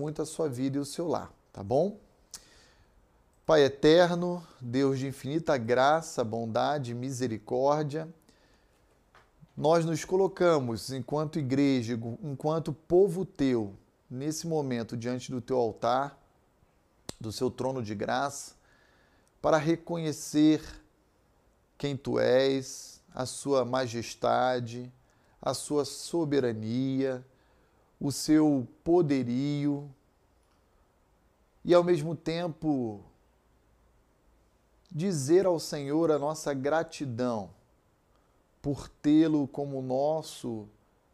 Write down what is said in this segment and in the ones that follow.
muito a sua vida e o seu lar, tá bom? Pai eterno, Deus de infinita graça, bondade e misericórdia, nós nos colocamos enquanto igreja, enquanto povo teu, nesse momento diante do teu altar, do seu trono de graça, para reconhecer quem tu és, a sua majestade, a sua soberania, o seu poderio e ao mesmo tempo dizer ao Senhor a nossa gratidão por tê-lo como nosso,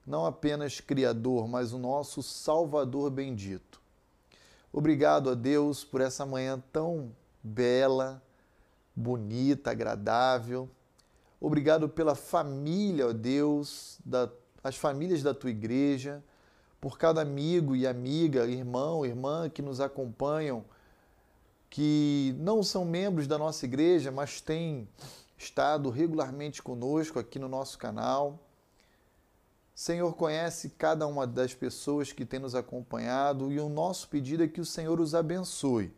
não apenas Criador, mas o nosso Salvador bendito. Obrigado a Deus por essa manhã tão bela, bonita, agradável. Obrigado pela família, ó Deus, da, as famílias da tua igreja, por cada amigo e amiga, irmão, irmã que nos acompanham, que não são membros da nossa igreja, mas têm estado regularmente conosco aqui no nosso canal. Senhor conhece cada uma das pessoas que tem nos acompanhado e o nosso pedido é que o Senhor os abençoe,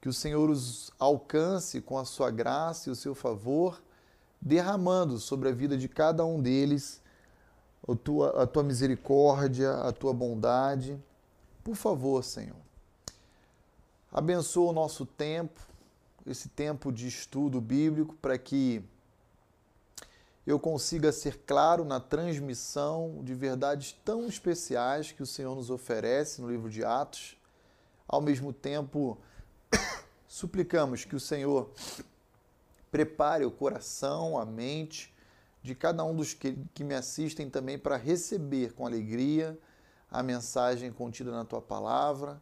que o Senhor os alcance com a sua graça e o seu favor derramando sobre a vida de cada um deles a tua, a tua misericórdia, a tua bondade. Por favor, Senhor, abençoa o nosso tempo, esse tempo de estudo bíblico, para que eu consiga ser claro na transmissão de verdades tão especiais que o Senhor nos oferece no livro de Atos. Ao mesmo tempo, suplicamos que o Senhor Prepare o coração, a mente de cada um dos que, que me assistem também para receber com alegria a mensagem contida na tua palavra.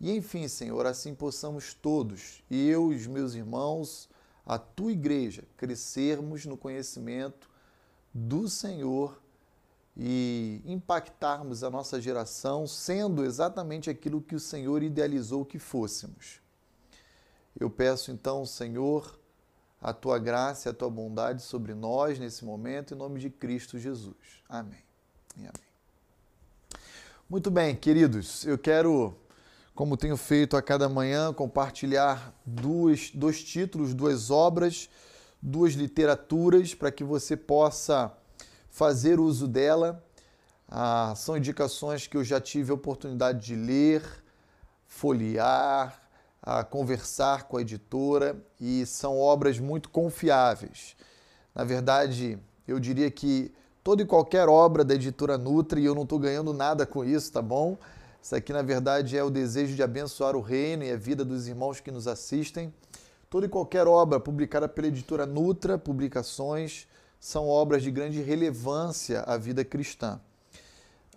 E enfim, Senhor, assim possamos todos, eu e os meus irmãos, a tua igreja, crescermos no conhecimento do Senhor e impactarmos a nossa geração sendo exatamente aquilo que o Senhor idealizou que fôssemos. Eu peço então, Senhor, a tua graça e a tua bondade sobre nós nesse momento, em nome de Cristo Jesus. Amém. E amém. Muito bem, queridos, eu quero, como tenho feito a cada manhã, compartilhar dois, dois títulos, duas obras, duas literaturas, para que você possa fazer uso dela. Ah, são indicações que eu já tive a oportunidade de ler, folhear, a conversar com a editora e são obras muito confiáveis. Na verdade, eu diria que toda e qualquer obra da editora Nutri, e eu não estou ganhando nada com isso, tá bom? Isso aqui, na verdade, é o desejo de abençoar o reino e a vida dos irmãos que nos assistem. Toda e qualquer obra publicada pela editora Nutra Publicações são obras de grande relevância à vida cristã.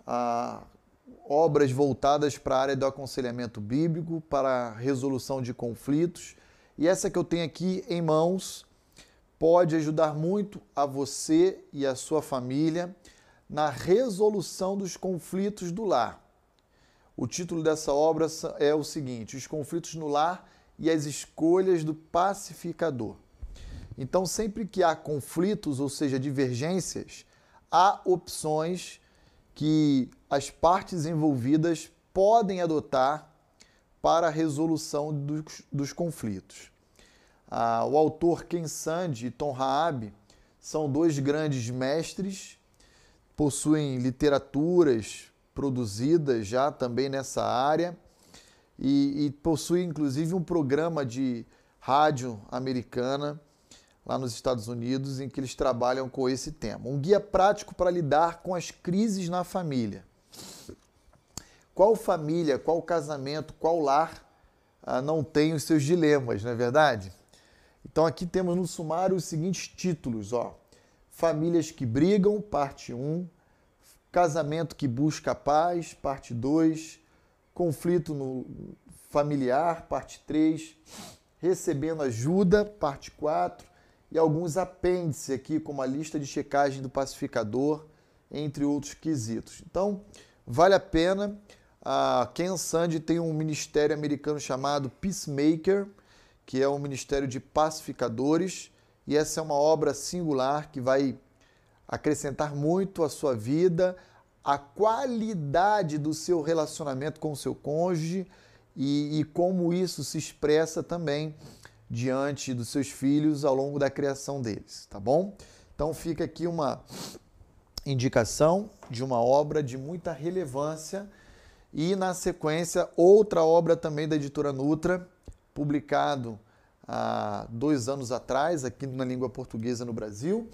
A obras voltadas para a área do aconselhamento bíblico, para a resolução de conflitos. E essa que eu tenho aqui em mãos pode ajudar muito a você e a sua família na resolução dos conflitos do lar. O título dessa obra é o seguinte: Os conflitos no lar e as escolhas do pacificador. Então, sempre que há conflitos, ou seja, divergências, há opções que as partes envolvidas podem adotar para a resolução dos, dos conflitos. Ah, o autor Ken Sand e Tom Raab são dois grandes mestres, possuem literaturas produzidas já também nessa área e, e possuem inclusive um programa de rádio americana lá nos Estados Unidos, em que eles trabalham com esse tema. Um guia prático para lidar com as crises na família. Qual família, qual casamento, qual lar ah, não tem os seus dilemas, não é verdade? Então aqui temos no sumário os seguintes títulos, ó. Famílias que brigam, parte 1. Casamento que busca paz, parte 2. Conflito no familiar, parte 3. Recebendo ajuda, parte 4 e alguns apêndices aqui, como a lista de checagem do pacificador, entre outros quesitos. Então, vale a pena. A Ken Sand tem um ministério americano chamado Peacemaker, que é um ministério de pacificadores, e essa é uma obra singular que vai acrescentar muito à sua vida, a qualidade do seu relacionamento com o seu cônjuge e, e como isso se expressa também diante dos seus filhos ao longo da criação deles, tá bom? Então fica aqui uma indicação de uma obra de muita relevância e na sequência outra obra também da editora Nutra, publicado há dois anos atrás aqui na língua portuguesa no Brasil,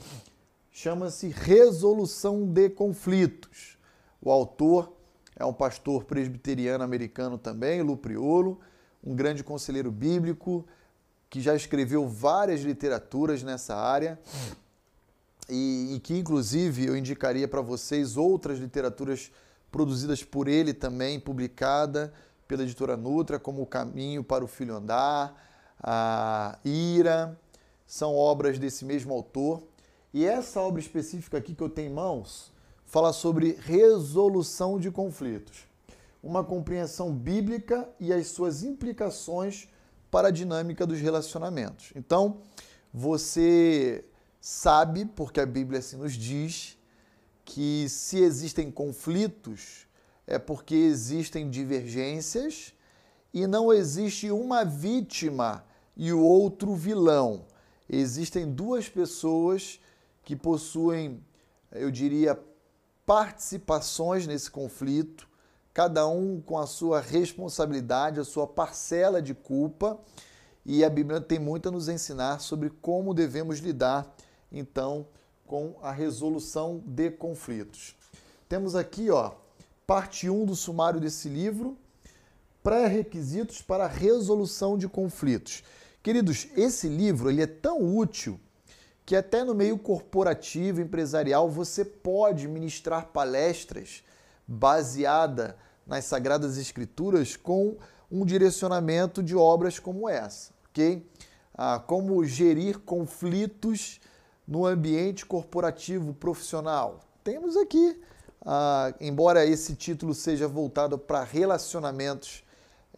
chama-se Resolução de Conflitos. O autor é um pastor presbiteriano americano também, Lupriolo, um grande conselheiro bíblico que já escreveu várias literaturas nessa área e, e que, inclusive, eu indicaria para vocês outras literaturas produzidas por ele também, publicada pela editora Nutra, como O Caminho para o Filho Andar, a Ira, são obras desse mesmo autor. E essa obra específica aqui que eu tenho em mãos fala sobre resolução de conflitos, uma compreensão bíblica e as suas implicações para a dinâmica dos relacionamentos. Então, você sabe, porque a Bíblia assim nos diz, que se existem conflitos é porque existem divergências e não existe uma vítima e o outro vilão. Existem duas pessoas que possuem, eu diria, participações nesse conflito, cada um com a sua responsabilidade, a sua parcela de culpa, e a Bíblia tem muito a nos ensinar sobre como devemos lidar, então, com a resolução de conflitos. Temos aqui, ó, parte 1 do sumário desse livro, pré-requisitos para a resolução de conflitos. Queridos, esse livro ele é tão útil que até no meio corporativo, empresarial, você pode ministrar palestras baseada nas sagradas escrituras com um direcionamento de obras como essa, ok? Ah, como gerir conflitos no ambiente corporativo profissional. Temos aqui, ah, embora esse título seja voltado para relacionamentos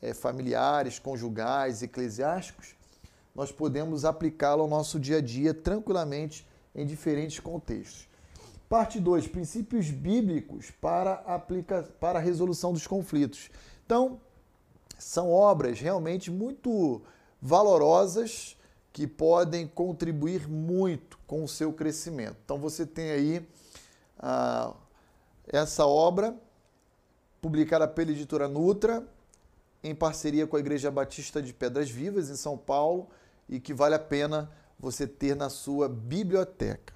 eh, familiares, conjugais, eclesiásticos, nós podemos aplicá-lo ao nosso dia a dia tranquilamente em diferentes contextos. Parte 2, princípios bíblicos para, aplica, para a resolução dos conflitos. Então, são obras realmente muito valorosas que podem contribuir muito com o seu crescimento. Então, você tem aí ah, essa obra publicada pela editora Nutra, em parceria com a Igreja Batista de Pedras Vivas, em São Paulo, e que vale a pena você ter na sua biblioteca.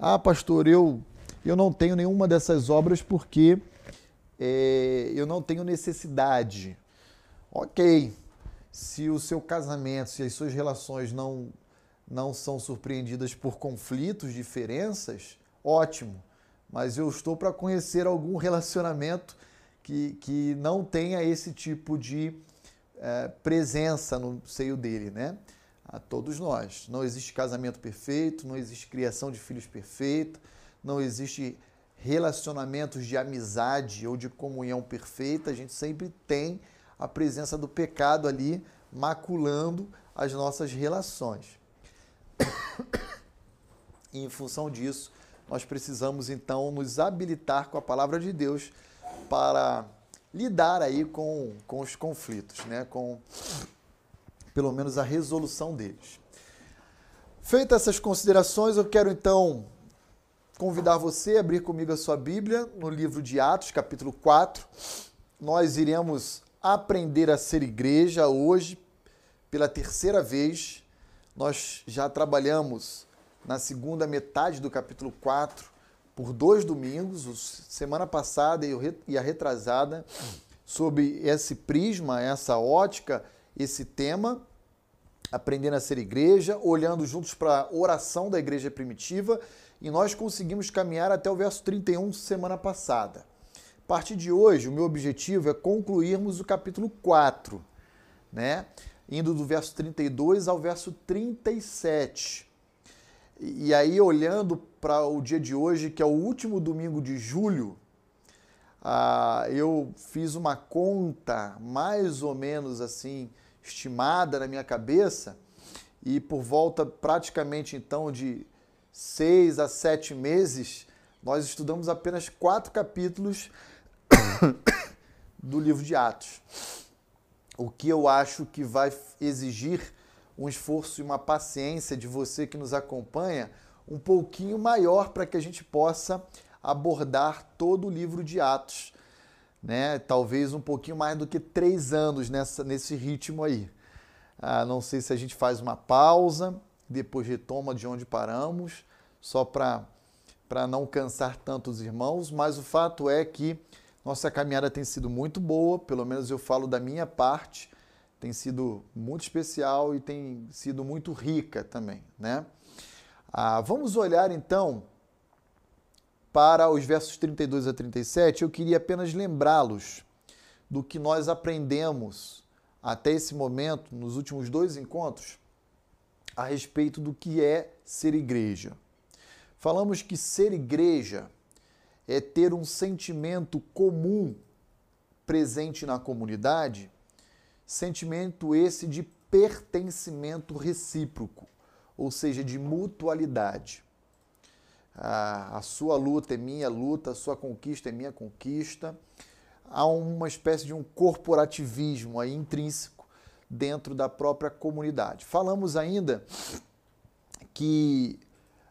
Ah, pastor, eu, eu não tenho nenhuma dessas obras porque é, eu não tenho necessidade. Ok, se o seu casamento, se as suas relações não, não são surpreendidas por conflitos, diferenças, ótimo. Mas eu estou para conhecer algum relacionamento que, que não tenha esse tipo de é, presença no seio dele, né? A todos nós. Não existe casamento perfeito, não existe criação de filhos perfeita, não existe relacionamentos de amizade ou de comunhão perfeita. A gente sempre tem a presença do pecado ali maculando as nossas relações. E em função disso, nós precisamos então nos habilitar com a palavra de Deus para lidar aí com, com os conflitos, né? com pelo menos a resolução deles. Feitas essas considerações, eu quero então convidar você a abrir comigo a sua Bíblia no livro de Atos, capítulo 4. Nós iremos aprender a ser igreja hoje pela terceira vez. Nós já trabalhamos na segunda metade do capítulo 4 por dois domingos, semana passada e a retrasada, sob esse prisma, essa ótica, esse tema aprendendo a ser igreja, olhando juntos para a oração da igreja primitiva, e nós conseguimos caminhar até o verso 31 semana passada. A partir de hoje, o meu objetivo é concluirmos o capítulo 4, né? Indo do verso 32 ao verso 37. E aí, olhando para o dia de hoje, que é o último domingo de julho, ah, eu fiz uma conta mais ou menos assim, estimada na minha cabeça e por volta praticamente então de seis a sete meses nós estudamos apenas quatro capítulos do livro de Atos. O que eu acho que vai exigir um esforço e uma paciência de você que nos acompanha um pouquinho maior para que a gente possa abordar todo o livro de Atos. Né? Talvez um pouquinho mais do que três anos nessa, nesse ritmo aí. Ah, não sei se a gente faz uma pausa, depois retoma de onde paramos, só para não cansar tanto os irmãos, mas o fato é que nossa caminhada tem sido muito boa, pelo menos eu falo da minha parte, tem sido muito especial e tem sido muito rica também, né? Ah, vamos olhar então para os versos 32 a 37. Eu queria apenas lembrá-los do que nós aprendemos até esse momento, nos últimos dois encontros, a respeito do que é ser igreja. Falamos que ser igreja é ter um sentimento comum presente na comunidade, sentimento esse de pertencimento recíproco, ou seja, de mutualidade. A, a sua luta é minha luta, a sua conquista é minha conquista há uma espécie de um corporativismo aí intrínseco dentro da própria comunidade. Falamos ainda que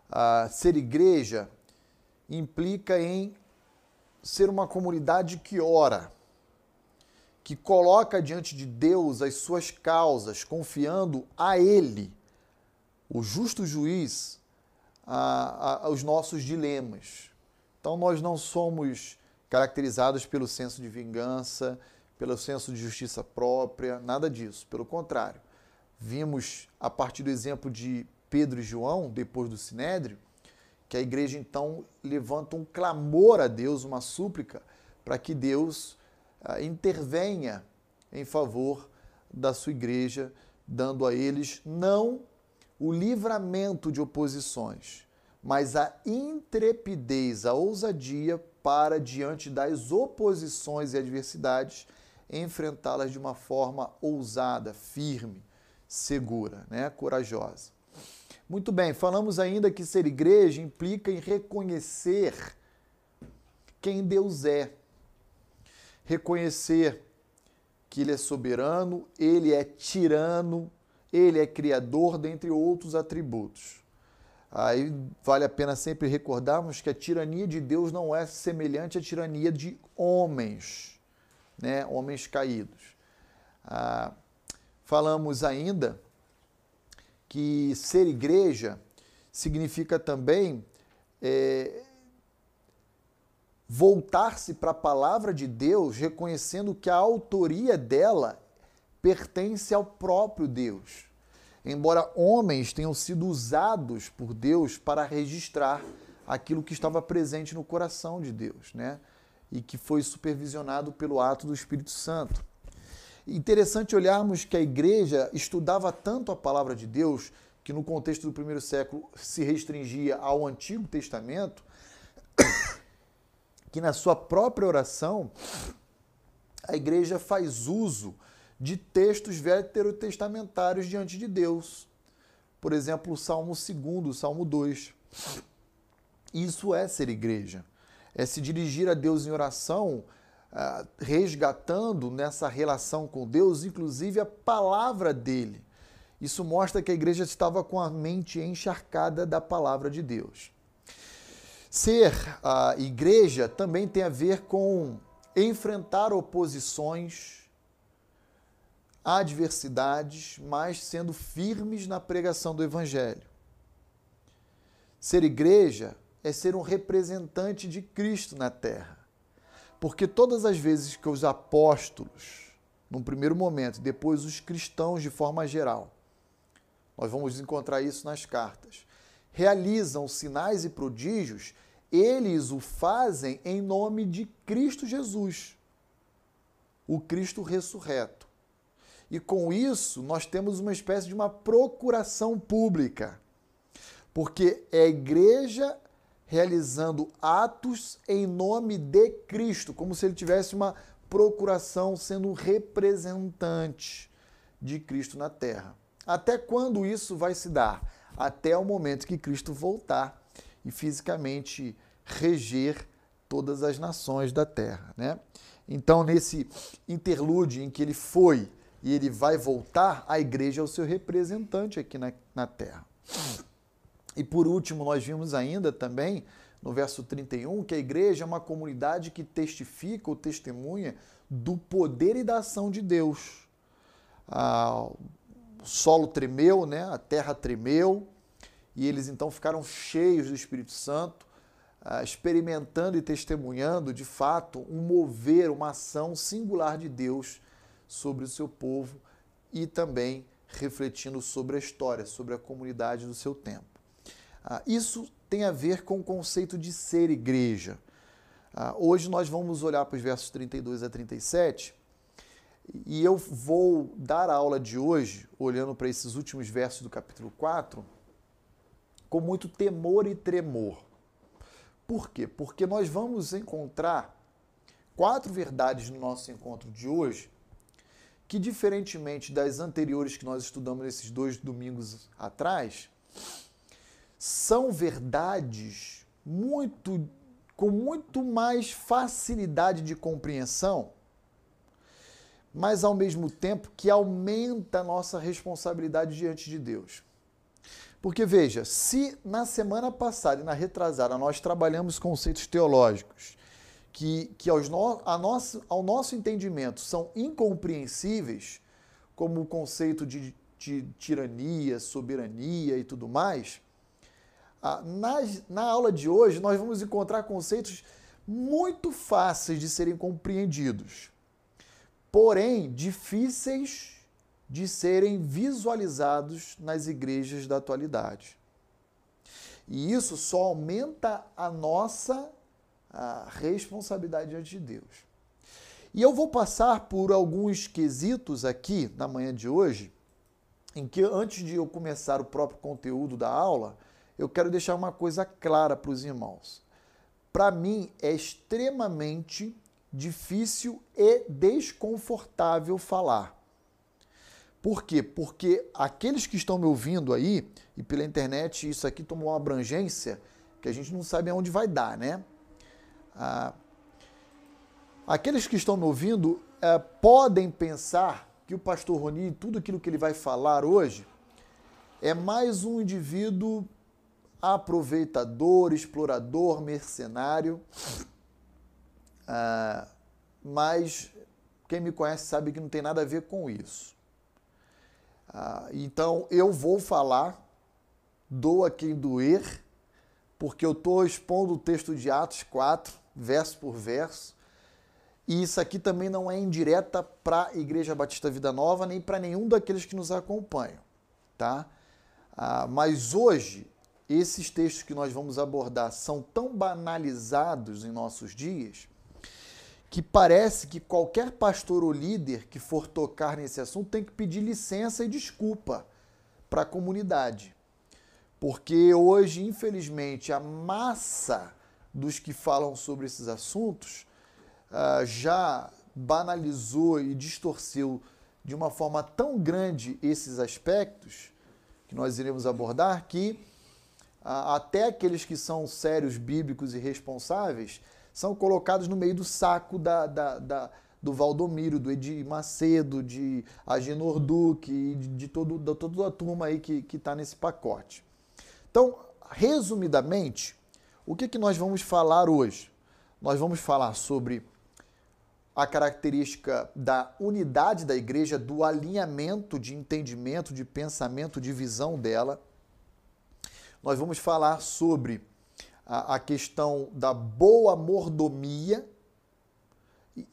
uh, ser igreja implica em ser uma comunidade que ora, que coloca diante de Deus as suas causas, confiando a Ele, o justo juiz, a, a, os nossos dilemas. Então nós não somos caracterizados pelo senso de vingança, pelo senso de justiça própria, nada disso. Pelo contrário, vimos a partir do exemplo de Pedro e João, depois do Sinédrio, que a igreja então levanta um clamor a Deus, uma súplica, para que Deus ah, intervenha em favor da sua igreja, dando a eles não o livramento de oposições, mas a intrepidez, a ousadia para, diante das oposições e adversidades, enfrentá-las de uma forma ousada, firme, segura, né? corajosa. Muito bem, falamos ainda que ser igreja implica em reconhecer quem Deus é. Reconhecer que Ele é soberano, Ele é tirano, Ele é criador, dentre outros atributos. Aí vale a pena sempre recordarmos que a tirania de Deus não é semelhante à tirania de homens, né? homens caídos. Ah, falamos ainda que ser igreja significa também é, voltar-se para a palavra de Deus, reconhecendo que a autoria dela pertence ao próprio Deus embora homens tenham sido usados por Deus para registrar aquilo que estava presente no coração de Deus, né? E que foi supervisionado pelo ato do Espírito Santo. Interessante olharmos que a igreja estudava tanto a palavra de Deus, que no contexto do primeiro século se restringia ao Antigo Testamento, que na sua própria oração a igreja faz uso de textos veterotestamentários diante de Deus. Por exemplo, o Salmo 2, o Salmo 2. Isso é ser igreja. É se dirigir a Deus em oração, ah, resgatando nessa relação com Deus, inclusive a palavra dele. Isso mostra que a igreja estava com a mente encharcada da palavra de Deus. Ser a igreja também tem a ver com enfrentar oposições, adversidades, mas sendo firmes na pregação do Evangelho. Ser igreja é ser um representante de Cristo na terra. Porque todas as vezes que os apóstolos, num primeiro momento, depois os cristãos de forma geral, nós vamos encontrar isso nas cartas, realizam sinais e prodígios, eles o fazem em nome de Cristo Jesus, o Cristo ressurreto. E com isso, nós temos uma espécie de uma procuração pública. Porque é a igreja realizando atos em nome de Cristo, como se ele tivesse uma procuração sendo representante de Cristo na terra. Até quando isso vai se dar? Até o momento que Cristo voltar e fisicamente reger todas as nações da terra. Né? Então, nesse interlúdio em que ele foi e ele vai voltar, a igreja é o seu representante aqui na, na terra. E por último, nós vimos ainda também, no verso 31, que a igreja é uma comunidade que testifica ou testemunha do poder e da ação de Deus. Ah, o solo tremeu, né? a terra tremeu, e eles então ficaram cheios do Espírito Santo, ah, experimentando e testemunhando, de fato, um mover, uma ação singular de Deus sobre o seu povo e também refletindo sobre a história, sobre a comunidade do seu tempo. Ah, isso tem a ver com o conceito de ser igreja. Ah, hoje nós vamos olhar para os versos 32 a 37 e eu vou dar a aula de hoje, olhando para esses últimos versos do capítulo 4, com muito temor e tremor. Por quê? Porque nós vamos encontrar quatro verdades no nosso encontro de hoje que, diferentemente das anteriores que nós estudamos nesses dois domingos atrás, são verdades muito com muito mais facilidade de compreensão, mas ao mesmo tempo que aumenta a nossa responsabilidade diante de Deus. Porque veja, se na semana passada e na retrasada nós trabalhamos conceitos teológicos que, que aos no, a nosso, ao nosso entendimento são incompreensíveis, como o conceito de, de tirania, soberania e tudo mais, na, na aula de hoje nós vamos encontrar conceitos muito fáceis de serem compreendidos, porém difíceis de serem visualizados nas igrejas da atualidade. E isso só aumenta a nossa a responsabilidade diante de Deus. E eu vou passar por alguns quesitos aqui na manhã de hoje, em que antes de eu começar o próprio conteúdo da aula, eu quero deixar uma coisa clara para os irmãos. Para mim é extremamente difícil e desconfortável falar. Por quê? Porque aqueles que estão me ouvindo aí, e pela internet isso aqui tomou uma abrangência que a gente não sabe aonde vai dar, né? Ah, aqueles que estão me ouvindo é, podem pensar que o pastor Roni, tudo aquilo que ele vai falar hoje, é mais um indivíduo aproveitador, explorador, mercenário. Ah, mas quem me conhece sabe que não tem nada a ver com isso. Ah, então eu vou falar, doa quem doer, porque eu estou expondo o texto de Atos 4, verso por verso. E isso aqui também não é indireta para a Igreja Batista Vida Nova, nem para nenhum daqueles que nos acompanham. Tá? Ah, mas hoje, esses textos que nós vamos abordar são tão banalizados em nossos dias que parece que qualquer pastor ou líder que for tocar nesse assunto tem que pedir licença e desculpa para a comunidade. Porque hoje, infelizmente, a massa dos que falam sobre esses assuntos uh, já banalizou e distorceu de uma forma tão grande esses aspectos que nós iremos abordar que uh, até aqueles que são sérios, bíblicos e responsáveis são colocados no meio do saco da, da, da do Valdomiro, do Edir Macedo, de Agenor Duque, de, de, todo, de toda a turma aí que está nesse pacote. Então, resumidamente, o que, que nós vamos falar hoje? Nós vamos falar sobre a característica da unidade da igreja, do alinhamento de entendimento, de pensamento, de visão dela. Nós vamos falar sobre a, a questão da boa mordomia,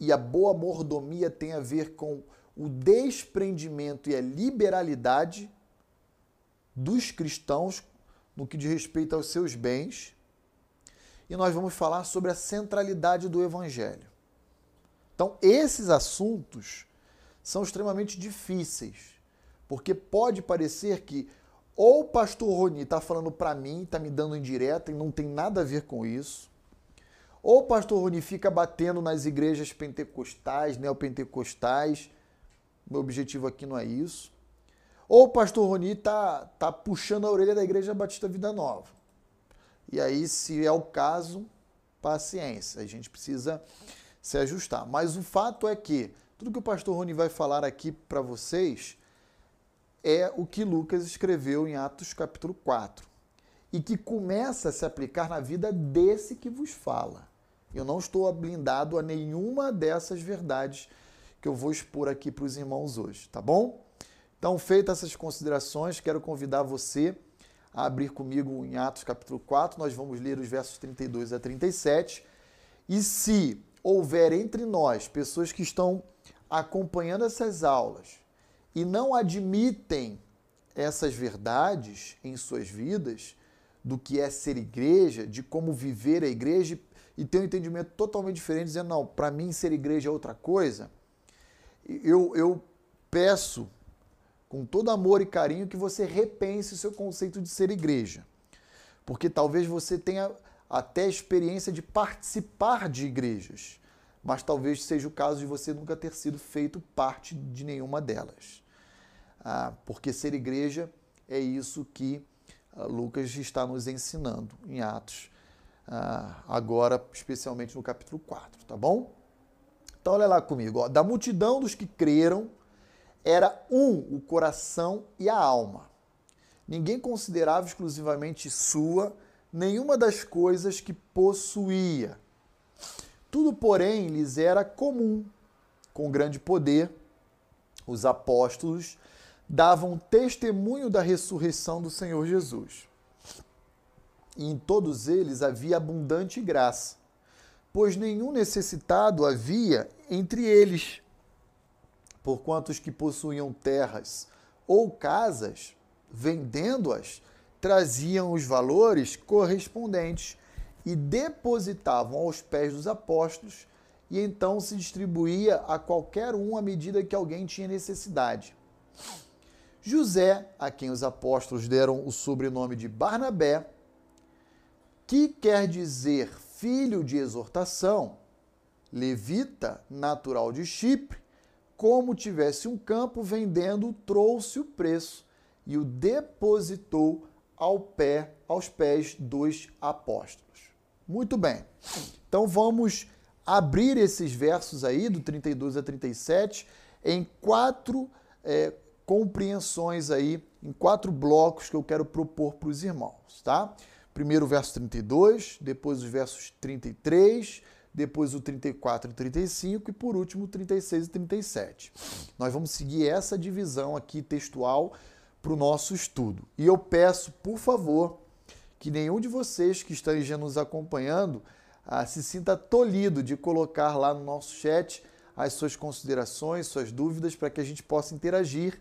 e a boa mordomia tem a ver com o desprendimento e a liberalidade dos cristãos no que diz respeito aos seus bens. E nós vamos falar sobre a centralidade do evangelho. Então, esses assuntos são extremamente difíceis, porque pode parecer que ou o pastor Roni está falando para mim, está me dando indireta e não tem nada a ver com isso. Ou o pastor Roni fica batendo nas igrejas pentecostais, neopentecostais. Meu objetivo aqui não é isso. Ou o pastor Roni está tá puxando a orelha da igreja Batista Vida Nova. E aí, se é o caso, paciência. A gente precisa se ajustar. Mas o fato é que tudo que o pastor Rony vai falar aqui para vocês é o que Lucas escreveu em Atos capítulo 4 e que começa a se aplicar na vida desse que vos fala. Eu não estou blindado a nenhuma dessas verdades que eu vou expor aqui para os irmãos hoje, tá bom? Então, feitas essas considerações, quero convidar você a abrir comigo em Atos capítulo 4, nós vamos ler os versos 32 a 37. E se houver entre nós pessoas que estão acompanhando essas aulas e não admitem essas verdades em suas vidas, do que é ser igreja, de como viver a igreja, e ter um entendimento totalmente diferente, dizendo, não, para mim ser igreja é outra coisa, eu, eu peço com todo amor e carinho, que você repense o seu conceito de ser igreja. Porque talvez você tenha até experiência de participar de igrejas, mas talvez seja o caso de você nunca ter sido feito parte de nenhuma delas. Ah, porque ser igreja é isso que ah, Lucas está nos ensinando em Atos, ah, agora, especialmente no capítulo 4, tá bom? Então, olha lá comigo. Ó. Da multidão dos que creram, era um o coração e a alma. Ninguém considerava exclusivamente sua nenhuma das coisas que possuía. Tudo, porém, lhes era comum. Com grande poder, os apóstolos davam testemunho da ressurreição do Senhor Jesus. E em todos eles havia abundante graça, pois nenhum necessitado havia entre eles porquanto os que possuíam terras ou casas, vendendo-as, traziam os valores correspondentes e depositavam aos pés dos apóstolos, e então se distribuía a qualquer um à medida que alguém tinha necessidade. José, a quem os apóstolos deram o sobrenome de Barnabé, que quer dizer filho de exortação, levita, natural de Chipre, como tivesse um campo vendendo, trouxe o preço e o depositou ao pé, aos pés dos apóstolos. Muito bem. Então vamos abrir esses versos aí, do 32 a 37, em quatro é, compreensões aí, em quatro blocos que eu quero propor para os irmãos, tá? Primeiro o verso 32, depois os versos 33, depois o 34 e 35 e por último o 36 e 37. Nós vamos seguir essa divisão aqui textual para o nosso estudo. E eu peço, por favor, que nenhum de vocês que esteja nos acompanhando ah, se sinta tolhido de colocar lá no nosso chat as suas considerações, suas dúvidas, para que a gente possa interagir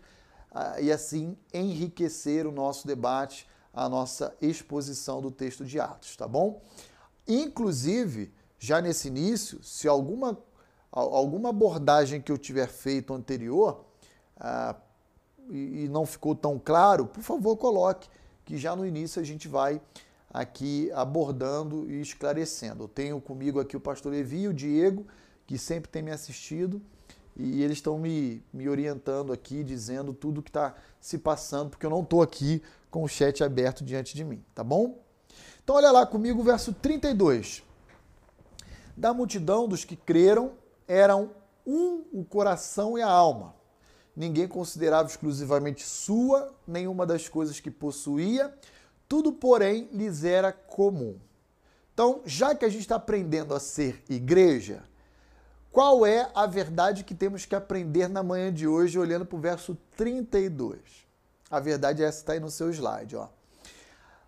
ah, e assim enriquecer o nosso debate, a nossa exposição do texto de Atos, tá bom? Inclusive, já nesse início, se alguma, alguma abordagem que eu tiver feito anterior ah, e, e não ficou tão claro, por favor coloque, que já no início a gente vai aqui abordando e esclarecendo. Eu tenho comigo aqui o pastor Levi e o Diego, que sempre tem me assistido, e eles estão me, me orientando aqui, dizendo tudo que está se passando, porque eu não estou aqui com o chat aberto diante de mim, tá bom? Então olha lá comigo o verso 32. Da multidão dos que creram, eram um o coração e a alma. Ninguém considerava exclusivamente sua nenhuma das coisas que possuía, tudo, porém, lhes era comum. Então, já que a gente está aprendendo a ser igreja, qual é a verdade que temos que aprender na manhã de hoje, olhando para o verso 32? A verdade é essa está aí no seu slide. Ó.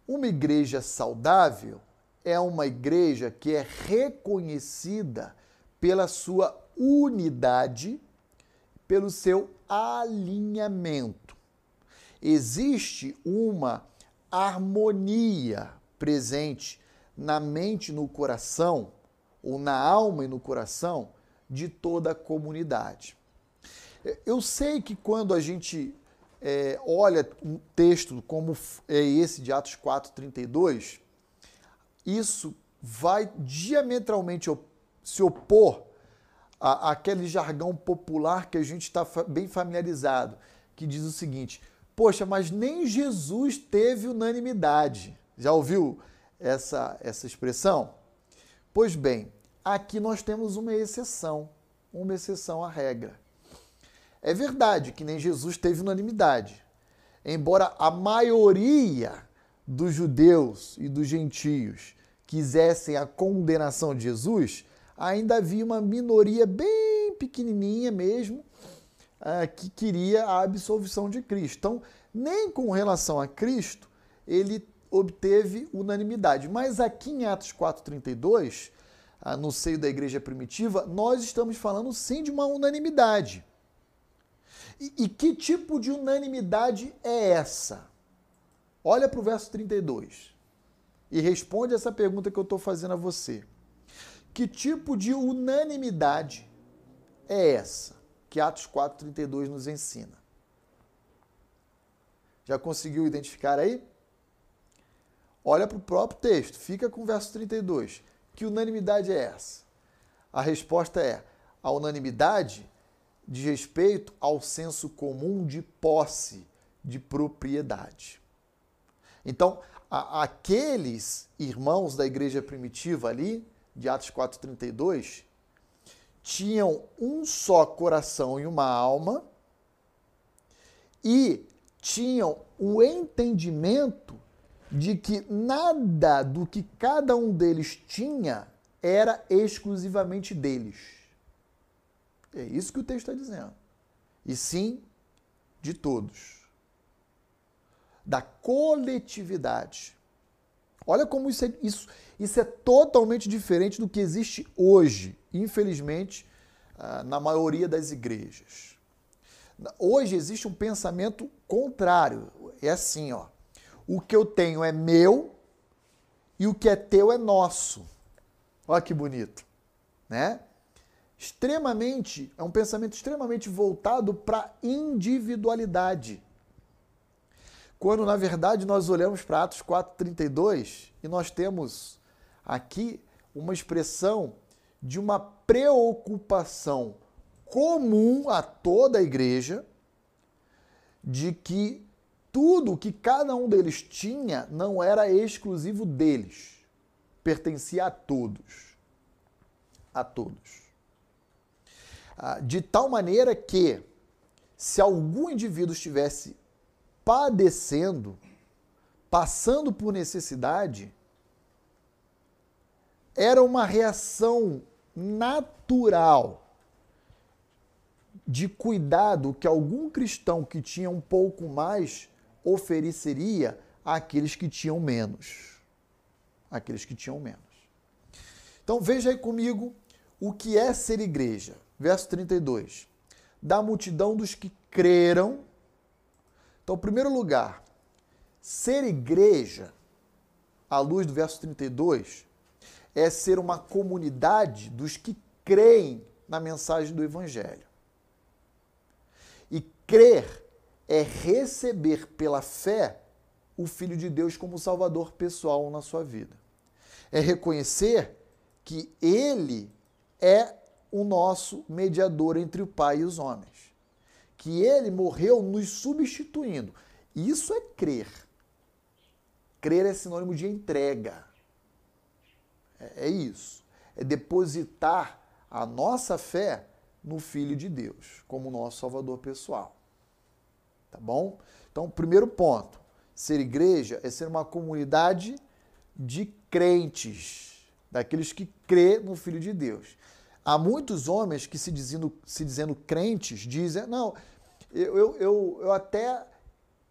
Uma igreja saudável é uma igreja que é reconhecida pela sua unidade, pelo seu alinhamento. Existe uma harmonia presente na mente no coração, ou na alma e no coração de toda a comunidade. Eu sei que quando a gente é, olha um texto como é esse de Atos 4,32, isso vai diametralmente se opor à, àquele jargão popular que a gente está bem familiarizado, que diz o seguinte: poxa, mas nem Jesus teve unanimidade. Já ouviu essa, essa expressão? Pois bem, aqui nós temos uma exceção, uma exceção à regra. É verdade que nem Jesus teve unanimidade. Embora a maioria dos judeus e dos gentios quisessem a condenação de Jesus, ainda havia uma minoria bem pequenininha mesmo uh, que queria a absolvição de Cristo. Então, nem com relação a Cristo ele obteve unanimidade. Mas aqui em Atos 4,32, uh, no seio da igreja primitiva, nós estamos falando sim de uma unanimidade. E, e que tipo de unanimidade é essa? Olha para o verso 32 e responde essa pergunta que eu estou fazendo a você. Que tipo de unanimidade é essa que Atos 4,32 nos ensina? Já conseguiu identificar aí? Olha para o próprio texto, fica com o verso 32. Que unanimidade é essa? A resposta é: a unanimidade diz respeito ao senso comum de posse, de propriedade. Então, a, aqueles irmãos da igreja primitiva ali, de Atos 4,32, tinham um só coração e uma alma e tinham o entendimento de que nada do que cada um deles tinha era exclusivamente deles. É isso que o texto está dizendo. E sim de todos da coletividade. Olha como isso é, isso, isso é totalmente diferente do que existe hoje, infelizmente, ah, na maioria das igrejas. Hoje existe um pensamento contrário. É assim, ó. O que eu tenho é meu e o que é teu é nosso. Olha que bonito, né? Extremamente, é um pensamento extremamente voltado para individualidade. Quando na verdade nós olhamos para Atos 4:32 e nós temos aqui uma expressão de uma preocupação comum a toda a igreja de que tudo que cada um deles tinha não era exclusivo deles, pertencia a todos. A todos. Ah, de tal maneira que, se algum indivíduo estivesse padecendo, passando por necessidade, era uma reação natural de cuidado que algum cristão que tinha um pouco mais ofereceria àqueles que tinham menos. Aqueles que tinham menos. Então veja aí comigo o que é ser igreja. Verso 32. Da multidão dos que creram então, primeiro lugar, ser igreja, à luz do verso 32, é ser uma comunidade dos que creem na mensagem do Evangelho. E crer é receber pela fé o Filho de Deus como Salvador pessoal na sua vida. É reconhecer que Ele é o nosso mediador entre o Pai e os homens que ele morreu nos substituindo. Isso é crer. Crer é sinônimo de entrega. É, é isso. É depositar a nossa fé no Filho de Deus, como nosso Salvador pessoal. Tá bom? Então, primeiro ponto: ser igreja é ser uma comunidade de crentes, daqueles que crê no Filho de Deus. Há muitos homens que se dizendo, se dizendo crentes dizem, não, eu, eu, eu, eu até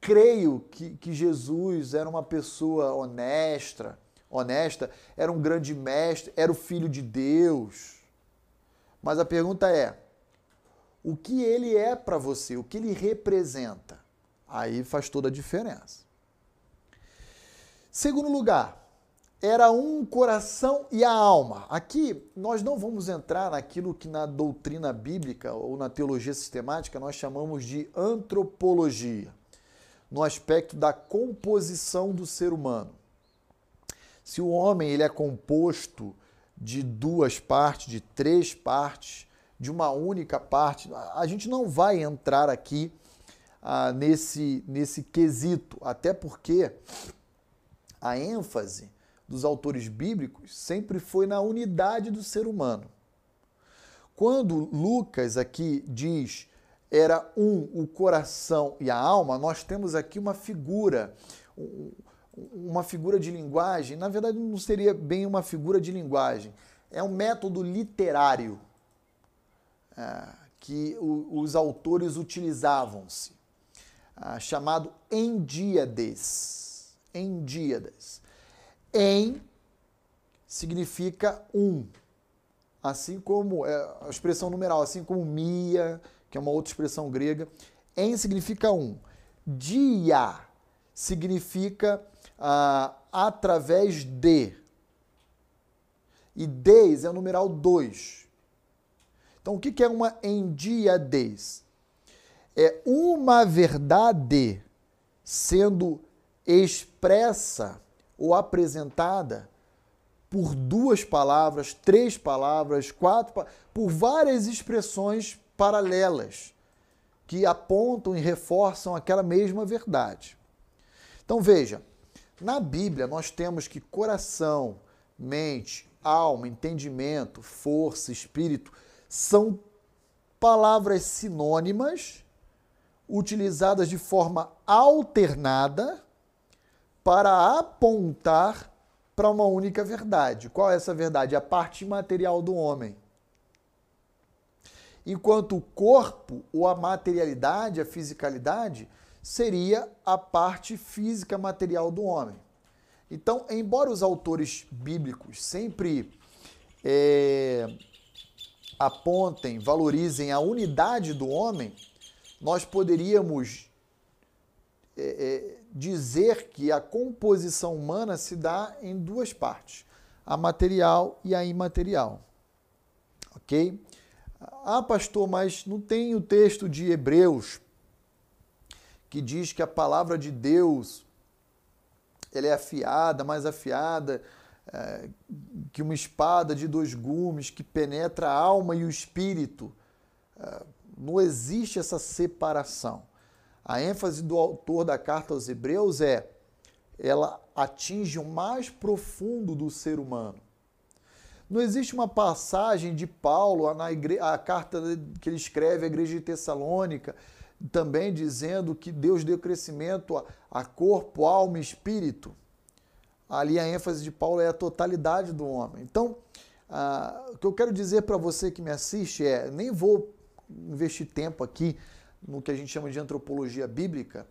creio que, que Jesus era uma pessoa honesta, honesta, era um grande mestre, era o filho de Deus. Mas a pergunta é: o que ele é para você? O que ele representa? Aí faz toda a diferença. Segundo lugar, era um coração e a alma. Aqui nós não vamos entrar naquilo que na doutrina bíblica ou na teologia sistemática nós chamamos de antropologia, no aspecto da composição do ser humano. Se o homem ele é composto de duas partes, de três partes, de uma única parte, a gente não vai entrar aqui ah, nesse, nesse quesito, até porque a ênfase dos autores bíblicos sempre foi na unidade do ser humano. Quando Lucas aqui diz era um o coração e a alma, nós temos aqui uma figura, uma figura de linguagem. Na verdade, não seria bem uma figura de linguagem, é um método literário é, que os autores utilizavam-se, é, chamado endíades. Endíades. Em significa um, assim como é, a expressão numeral, assim como mia, que é uma outra expressão grega. Em significa um. Dia significa ah, através de. E des é o numeral 2. Então, o que é uma endiadez? É uma verdade sendo expressa ou apresentada por duas palavras, três palavras, quatro, por várias expressões paralelas que apontam e reforçam aquela mesma verdade. Então veja, na Bíblia nós temos que coração, mente, alma, entendimento, força, espírito são palavras sinônimas utilizadas de forma alternada para apontar para uma única verdade. Qual é essa verdade? A parte material do homem enquanto o corpo ou a materialidade, a fisicalidade, seria a parte física material do homem. Então, embora os autores bíblicos sempre é, apontem, valorizem a unidade do homem, nós poderíamos é, é, dizer que a composição humana se dá em duas partes, a material e a imaterial. Ok? Ah, pastor, mas não tem o texto de Hebreus que diz que a palavra de Deus ela é afiada, mais afiada é, que uma espada de dois gumes que penetra a alma e o espírito. É, não existe essa separação. A ênfase do autor da carta aos Hebreus é ela atinge o mais profundo do ser humano. Não existe uma passagem de Paulo na igre... a carta que ele escreve à igreja de Tessalônica, também dizendo que Deus deu crescimento a, corpo, alma e espírito. Ali a ênfase de Paulo é a totalidade do homem. Então, ah, o que eu quero dizer para você que me assiste é: nem vou investir tempo aqui no que a gente chama de antropologia bíblica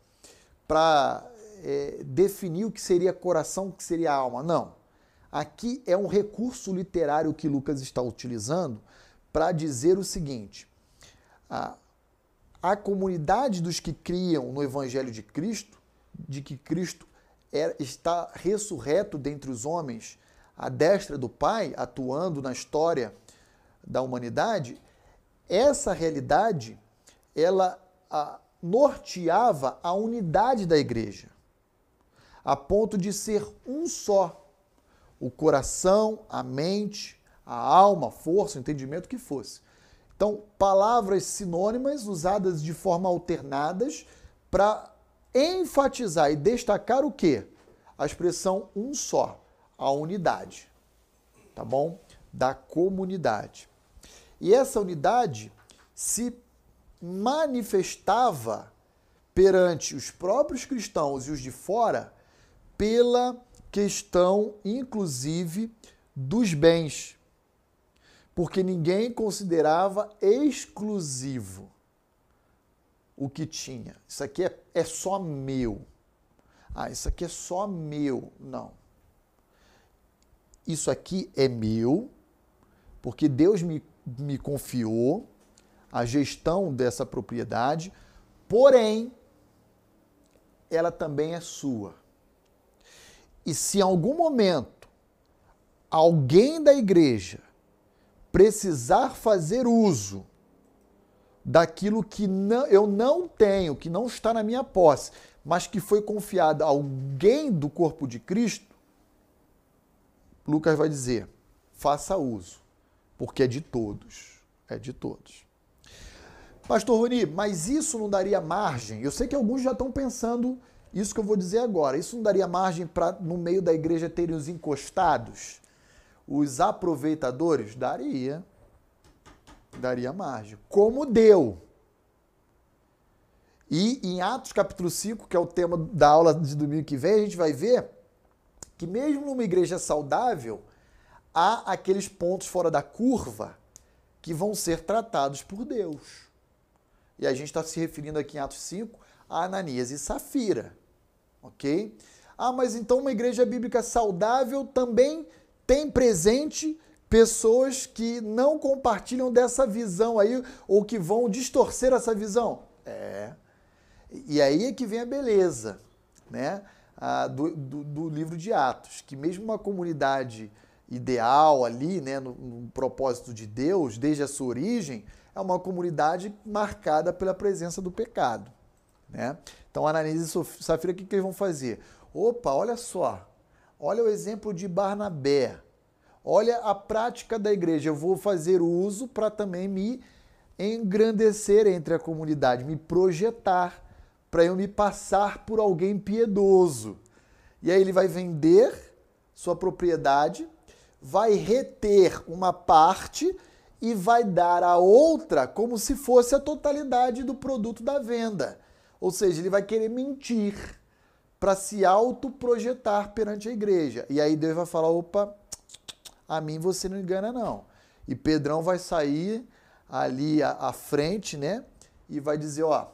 para é, definir o que seria coração, o que seria alma. Não. Aqui é um recurso literário que Lucas está utilizando para dizer o seguinte: a, a comunidade dos que criam no Evangelho de Cristo, de que Cristo é, está ressurreto dentre os homens, à destra do Pai, atuando na história da humanidade, essa realidade ela a, norteava a unidade da igreja, a ponto de ser um só o coração, a mente, a alma, a força, o entendimento que fosse. Então, palavras sinônimas usadas de forma alternadas para enfatizar e destacar o quê? A expressão um só, a unidade. Tá bom? Da comunidade. E essa unidade se manifestava perante os próprios cristãos e os de fora pela questão, inclusive, dos bens, porque ninguém considerava exclusivo o que tinha. Isso aqui é, é só meu. Ah, isso aqui é só meu. Não. Isso aqui é meu, porque Deus me, me confiou a gestão dessa propriedade, porém, ela também é sua. E se em algum momento alguém da igreja precisar fazer uso daquilo que não, eu não tenho, que não está na minha posse, mas que foi confiado a alguém do corpo de Cristo, Lucas vai dizer: faça uso, porque é de todos. É de todos. Pastor Roni, mas isso não daria margem? Eu sei que alguns já estão pensando isso que eu vou dizer agora, isso não daria margem para no meio da igreja terem os encostados, os aproveitadores? Daria. Daria margem. Como deu. E em Atos capítulo 5, que é o tema da aula de domingo que vem, a gente vai ver que mesmo numa igreja saudável, há aqueles pontos fora da curva que vão ser tratados por Deus. E a gente está se referindo aqui em Atos 5 a Ananias e Safira. Ok? Ah, mas então uma igreja bíblica saudável também tem presente pessoas que não compartilham dessa visão aí ou que vão distorcer essa visão. É. E aí é que vem a beleza, né? Ah, do, do, do, livro de Atos, que mesmo uma comunidade ideal ali, né, no, no propósito de Deus, desde a sua origem, é uma comunidade marcada pela presença do pecado. Né? Então, Ananias e Safira, o que, que eles vão fazer? Opa, olha só, olha o exemplo de Barnabé, olha a prática da igreja. Eu vou fazer uso para também me engrandecer entre a comunidade, me projetar, para eu me passar por alguém piedoso. E aí ele vai vender sua propriedade, vai reter uma parte e vai dar a outra como se fosse a totalidade do produto da venda. Ou seja, ele vai querer mentir para se autoprojetar perante a igreja. E aí Deus vai falar: opa, a mim você não engana, não. E Pedrão vai sair ali à, frente, né? E vai dizer: ó,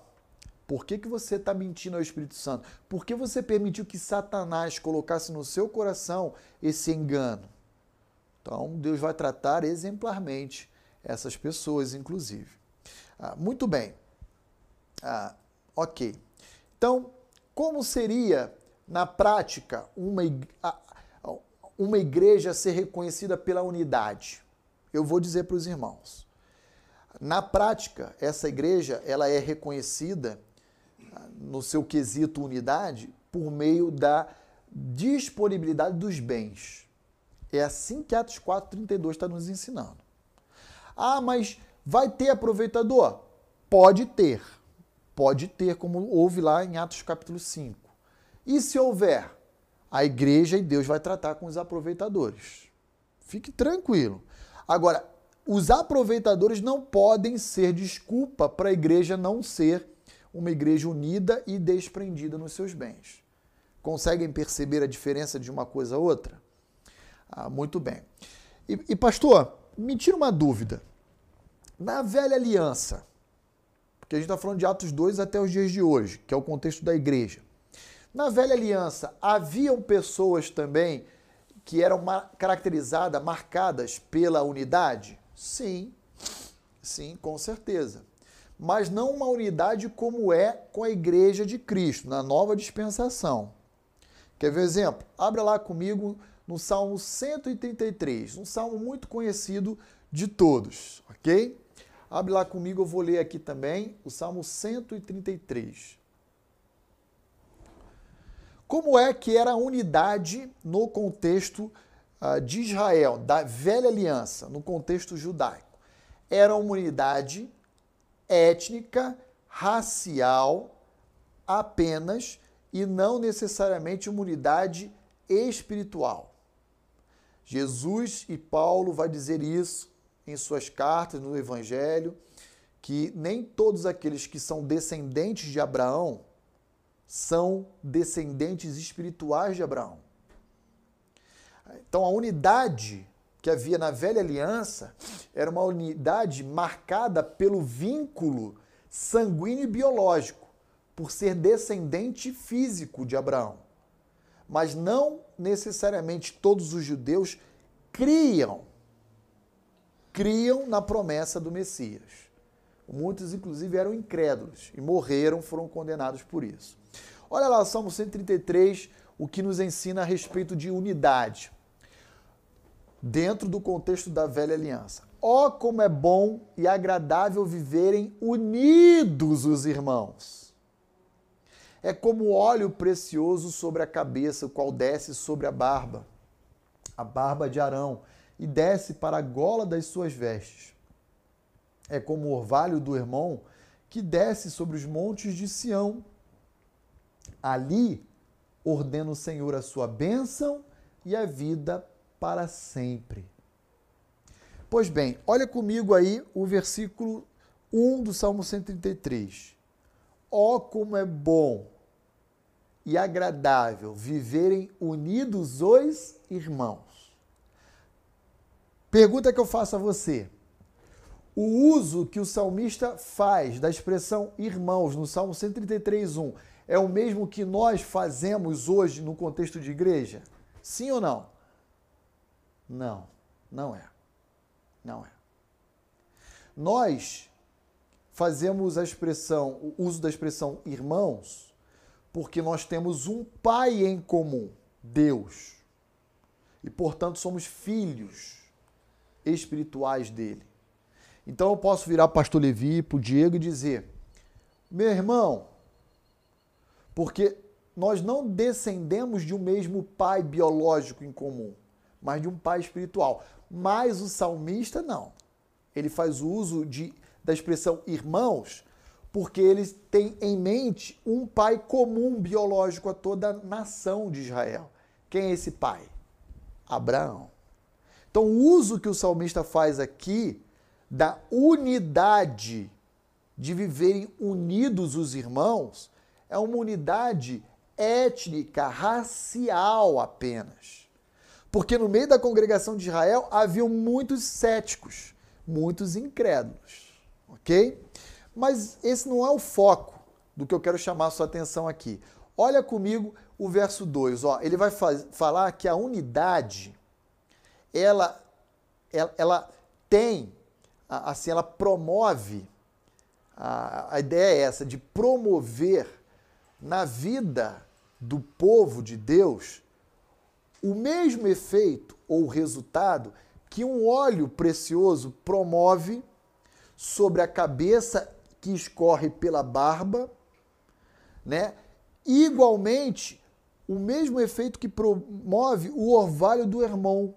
por que, que você está mentindo ao Espírito Santo? Por que você permitiu que Satanás colocasse no seu coração esse engano? Então, Deus vai tratar exemplarmente essas pessoas, inclusive. Ah, muito bem. Ah, Ok. Então, como seria, na prática, uma, uma igreja ser reconhecida pela unidade? Eu vou dizer para os irmãos. Na prática, essa igreja ela é reconhecida no seu quesito unidade por meio da disponibilidade dos bens. É assim que Atos 4,32 está nos ensinando. Ah, mas vai ter aproveitador? Pode ter Pode ter, como houve lá em Atos capítulo 5. E se houver, a igreja e Deus vai tratar com os aproveitadores. Fique tranquilo. Agora, os aproveitadores não podem ser desculpa para a igreja não ser uma igreja unida e desprendida nos seus bens. Conseguem perceber a diferença de uma coisa a outra? Ah, muito bem. E, e pastor, me tira uma dúvida. Na velha aliança, que a gente está falando de Atos 2 até os dias de hoje, que é o contexto da igreja. Na velha aliança, haviam pessoas também que eram caracterizadas, marcadas pela unidade? Sim, sim, com certeza. Mas não uma unidade como é com a igreja de Cristo, na nova dispensação. Quer ver exemplo? Abra lá comigo no Salmo 133, um salmo muito conhecido de todos, ok? Abre lá comigo, eu vou ler aqui também o Salmo 133. Como é que era a unidade no contexto uh, de Israel, da velha aliança, no contexto judaico? Era uma unidade étnica, racial apenas e não necessariamente uma unidade espiritual. Jesus e Paulo vai dizer isso em suas cartas no Evangelho que nem todos aqueles que são descendentes de Abraão são descendentes espirituais de Abraão. Então a unidade que havia na velha aliança era uma unidade marcada pelo vínculo sanguíneo e biológico, por ser descendente físico de Abraão. Mas não necessariamente todos os judeus criam criam na promessa do Messias. Muitos, inclusive, eram incrédulos e morreram, foram condenados por isso. Olha lá, Salmo 133, o que nos ensina a respeito de unidade, dentro do contexto da velha aliança. Ó, oh, como é bom e agradável viverem unidos os irmãos. É como óleo precioso sobre a cabeça, o qual desce sobre a barba, a barba de Arão e desce para a gola das suas vestes. É como o orvalho do irmão que desce sobre os montes de Sião. Ali ordena o Senhor a sua bênção e a vida para sempre. Pois bem, olha comigo aí o versículo 1 do Salmo 133. Ó oh, como é bom e agradável viverem unidos os irmãos. Pergunta que eu faço a você. O uso que o salmista faz da expressão irmãos no Salmo 133:1 é o mesmo que nós fazemos hoje no contexto de igreja? Sim ou não? Não, não é. Não é. Nós fazemos a expressão, o uso da expressão irmãos, porque nós temos um pai em comum, Deus. E, portanto, somos filhos espirituais dele. Então eu posso virar pastor Levi, para o Diego e dizer: meu irmão, porque nós não descendemos de um mesmo pai biológico em comum, mas de um pai espiritual. Mas o salmista não. Ele faz uso de, da expressão irmãos, porque ele tem em mente um pai comum biológico a toda a nação de Israel. Quem é esse pai? Abraão. Então, o uso que o salmista faz aqui da unidade, de viverem unidos os irmãos, é uma unidade étnica, racial apenas. Porque no meio da congregação de Israel haviam muitos céticos, muitos incrédulos, ok? Mas esse não é o foco do que eu quero chamar a sua atenção aqui. Olha comigo o verso 2, ó, ele vai falar que a unidade ela, ela, ela tem, assim, ela promove, a, a ideia é essa, de promover na vida do povo de Deus o mesmo efeito ou resultado que um óleo precioso promove sobre a cabeça que escorre pela barba, né? Igualmente, o mesmo efeito que promove o orvalho do irmão.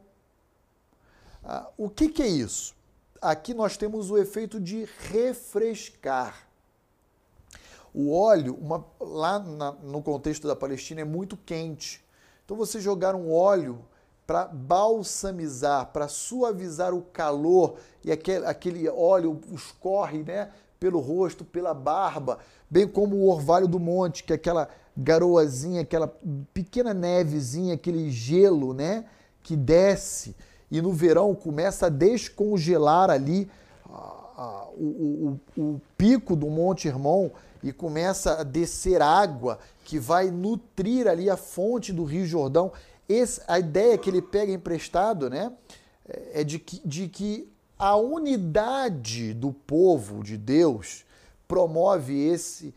Ah, o que, que é isso? Aqui nós temos o efeito de refrescar. O óleo, uma, lá na, no contexto da Palestina, é muito quente. Então, você jogar um óleo para balsamizar, para suavizar o calor e aquele, aquele óleo escorre né, pelo rosto, pela barba, bem como o orvalho do monte, que é aquela garoazinha, aquela pequena nevezinha, aquele gelo né, que desce e no verão começa a descongelar ali o, o, o pico do Monte Hermon e começa a descer água que vai nutrir ali a fonte do Rio Jordão. Esse, a ideia que ele pega emprestado né, é de que, de que a unidade do povo de Deus promove esse,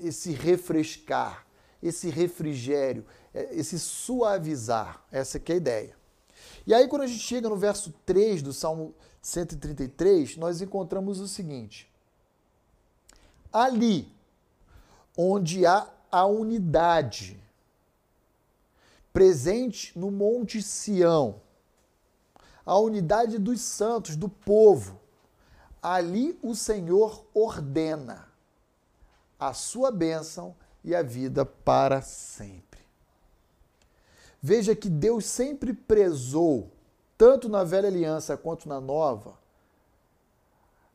esse refrescar, esse refrigério, esse suavizar. Essa é a ideia. E aí, quando a gente chega no verso 3 do Salmo 133, nós encontramos o seguinte: ali onde há a unidade presente no Monte Sião, a unidade dos santos, do povo, ali o Senhor ordena a sua bênção e a vida para sempre. Veja que Deus sempre prezou, tanto na velha aliança quanto na nova,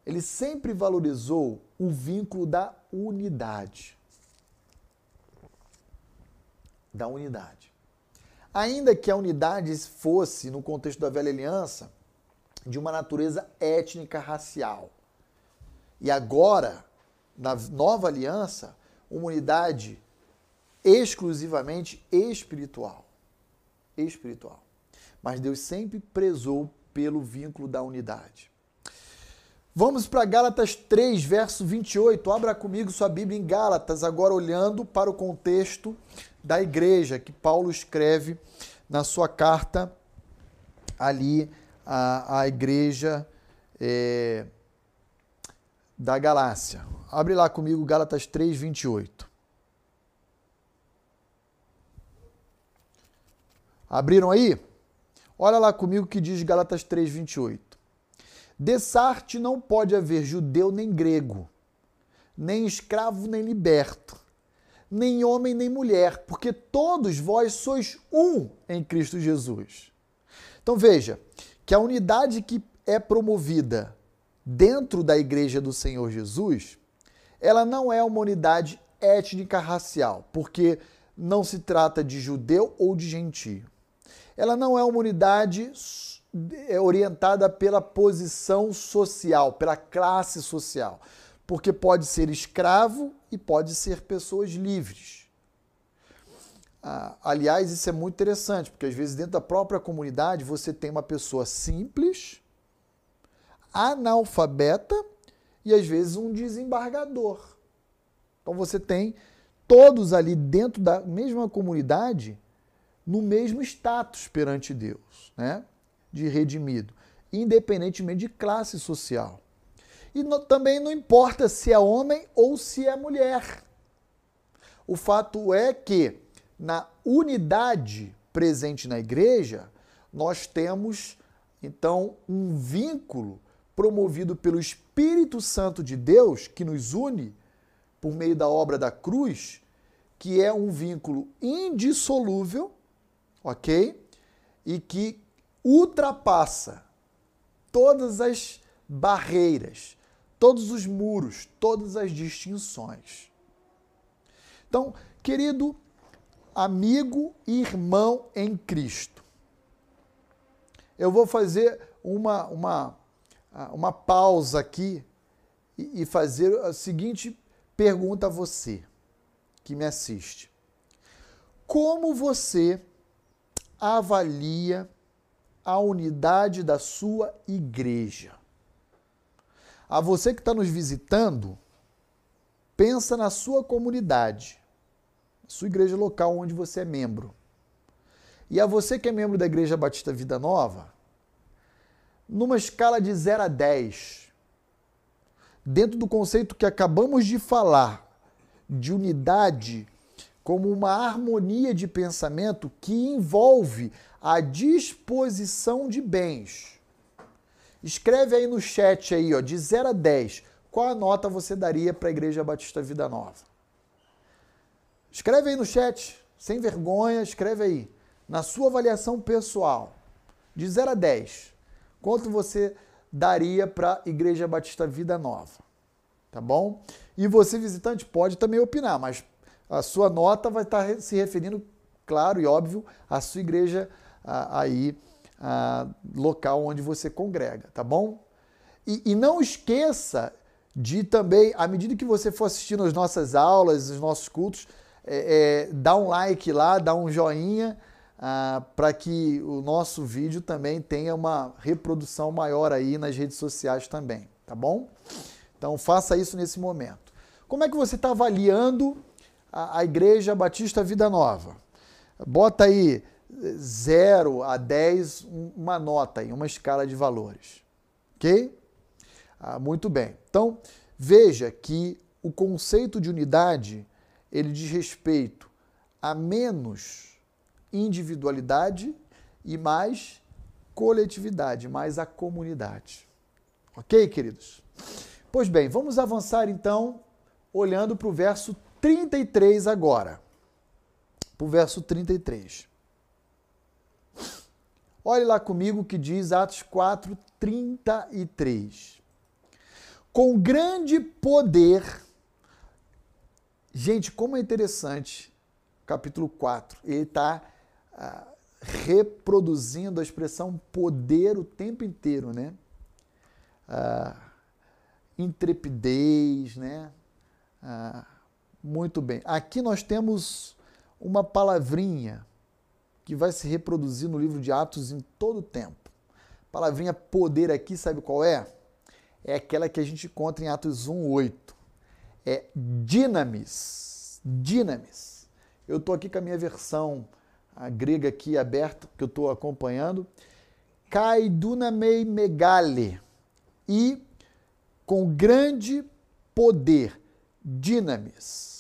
ele sempre valorizou o vínculo da unidade. Da unidade. Ainda que a unidade fosse, no contexto da velha aliança, de uma natureza étnica racial. E agora, na nova aliança, uma unidade exclusivamente espiritual espiritual. Mas Deus sempre prezou pelo vínculo da unidade. Vamos para Gálatas 3, verso 28. Abra comigo sua Bíblia em Gálatas, agora olhando para o contexto da igreja que Paulo escreve na sua carta ali à, à igreja é, da Galácia. Abre lá comigo Gálatas 3, 28. Abriram aí? Olha lá comigo que diz Galatas 3:28. Dessarte não pode haver judeu nem grego, nem escravo nem liberto, nem homem nem mulher, porque todos vós sois um em Cristo Jesus. Então veja que a unidade que é promovida dentro da igreja do Senhor Jesus, ela não é uma unidade étnica racial, porque não se trata de judeu ou de gentio. Ela não é uma unidade orientada pela posição social, pela classe social, porque pode ser escravo e pode ser pessoas livres. Ah, aliás, isso é muito interessante, porque às vezes dentro da própria comunidade você tem uma pessoa simples, analfabeta e às vezes um desembargador. Então você tem todos ali dentro da mesma comunidade no mesmo status perante Deus, né? De redimido, independentemente de classe social. E no, também não importa se é homem ou se é mulher. O fato é que na unidade presente na igreja, nós temos então um vínculo promovido pelo Espírito Santo de Deus que nos une por meio da obra da cruz, que é um vínculo indissolúvel, ok? E que ultrapassa todas as barreiras, todos os muros, todas as distinções. Então, querido amigo e irmão em Cristo, eu vou fazer uma, uma, uma pausa aqui e fazer a seguinte pergunta a você que me assiste. Como você avalia a unidade da sua igreja? A você que está nos visitando, pensa na sua comunidade, sua igreja local onde você é membro. E a você que é membro da Igreja Batista Vida Nova, numa escala de 0 a 10, dentro do conceito que acabamos de falar, de unidade como uma harmonia de pensamento que envolve a disposição de bens. Escreve aí no chat aí, ó, de 0 a 10, qual a nota você daria para a Igreja Batista Vida Nova? Escreve aí no chat, sem vergonha, escreve aí. Na sua avaliação pessoal, de 0 a 10, quanto você daria para a Igreja Batista Vida Nova? Tá bom? E você, visitante, pode também opinar, mas a sua nota vai estar se referindo, claro e óbvio, à sua igreja aí local onde você congrega, tá bom? E, e, não esqueça de também, à medida que você for assistindo as nossas aulas, os nossos cultos, é, é, dar um like lá, dar um joinha, ah, para que o nosso vídeo também tenha uma reprodução maior aí nas redes sociais também, tá bom? Então faça isso nesse momento. Como é que você está avaliando a, a Igreja Batista Vida Nova? Bota aí 0 a 10, uma nota aí, uma escala de valores. Ok? Ah, muito bem. Então, veja que o conceito de unidade ele diz respeito a menos individualidade e mais coletividade, mais a comunidade. Ok, queridos? Pois bem, vamos avançar então, olhando para o verso 33 agora. Para o verso 33. Olhe lá comigo o que diz Atos 4, 33. Com grande poder. Gente, como é interessante, capítulo 4. Ele está ah, reproduzindo a expressão poder o tempo inteiro, né? Ah, intrepidez, né? Ah, muito bem. Aqui nós temos uma palavrinha que vai se reproduzir no livro de Atos em todo o tempo. Palavrinha poder aqui, sabe qual é? É aquela que a gente encontra em Atos 1:8. É dinamis. Dinamis. Eu estou aqui com a minha versão a grega aqui aberta, que eu estou acompanhando. Kai dunamei megale. E com grande poder. Dinamis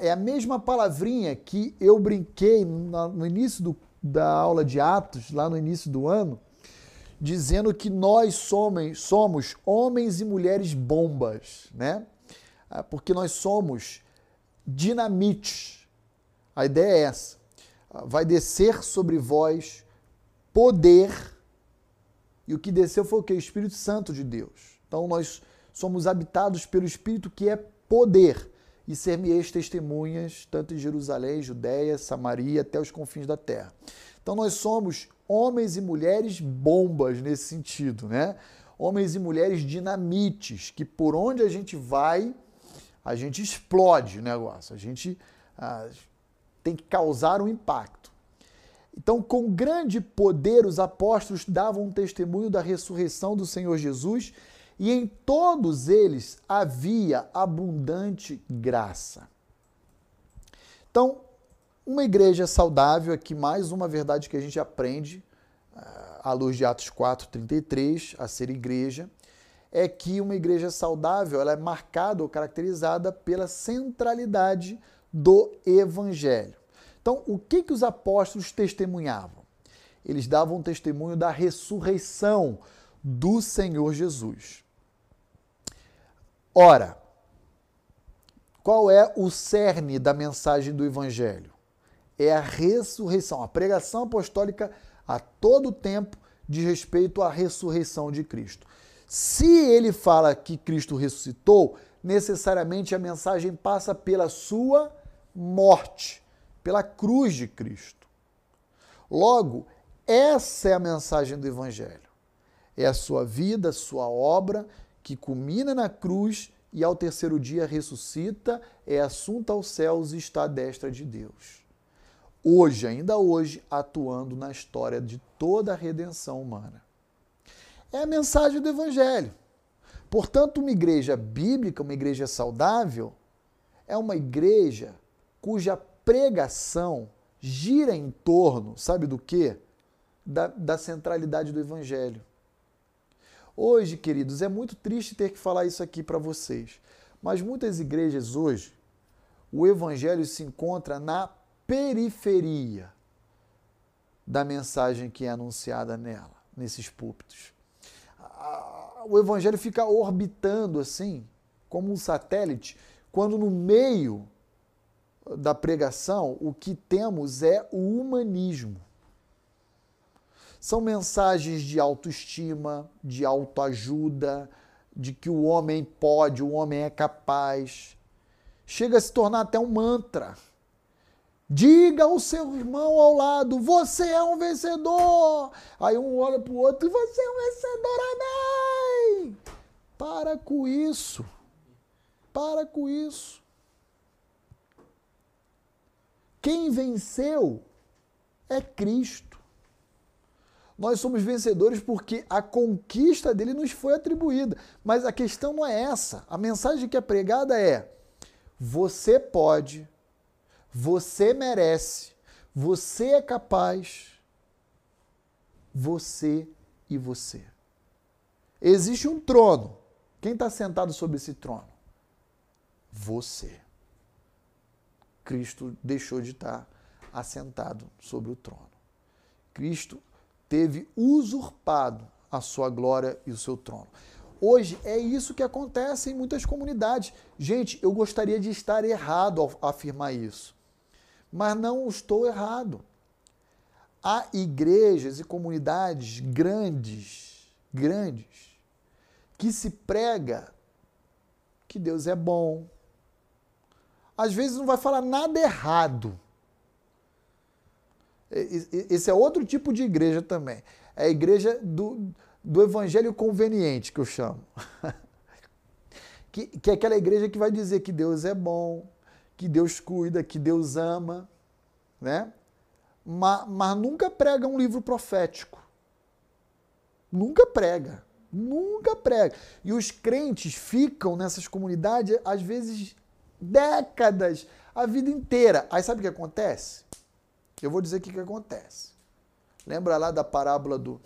é a mesma palavrinha que eu brinquei no início do, da aula de Atos, lá no início do ano, dizendo que nós somos, somos homens e mulheres bombas, né? Ah, porque nós somos dinamite. A ideia é essa. Vai descer sobre vós poder. E o que desceu foi o que? O Espírito Santo de Deus. Então nós somos habitados pelo Espírito que é poder. E ser-me-eis testemunhas, tanto em Jerusalém, Judéia, Samaria, até os confins da terra. Então nós somos homens e mulheres bombas nesse sentido, né? Homens e mulheres dinamites, que por onde a gente vai, a gente explode o negócio, a gente ah, tem que causar um impacto. Então, com grande poder, os apóstolos davam um testemunho da ressurreição do Senhor Jesus e em todos eles havia abundante graça. Então, uma igreja saudável, aqui mais uma verdade que a gente aprende ah, à luz de Atos 4:33, a ser igreja, é que uma igreja saudável ela é marcada ou caracterizada pela centralidade do evangelho. Então, o que, que os apóstolos testemunhavam? Eles davam testemunho da ressurreição do Senhor Jesus. Ora, qual é o cerne da mensagem do evangelho? É a ressurreição, a pregação apostólica a todo tempo de respeito à ressurreição de Cristo. Se ele fala que Cristo ressuscitou, necessariamente a mensagem passa pela sua morte, pela cruz de Cristo. Logo, essa é a mensagem do Evangelho. É a sua vida, sua obra, que culmina na cruz e ao terceiro dia ressuscita, é assunta aos céus e está à destra de Deus. Hoje, ainda hoje, atuando na história de toda a redenção humana é a mensagem do Evangelho. Portanto, uma igreja bíblica, uma igreja saudável, é uma igreja cuja pregação gira em torno, sabe do quê? Da, da centralidade do Evangelho. Hoje, queridos, é muito triste ter que falar isso aqui para vocês, mas muitas igrejas hoje, o Evangelho se encontra na periferia da mensagem que é anunciada nela, nesses púlpitos o evangelho fica orbitando assim, como um satélite, quando no meio da pregação o que temos é o humanismo. São mensagens de autoestima, de autoajuda, de que o homem pode, o homem é capaz. Chega a se tornar até um mantra. Diga ao seu irmão ao lado: você é um vencedor. Aí um olha para o outro: você é um vencedor, amém. Para com isso. Para com isso. Quem venceu é Cristo. Nós somos vencedores porque a conquista dele nos foi atribuída. Mas a questão não é essa. A mensagem que é pregada é: você pode você merece. Você é capaz. Você e você. Existe um trono. Quem está sentado sobre esse trono? Você. Cristo deixou de estar assentado sobre o trono. Cristo teve usurpado a sua glória e o seu trono. Hoje é isso que acontece em muitas comunidades. Gente, eu gostaria de estar errado ao afirmar isso mas não estou errado. Há igrejas e comunidades grandes, grandes, que se prega que Deus é bom. Às vezes não vai falar nada errado. Esse é outro tipo de igreja também. É a igreja do, do evangelho conveniente, que eu chamo. que, que é aquela igreja que vai dizer que Deus é bom, que Deus cuida, que Deus ama, né? Mas, mas nunca prega um livro profético. Nunca prega. Nunca prega. E os crentes ficam nessas comunidades, às vezes, décadas, a vida inteira. Aí sabe o que acontece? Eu vou dizer o que, que acontece. Lembra lá da parábola do,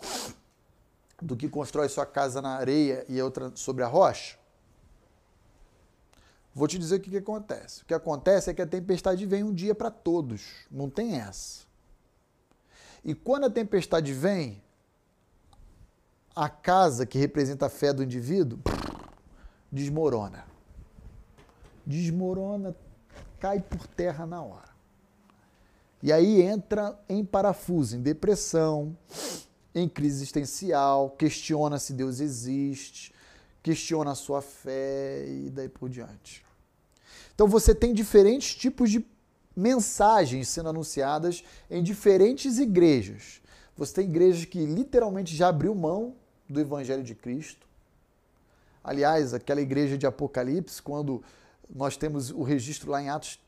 do que constrói sua casa na areia e outra sobre a rocha? Vou te dizer o que, que acontece. O que acontece é que a tempestade vem um dia para todos. Não tem essa. E quando a tempestade vem, a casa que representa a fé do indivíduo desmorona. Desmorona cai por terra na hora. E aí entra em parafuso, em depressão, em crise existencial, questiona se Deus existe, questiona a sua fé e daí por diante. Então você tem diferentes tipos de mensagens sendo anunciadas em diferentes igrejas. Você tem igrejas que literalmente já abriu mão do evangelho de Cristo. Aliás, aquela igreja de Apocalipse, quando nós temos o registro lá em Atos,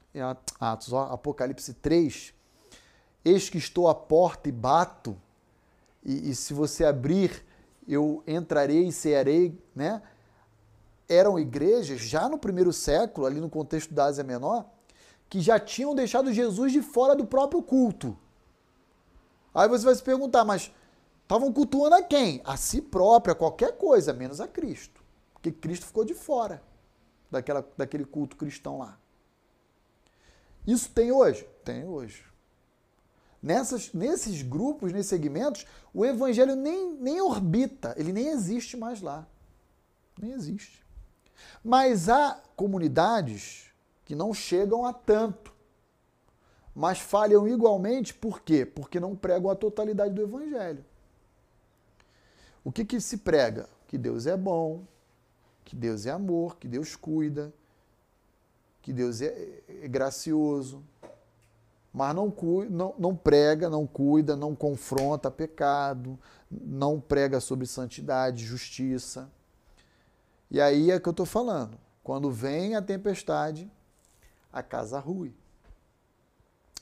Atos ó, Apocalipse 3, eis que estou à porta e bato, e, e se você abrir, eu entrarei e cearei, né? Eram igrejas, já no primeiro século, ali no contexto da Ásia Menor, que já tinham deixado Jesus de fora do próprio culto. Aí você vai se perguntar, mas estavam cultuando a quem? A si própria, qualquer coisa, menos a Cristo. Porque Cristo ficou de fora daquela, daquele culto cristão lá. Isso tem hoje? Tem hoje. Nessas, nesses grupos, nesses segmentos, o evangelho nem, nem orbita, ele nem existe mais lá. Nem existe. Mas há comunidades que não chegam a tanto, mas falham igualmente, por quê? Porque não pregam a totalidade do evangelho. O que, que se prega? Que Deus é bom, que Deus é amor, que Deus cuida, que Deus é, é gracioso, mas não, não, não prega, não cuida, não confronta pecado, não prega sobre santidade, justiça. E aí é que eu estou falando. Quando vem a tempestade, a casa rui.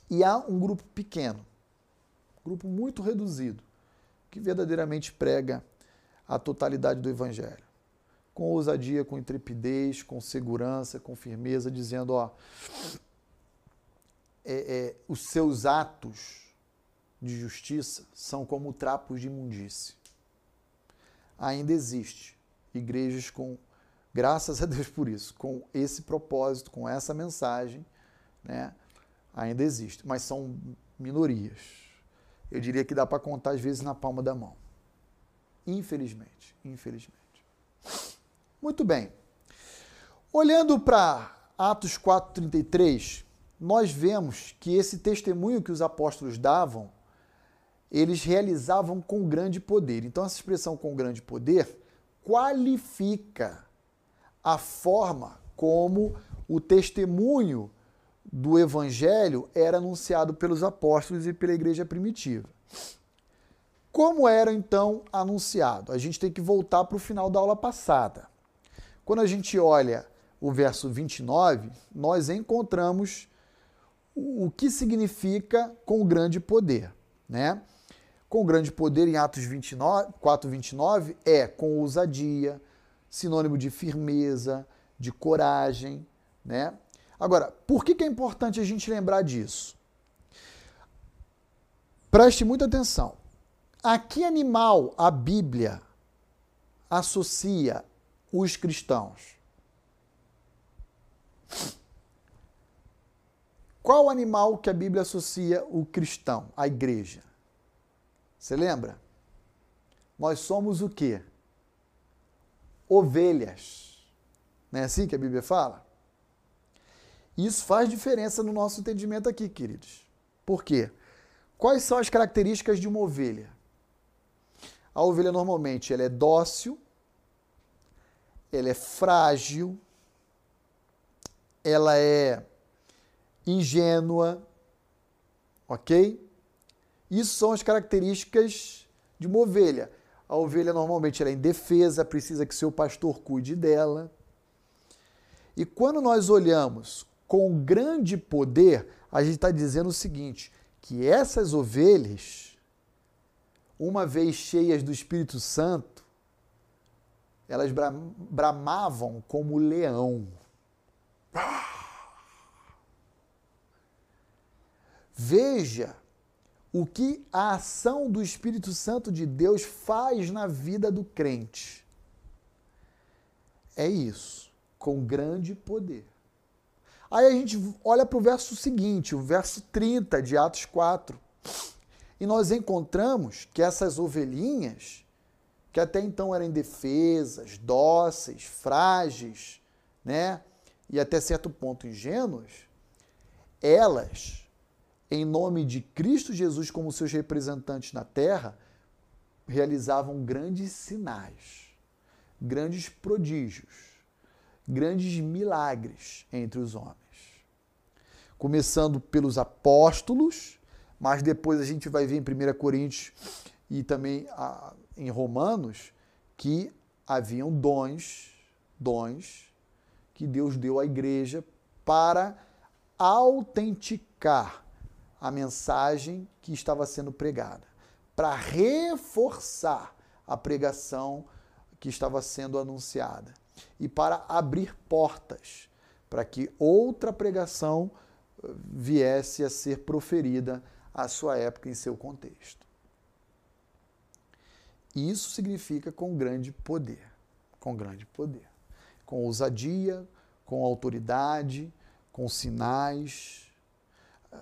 E há um grupo pequeno, um grupo muito reduzido, que verdadeiramente prega a totalidade do Evangelho. Com ousadia, com intrepidez, com segurança, com firmeza, dizendo: ó, é, é, os seus atos de justiça são como trapos de imundície. Ainda existe igrejas com, graças a Deus por isso, com esse propósito, com essa mensagem, né? Ainda existe, mas são minorias. Eu diria que dá para contar às vezes na palma da mão. Infelizmente, infelizmente. Muito bem. Olhando para Atos 4:33, nós vemos que esse testemunho que os apóstolos davam, eles realizavam com grande poder. Então, essa expressão com grande poder qualifica a forma como o testemunho do evangelho era anunciado pelos apóstolos e pela igreja primitiva. Como era então anunciado? A gente tem que voltar para o final da aula passada. Quando a gente olha o verso 29, nós encontramos o que significa com grande poder, né? Com grande poder em Atos 29, 4, 29 é com ousadia, sinônimo de firmeza, de coragem, né? Agora, por que, que é importante a gente lembrar disso? Preste muita atenção. A que animal a Bíblia associa os cristãos? Qual animal que a Bíblia associa o cristão, a igreja? Você lembra? Nós somos o quê? Ovelhas. Não é assim que a Bíblia fala? Isso faz diferença no nosso entendimento aqui, queridos. Por quê? Quais são as características de uma ovelha? A ovelha normalmente ela é dócil, ela é frágil, ela é ingênua, ok? Isso são as características de uma ovelha. A ovelha normalmente ela é indefesa, precisa que seu pastor cuide dela. E quando nós olhamos com grande poder, a gente está dizendo o seguinte: que essas ovelhas, uma vez cheias do Espírito Santo, elas bramavam como leão. Veja o que a ação do Espírito Santo de Deus faz na vida do crente. É isso, com grande poder. Aí a gente olha para o verso seguinte, o verso 30 de Atos 4, e nós encontramos que essas ovelhinhas, que até então eram indefesas, dóceis, frágeis, né, e até certo ponto ingênuas, elas, em nome de Cristo Jesus como seus representantes na terra, realizavam grandes sinais, grandes prodígios, grandes milagres entre os homens. Começando pelos apóstolos, mas depois a gente vai ver em 1 Coríntios e também em Romanos que haviam dons, dons que Deus deu à igreja para autenticar a mensagem que estava sendo pregada, para reforçar a pregação que estava sendo anunciada e para abrir portas para que outra pregação eh, viesse a ser proferida à sua época em seu contexto. Isso significa com grande poder, com grande poder, com ousadia, com autoridade, com sinais,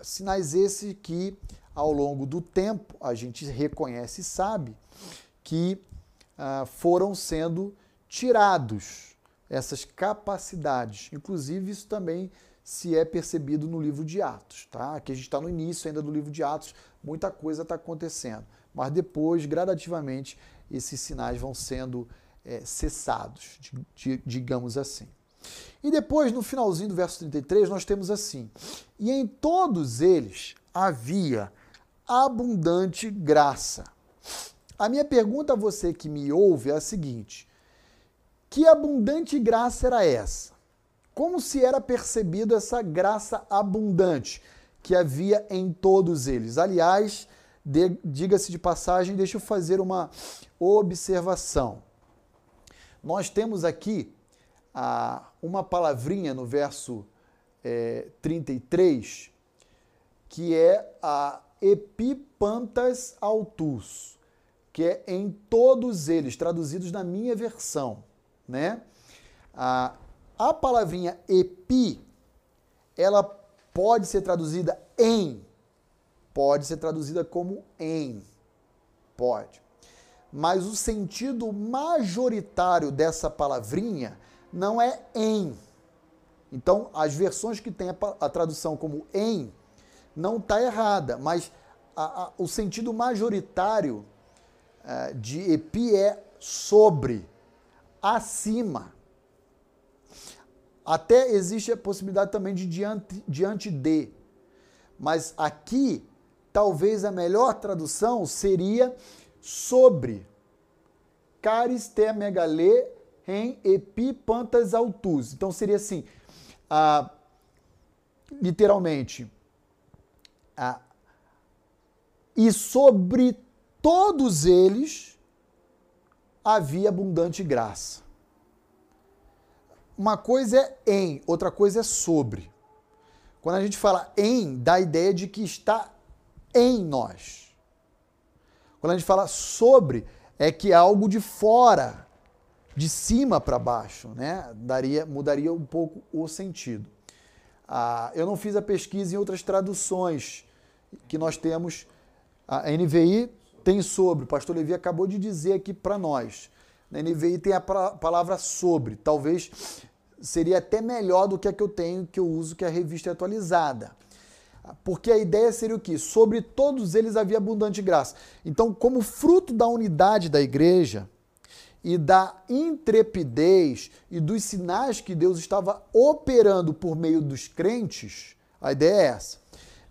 sinais esses que ao longo do tempo a gente reconhece e sabe que ah, foram sendo tirados essas capacidades. Inclusive, isso também se é percebido no livro de Atos. Tá? Aqui a gente está no início ainda do livro de Atos, muita coisa está acontecendo. Mas depois, gradativamente, esses sinais vão sendo é, cessados, digamos assim. E depois, no finalzinho do verso 33, nós temos assim: E em todos eles havia abundante graça. A minha pergunta a você que me ouve é a seguinte: Que abundante graça era essa? Como se era percebido essa graça abundante que havia em todos eles? Aliás, diga-se de passagem, deixa eu fazer uma observação. Nós temos aqui ah, uma palavrinha no verso é, 33, que é a epipantas autus, que é em todos eles, traduzidos na minha versão. Né? A, a palavrinha epi, ela pode ser traduzida em, pode ser traduzida como em, pode. Mas o sentido majoritário dessa palavrinha não é em. Então, as versões que têm a, a tradução como em não está errada, mas a, a, o sentido majoritário uh, de epi é sobre, acima. Até existe a possibilidade também de diante, diante de. Mas aqui, talvez a melhor tradução seria sobre. Cariste megale em epipantas altus. Então seria assim, literalmente, e sobre todos eles havia abundante graça. Uma coisa é em, outra coisa é sobre. Quando a gente fala em, dá a ideia de que está em nós. Quando a gente fala sobre, é que é algo de fora de cima para baixo, né? Daria, mudaria um pouco o sentido. Ah, eu não fiz a pesquisa em outras traduções que nós temos. A NVI tem sobre, o pastor Levi acabou de dizer aqui para nós. Na NVI tem a palavra sobre. Talvez seria até melhor do que a que eu tenho, que eu uso, que é a revista atualizada. Porque a ideia seria o quê? Sobre todos eles havia abundante graça. Então, como fruto da unidade da igreja, e da intrepidez e dos sinais que Deus estava operando por meio dos crentes, a ideia é essa.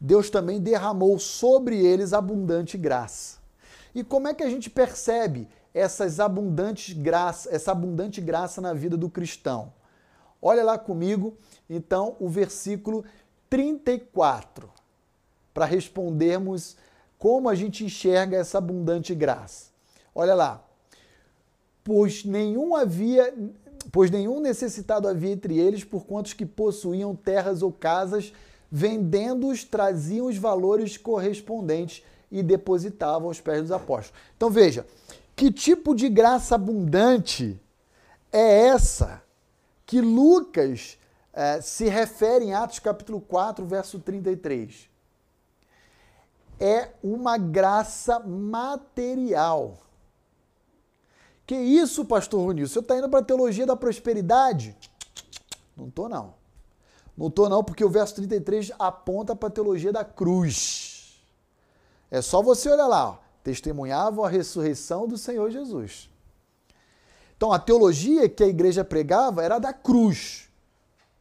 Deus também derramou sobre eles abundante graça. E como é que a gente percebe essas abundantes graça, essa abundante graça na vida do cristão? Olha lá comigo, então, o versículo 34, para respondermos como a gente enxerga essa abundante graça. Olha lá pois nenhum havia, pois nenhum necessitado havia entre eles, por quantos que possuíam terras ou casas, vendendo-os traziam os valores correspondentes e depositavam aos pés dos apóstolos. Então veja, que tipo de graça abundante é essa que Lucas eh, se refere em Atos capítulo 4, verso 33? É uma graça material. Que isso, pastor Runil? O senhor está indo para a teologia da prosperidade? Não estou, não. Não estou não, porque o verso 33 aponta para a teologia da cruz. É só você olhar lá, ó. testemunhavam a ressurreição do Senhor Jesus. Então a teologia que a igreja pregava era da cruz,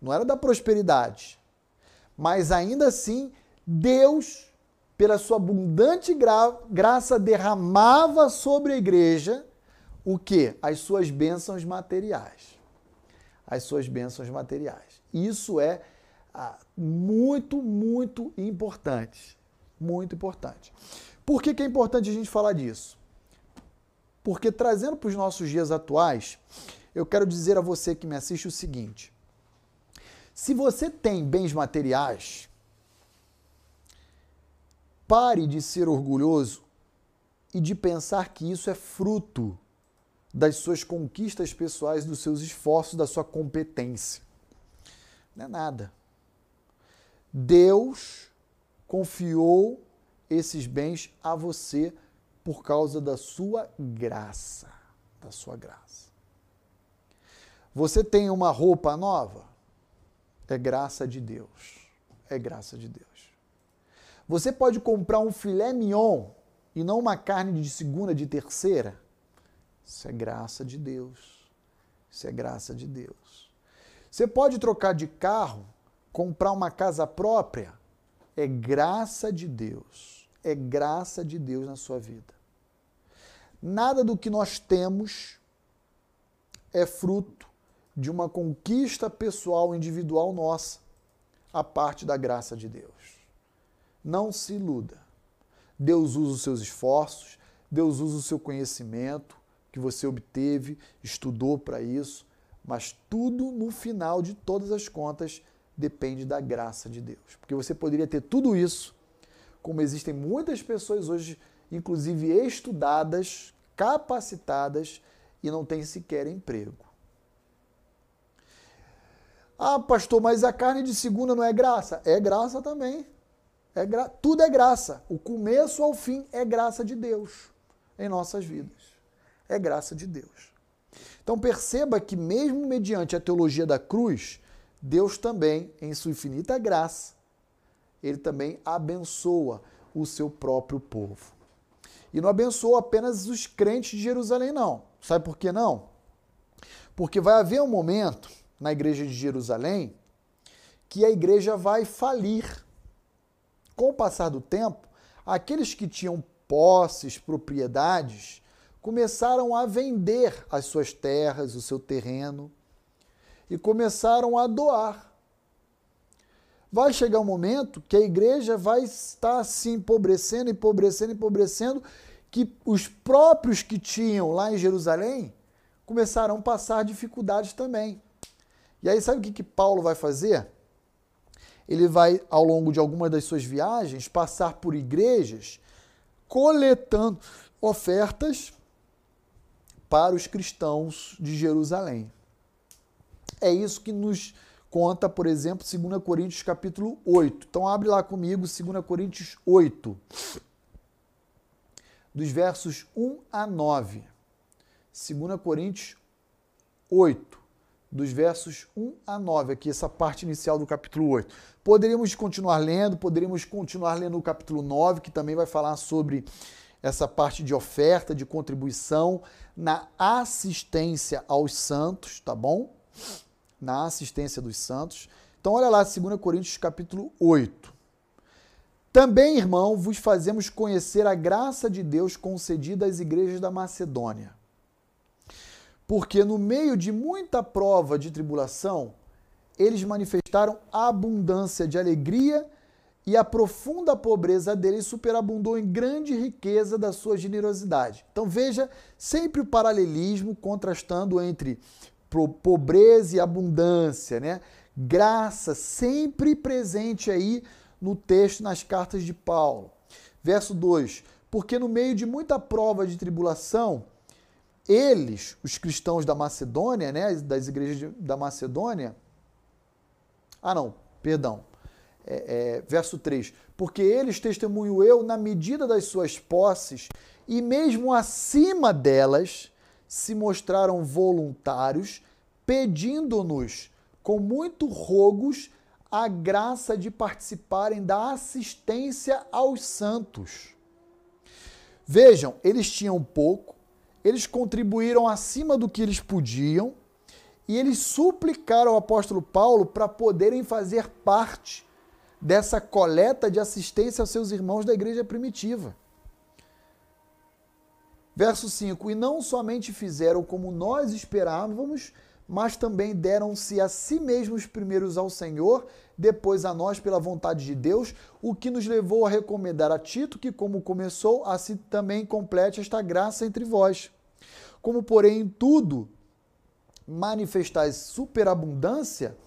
não era da prosperidade. Mas ainda assim, Deus, pela sua abundante gra graça, derramava sobre a igreja o que? As suas bênçãos materiais. As suas bênçãos materiais. Isso é ah, muito, muito importante. Muito importante. Por que, que é importante a gente falar disso? Porque trazendo para os nossos dias atuais, eu quero dizer a você que me assiste o seguinte: se você tem bens materiais, pare de ser orgulhoso e de pensar que isso é fruto das suas conquistas pessoais, dos seus esforços, da sua competência. Não é nada. Deus confiou esses bens a você por causa da sua graça, da sua graça. Você tem uma roupa nova? É graça de Deus. É graça de Deus. Você pode comprar um filé mignon e não uma carne de segunda, de terceira? Isso é graça de Deus. Isso é graça de Deus. Você pode trocar de carro, comprar uma casa própria? É graça de Deus. É graça de Deus na sua vida. Nada do que nós temos é fruto de uma conquista pessoal, individual nossa, a parte da graça de Deus. Não se iluda. Deus usa os seus esforços, Deus usa o seu conhecimento, que você obteve, estudou para isso, mas tudo no final de todas as contas depende da graça de Deus. Porque você poderia ter tudo isso, como existem muitas pessoas hoje, inclusive estudadas, capacitadas e não têm sequer emprego. Ah, pastor, mas a carne de segunda não é graça? É graça também. É gra... Tudo é graça. O começo ao fim é graça de Deus em nossas vidas é graça de Deus. Então perceba que, mesmo mediante a teologia da cruz, Deus também, em sua infinita graça, ele também abençoa o seu próprio povo. E não abençoa apenas os crentes de Jerusalém, não. Sabe por que não? Porque vai haver um momento na igreja de Jerusalém que a igreja vai falir. Com o passar do tempo, aqueles que tinham posses, propriedades, começaram a vender as suas terras, o seu terreno e começaram a doar. Vai chegar um momento que a igreja vai estar se empobrecendo, empobrecendo, empobrecendo, que os próprios que tinham lá em Jerusalém começarão a passar dificuldades também. E aí, sabe o que, que Paulo vai fazer? Ele vai, ao longo de algumas das suas viagens, passar por igrejas coletando ofertas para os cristãos de Jerusalém. É isso que nos conta, por exemplo, 2 Coríntios capítulo 8. Então abre lá comigo 2 Coríntios 8, dos versos 1 a 9. 2 Coríntios 8, dos versos 1 a 9, aqui essa parte inicial do capítulo 8. Poderíamos continuar lendo, poderíamos continuar lendo o capítulo 9, que também vai falar sobre essa parte de oferta, de contribuição, na assistência aos santos, tá bom? Na assistência dos santos. Então, olha lá, 2 Coríntios capítulo 8. Também, irmão, vos fazemos conhecer a graça de Deus concedida às igrejas da Macedônia. Porque no meio de muita prova de tribulação, eles manifestaram abundância de alegria e a profunda pobreza dele superabundou em grande riqueza da sua generosidade. Então veja sempre o paralelismo contrastando entre pobreza e abundância, né? Graça sempre presente aí no texto, nas cartas de Paulo. Verso 2: Porque no meio de muita prova de tribulação, eles, os cristãos da Macedônia, né, das igrejas da Macedônia, ah não, perdão, é, é, verso 3: Porque eles testemunho eu na medida das suas posses, e mesmo acima delas se mostraram voluntários, pedindo-nos com muito rogos a graça de participarem da assistência aos santos. Vejam, eles tinham pouco, eles contribuíram acima do que eles podiam e eles suplicaram ao apóstolo Paulo para poderem fazer parte dessa coleta de assistência aos seus irmãos da igreja primitiva. Verso 5: E não somente fizeram como nós esperávamos, mas também deram-se a si mesmos primeiros ao Senhor, depois a nós pela vontade de Deus, o que nos levou a recomendar a Tito que, como começou, assim também complete esta graça entre vós. Como, porém, em tudo manifestais superabundância,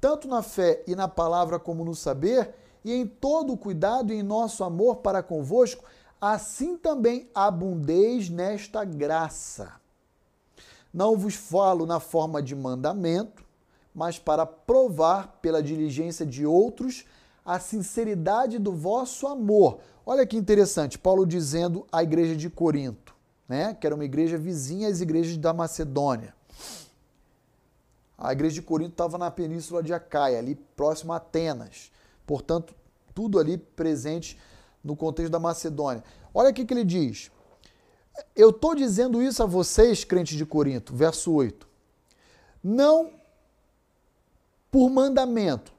tanto na fé e na palavra como no saber, e em todo o cuidado e em nosso amor para convosco, assim também abundeis nesta graça. Não vos falo na forma de mandamento, mas para provar pela diligência de outros a sinceridade do vosso amor. Olha que interessante, Paulo dizendo à igreja de Corinto, né, que era uma igreja vizinha às igrejas da Macedônia. A igreja de Corinto estava na península de Acaia, ali próximo a Atenas. Portanto, tudo ali presente no contexto da Macedônia. Olha o que ele diz. Eu estou dizendo isso a vocês, crentes de Corinto, verso 8. Não por mandamento,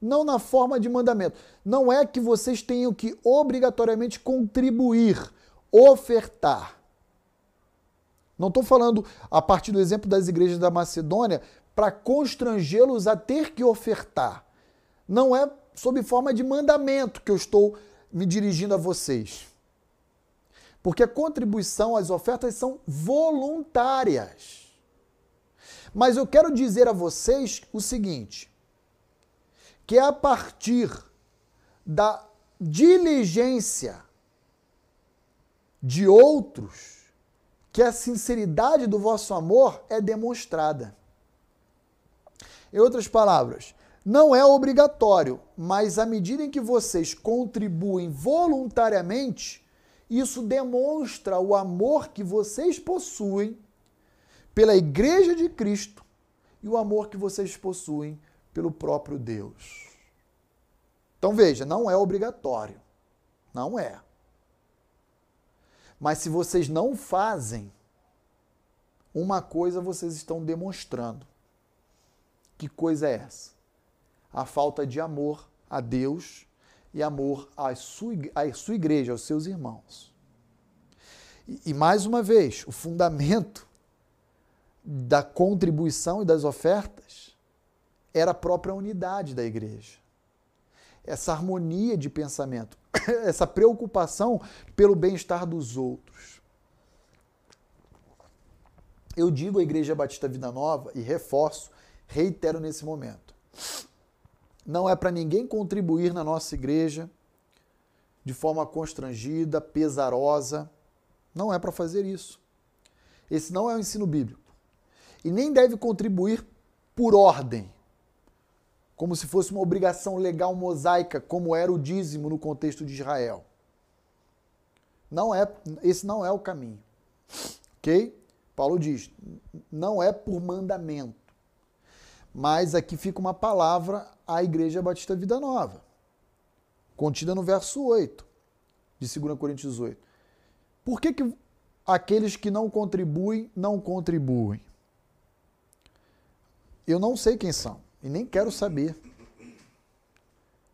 não na forma de mandamento. Não é que vocês tenham que obrigatoriamente contribuir, ofertar. Não estou falando a partir do exemplo das igrejas da Macedônia para constrangê-los a ter que ofertar. Não é sob forma de mandamento que eu estou me dirigindo a vocês. Porque a contribuição, as ofertas são voluntárias. Mas eu quero dizer a vocês o seguinte: que é a partir da diligência de outros que a sinceridade do vosso amor é demonstrada. Em outras palavras, não é obrigatório, mas à medida em que vocês contribuem voluntariamente, isso demonstra o amor que vocês possuem pela Igreja de Cristo e o amor que vocês possuem pelo próprio Deus. Então veja, não é obrigatório. Não é. Mas se vocês não fazem, uma coisa vocês estão demonstrando. Que coisa é essa? A falta de amor a Deus e amor à sua, à sua igreja, aos seus irmãos. E, e mais uma vez, o fundamento da contribuição e das ofertas era a própria unidade da igreja. Essa harmonia de pensamento, essa preocupação pelo bem-estar dos outros. Eu digo à Igreja Batista Vida Nova e reforço reitero nesse momento. Não é para ninguém contribuir na nossa igreja de forma constrangida, pesarosa. Não é para fazer isso. Esse não é o ensino bíblico. E nem deve contribuir por ordem, como se fosse uma obrigação legal mosaica, como era o dízimo no contexto de Israel. Não é, esse não é o caminho. OK? Paulo diz: não é por mandamento. Mas aqui fica uma palavra à Igreja Batista Vida Nova, contida no verso 8 de 2 Coríntios 8. Por que, que aqueles que não contribuem, não contribuem? Eu não sei quem são e nem quero saber.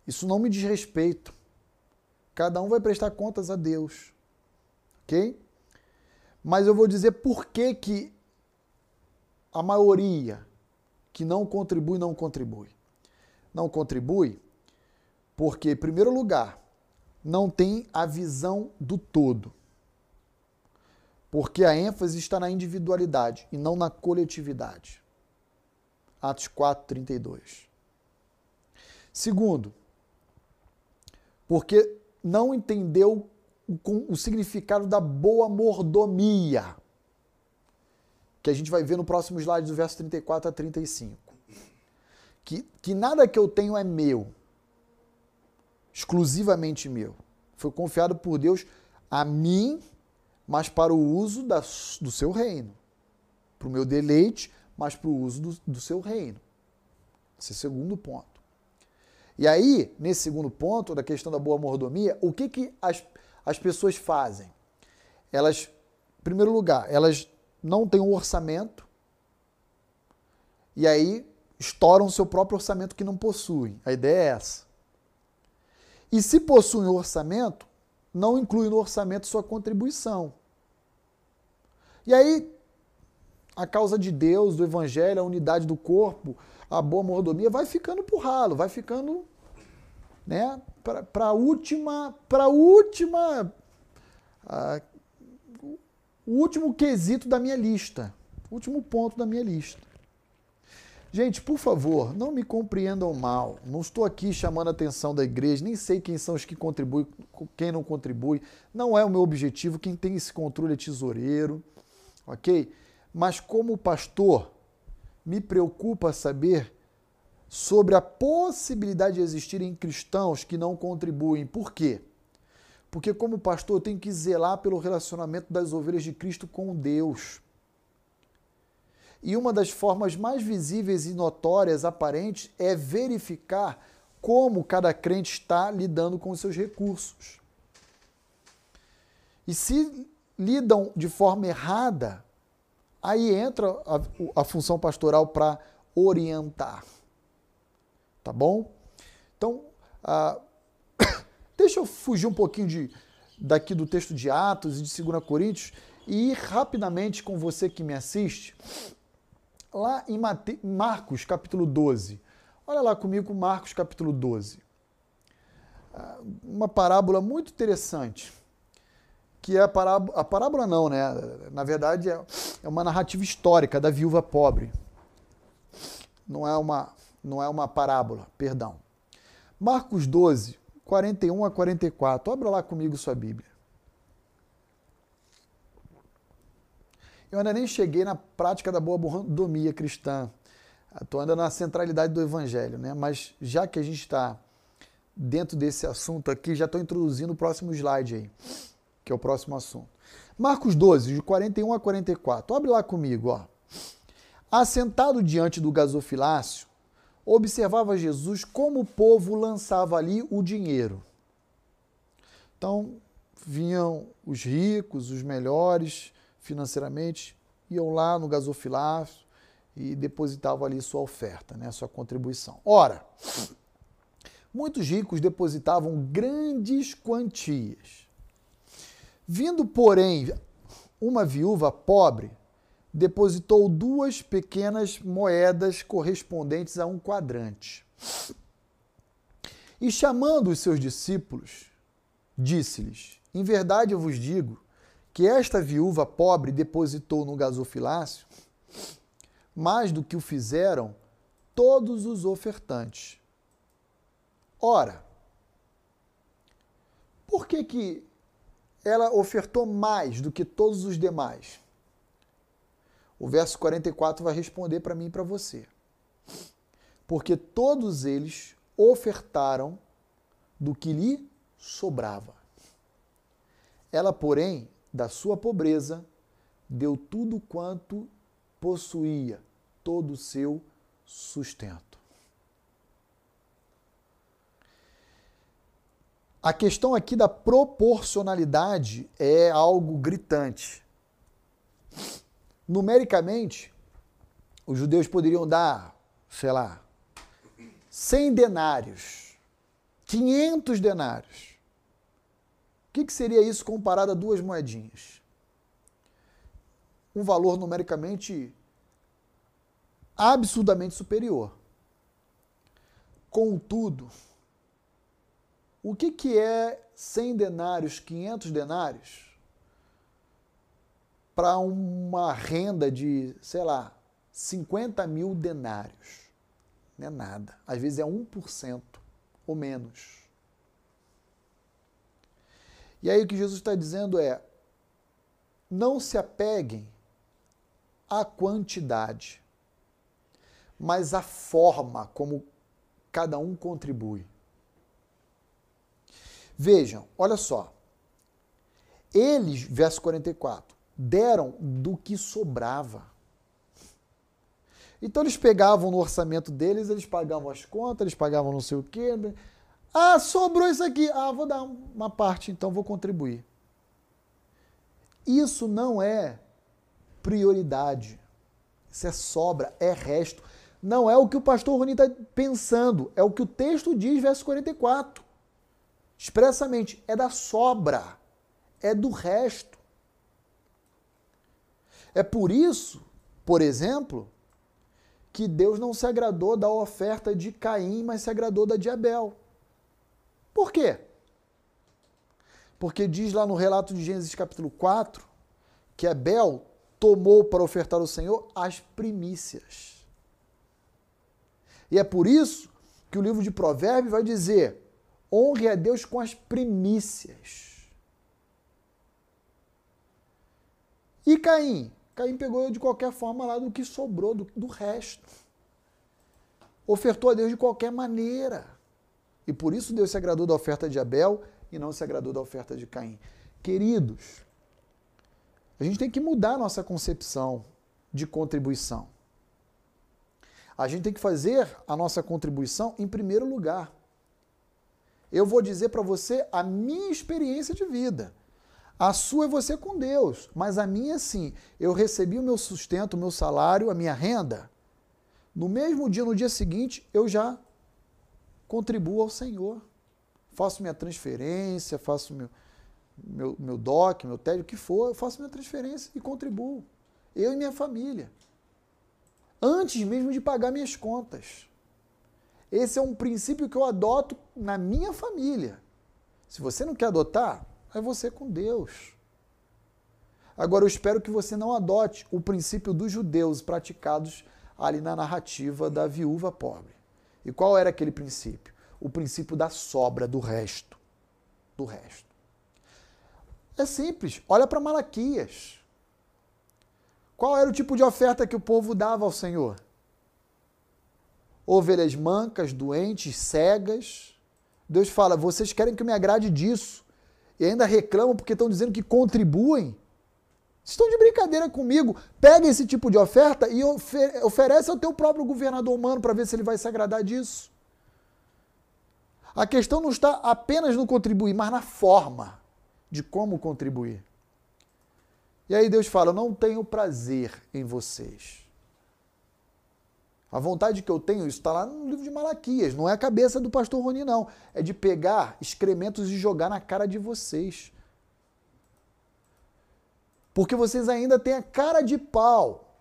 Isso não me diz respeito. Cada um vai prestar contas a Deus. Ok? Mas eu vou dizer por que, que a maioria que não contribui, não contribui. Não contribui porque, em primeiro lugar, não tem a visão do todo. Porque a ênfase está na individualidade e não na coletividade. Atos 4, 32. Segundo, porque não entendeu o, o significado da boa mordomia que a gente vai ver no próximo slide do verso 34 a 35. Que, que nada que eu tenho é meu, exclusivamente meu. Foi confiado por Deus a mim, mas para o uso da, do seu reino. Para o meu deleite, mas para o uso do, do seu reino. Esse é o segundo ponto. E aí, nesse segundo ponto, da questão da boa mordomia, o que, que as, as pessoas fazem? Elas, em primeiro lugar, elas não têm um orçamento e aí estouram seu próprio orçamento que não possuem. A ideia é essa. E se possuem orçamento, não inclui no orçamento sua contribuição. E aí, a causa de Deus, do Evangelho, a unidade do corpo, a boa mordomia vai ficando por ralo, vai ficando né, para a última, para última, o último quesito da minha lista, o último ponto da minha lista. Gente, por favor, não me compreendam mal. Não estou aqui chamando a atenção da igreja, nem sei quem são os que contribuem, quem não contribui. Não é o meu objetivo. Quem tem esse controle é tesoureiro, ok? Mas como pastor, me preocupa saber sobre a possibilidade de existirem cristãos que não contribuem. Por quê? Porque, como pastor, eu tenho que zelar pelo relacionamento das ovelhas de Cristo com Deus. E uma das formas mais visíveis e notórias, aparentes, é verificar como cada crente está lidando com os seus recursos. E se lidam de forma errada, aí entra a, a função pastoral para orientar. Tá bom? Então, deixa eu fugir um pouquinho de, daqui do texto de Atos e de 2 Coríntios e ir rapidamente com você que me assiste lá em Mate... Marcos, capítulo 12. Olha lá comigo, Marcos, capítulo 12. Ah, uma parábola muito interessante, que é a parábola, a parábola não, né? Na verdade, é, é uma narrativa histórica da viúva pobre. Não é uma, não é uma parábola, perdão. Marcos 12, 41 a 44. Abra lá comigo sua Bíblia. Eu ainda nem cheguei na prática da boa mordomia cristã. Estou ainda na centralidade do evangelho, né? Mas já que a gente está dentro desse assunto aqui, já estou introduzindo o próximo slide aí, que é o próximo assunto. Marcos 12, de 41 a 44. Abre lá comigo, ó. Assentado diante do gasofilácio, observava Jesus como o povo lançava ali o dinheiro. Então, vinham os ricos, os melhores, financeiramente, iam lá no gasofilácio e depositavam ali sua oferta, né, sua contribuição. Ora, muitos ricos depositavam grandes quantias. Vindo, porém, uma viúva pobre, depositou duas pequenas moedas correspondentes a um quadrante. E chamando os seus discípulos, disse-lhes: Em verdade eu vos digo que esta viúva pobre depositou no gasofilácio mais do que o fizeram todos os ofertantes. Ora, por que, que ela ofertou mais do que todos os demais? O verso 44 vai responder para mim e para você. Porque todos eles ofertaram do que lhe sobrava. Ela, porém, da sua pobreza, deu tudo quanto possuía, todo o seu sustento. A questão aqui da proporcionalidade é algo gritante. Numericamente, os judeus poderiam dar, sei lá, 100 denários, 500 denários que, que seria isso comparado a duas moedinhas? Um valor numericamente absurdamente superior. Contudo, o que, que é 100 denários, 500 denários para uma renda de, sei lá, 50 mil denários? Não é nada. Às vezes é 1% ou menos. E aí o que Jesus está dizendo é: não se apeguem à quantidade, mas à forma como cada um contribui. Vejam, olha só. Eles, verso 44, deram do que sobrava. Então eles pegavam no orçamento deles, eles pagavam as contas, eles pagavam não sei o quê. Ah, sobrou isso aqui. Ah, vou dar uma parte, então vou contribuir. Isso não é prioridade. Isso é sobra, é resto. Não é o que o pastor Rony está pensando, é o que o texto diz, verso 44. Expressamente, é da sobra, é do resto. É por isso, por exemplo, que Deus não se agradou da oferta de Caim, mas se agradou da de Abel. Por quê? Porque diz lá no relato de Gênesis capítulo 4 que Abel tomou para ofertar ao Senhor as primícias. E é por isso que o livro de Provérbios vai dizer: honre a Deus com as primícias. E Caim? Caim pegou de qualquer forma lá do que sobrou, do, do resto. Ofertou a Deus de qualquer maneira. E por isso Deus se agradou da oferta de Abel e não se agradou da oferta de Caim. Queridos, a gente tem que mudar a nossa concepção de contribuição. A gente tem que fazer a nossa contribuição em primeiro lugar. Eu vou dizer para você a minha experiência de vida. A sua é você com Deus, mas a minha sim. Eu recebi o meu sustento, o meu salário, a minha renda. No mesmo dia, no dia seguinte, eu já contribuo ao Senhor. Faço minha transferência, faço meu, meu, meu DOC, meu TED, o que for, eu faço minha transferência e contribuo. Eu e minha família. Antes mesmo de pagar minhas contas. Esse é um princípio que eu adoto na minha família. Se você não quer adotar, é você com Deus. Agora, eu espero que você não adote o princípio dos judeus praticados ali na narrativa da viúva pobre. E qual era aquele princípio? O princípio da sobra, do resto. Do resto. É simples. Olha para Malaquias. Qual era o tipo de oferta que o povo dava ao Senhor? Ovelhas mancas, doentes, cegas. Deus fala: vocês querem que eu me agrade disso e ainda reclamam porque estão dizendo que contribuem. Estão de brincadeira comigo. Pega esse tipo de oferta e oferece ao teu próprio governador humano para ver se ele vai se agradar disso. A questão não está apenas no contribuir, mas na forma de como contribuir. E aí Deus fala: não tenho prazer em vocês. A vontade que eu tenho, isso está lá no livro de Malaquias, não é a cabeça do pastor Roni, não. É de pegar excrementos e jogar na cara de vocês. Porque vocês ainda têm a cara de pau,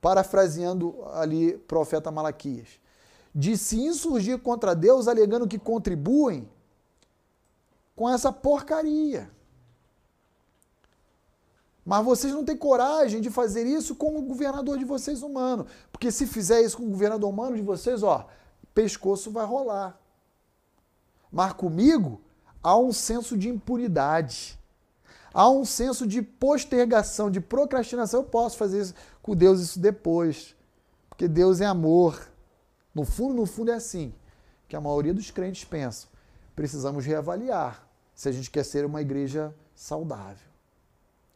parafraseando ali profeta Malaquias, de se insurgir contra Deus alegando que contribuem com essa porcaria. Mas vocês não têm coragem de fazer isso com o governador de vocês humano. Porque se fizer isso com o governador humano de vocês, ó, pescoço vai rolar. Mas comigo há um senso de impunidade. Há um senso de postergação, de procrastinação. Eu posso fazer isso com Deus isso depois. Porque Deus é amor. No fundo, no fundo é assim que a maioria dos crentes pensam. Precisamos reavaliar se a gente quer ser uma igreja saudável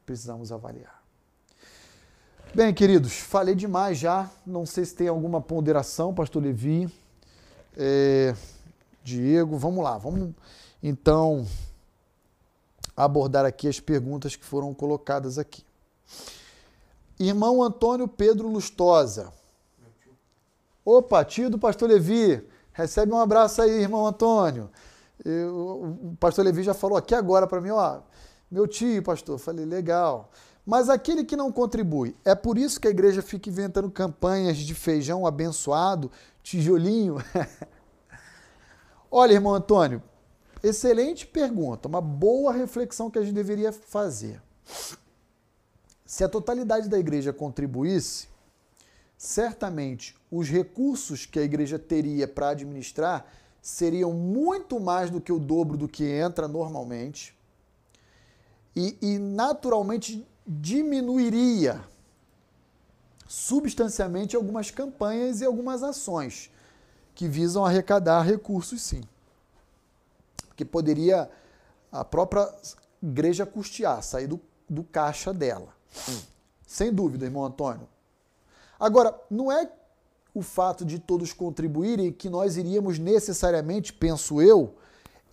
precisamos avaliar. Bem, queridos, falei demais já. Não sei se tem alguma ponderação, Pastor Levi, é, Diego. Vamos lá, vamos então abordar aqui as perguntas que foram colocadas aqui. Irmão Antônio Pedro Lustosa. Opa, tio do Pastor Levi. Recebe um abraço aí, irmão Antônio. Eu, o Pastor Levi já falou aqui agora para mim, ó. Meu tio, pastor, falei, legal. Mas aquele que não contribui, é por isso que a igreja fica inventando campanhas de feijão abençoado, tijolinho. Olha, irmão Antônio, excelente pergunta, uma boa reflexão que a gente deveria fazer. Se a totalidade da igreja contribuísse, certamente os recursos que a igreja teria para administrar seriam muito mais do que o dobro do que entra normalmente e, e naturalmente diminuiria substancialmente algumas campanhas e algumas ações que visam arrecadar recursos, sim. Que poderia a própria igreja custear, sair do, do caixa dela. Hum. Sem dúvida, irmão Antônio. Agora, não é o fato de todos contribuírem que nós iríamos necessariamente, penso eu,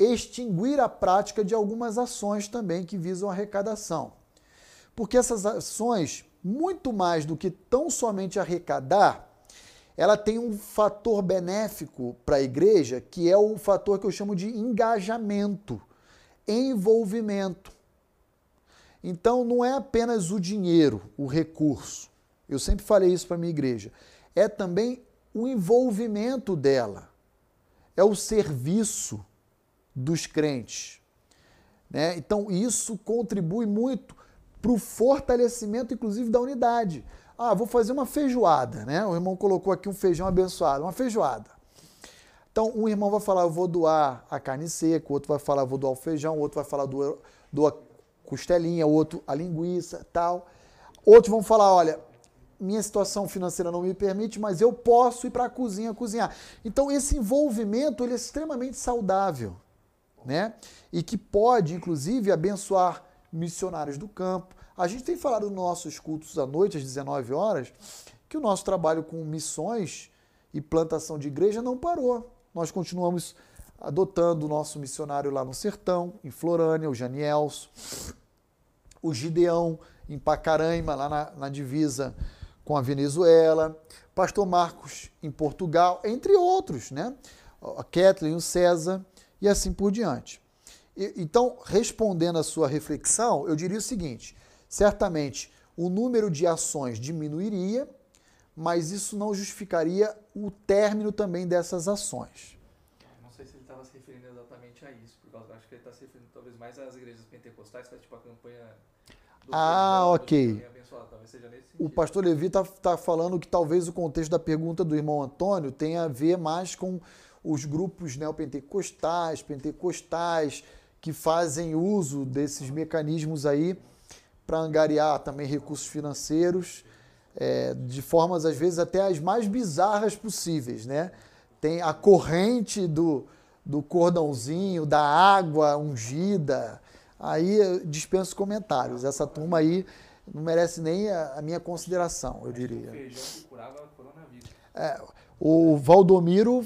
extinguir a prática de algumas ações também que visam arrecadação. Porque essas ações, muito mais do que tão somente arrecadar, ela tem um fator benéfico para a igreja, que é o fator que eu chamo de engajamento, envolvimento. Então, não é apenas o dinheiro, o recurso. Eu sempre falei isso para minha igreja é também o envolvimento dela, é o serviço dos crentes. Né? Então, isso contribui muito para o fortalecimento, inclusive, da unidade. Ah, vou fazer uma feijoada, né? O irmão colocou aqui um feijão abençoado, uma feijoada. Então, um irmão vai falar, eu vou doar a carne seca, o outro vai falar, eu vou doar o feijão, o outro vai falar, doar, doar costelinha, o outro a linguiça, tal. Outros vão falar, olha, minha situação financeira não me permite, mas eu posso ir para a cozinha cozinhar. Então esse envolvimento ele é extremamente saudável, né? E que pode, inclusive, abençoar missionários do campo. A gente tem falado nos nossos cultos à noite, às 19 horas, que o nosso trabalho com missões e plantação de igreja não parou. Nós continuamos adotando o nosso missionário lá no sertão, em Florânia, o Janielso, o Gideão, em Pacaraima, lá na, na divisa com a Venezuela, Pastor Marcos em Portugal, entre outros, né? A Kathleen, o César e assim por diante. E, então, respondendo à sua reflexão, eu diria o seguinte: certamente o número de ações diminuiria, mas isso não justificaria o término também dessas ações. Não sei se ele estava se referindo exatamente a isso, porque eu acho que ele está se referindo talvez mais às igrejas pentecostais, que é tipo a campanha do Ah, ok o pastor Levi está tá falando que talvez o contexto da pergunta do irmão Antônio tenha a ver mais com os grupos neopentecostais, pentecostais, que fazem uso desses mecanismos aí para angariar também recursos financeiros, é, de formas às vezes até as mais bizarras possíveis, né? Tem a corrente do, do cordãozinho, da água ungida, aí dispenso comentários. Essa turma aí não merece nem a, a minha consideração, eu diria. É, o Valdomiro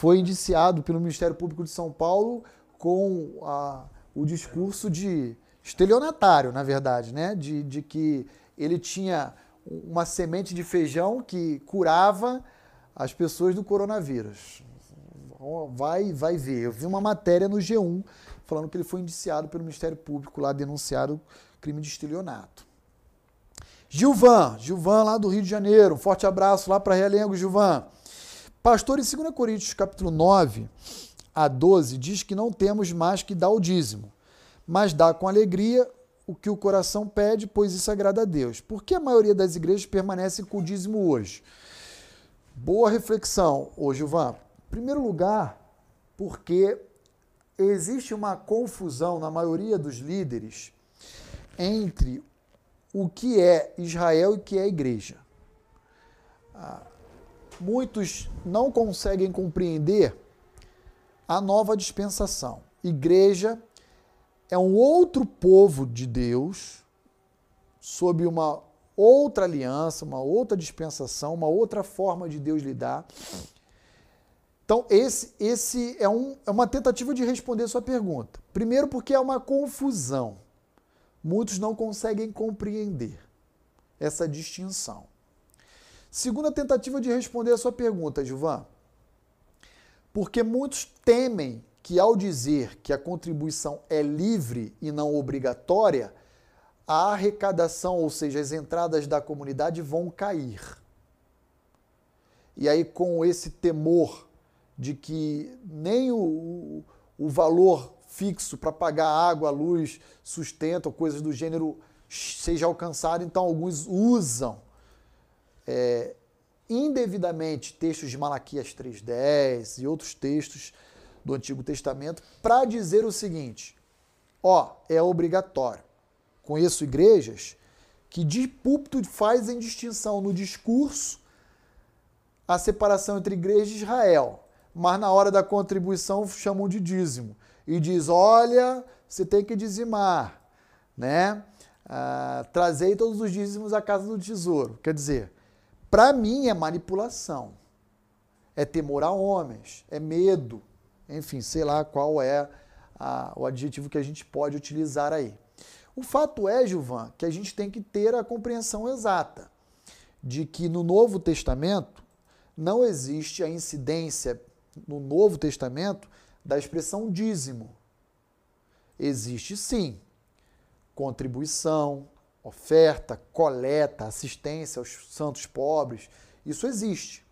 foi indiciado pelo Ministério Público de São Paulo com a, o discurso de estelionatário, na verdade, né? De, de que ele tinha uma semente de feijão que curava as pessoas do coronavírus. Vai, vai ver. Eu vi uma matéria no G1 falando que ele foi indiciado pelo Ministério Público lá, denunciado crime de estelionato. Gilvan, Gilvan lá do Rio de Janeiro. Um forte abraço lá para Realengo, Gilvan. Pastor, em 2 Coríntios capítulo 9 a 12, diz que não temos mais que dar o dízimo, mas dá com alegria o que o coração pede, pois isso agrada a Deus. Por que a maioria das igrejas permanece com o dízimo hoje? Boa reflexão, ô Gilvan. Em primeiro lugar, porque existe uma confusão na maioria dos líderes entre o que é Israel e o que é igreja. Ah, muitos não conseguem compreender a nova dispensação. Igreja é um outro povo de Deus, sob uma outra aliança, uma outra dispensação, uma outra forma de Deus lidar. Então, esse, esse é, um, é uma tentativa de responder sua pergunta. Primeiro, porque é uma confusão muitos não conseguem compreender essa distinção. Segunda tentativa de responder a sua pergunta, Gilvan. Porque muitos temem que, ao dizer que a contribuição é livre e não obrigatória, a arrecadação, ou seja, as entradas da comunidade vão cair. E aí, com esse temor de que nem o, o valor fixo para pagar água, luz, sustento, coisas do gênero seja alcançado. Então, alguns usam é, indevidamente textos de Malaquias 3.10 e outros textos do Antigo Testamento para dizer o seguinte: ó, é obrigatório. Conheço igrejas que de púlpito fazem distinção no discurso a separação entre igreja e Israel, mas na hora da contribuição chamam de dízimo e diz: olha, você tem que dizimar, né? Ah, trazei todos os dízimos à casa do tesouro. Quer dizer, Para mim é manipulação. É temor a homens, é medo. Enfim, sei lá qual é a, o adjetivo que a gente pode utilizar aí. O fato é, Gilvan, que a gente tem que ter a compreensão exata de que no Novo Testamento não existe a incidência no Novo Testamento da expressão dízimo. Existe sim contribuição, oferta, coleta, assistência aos santos pobres. Isso existe.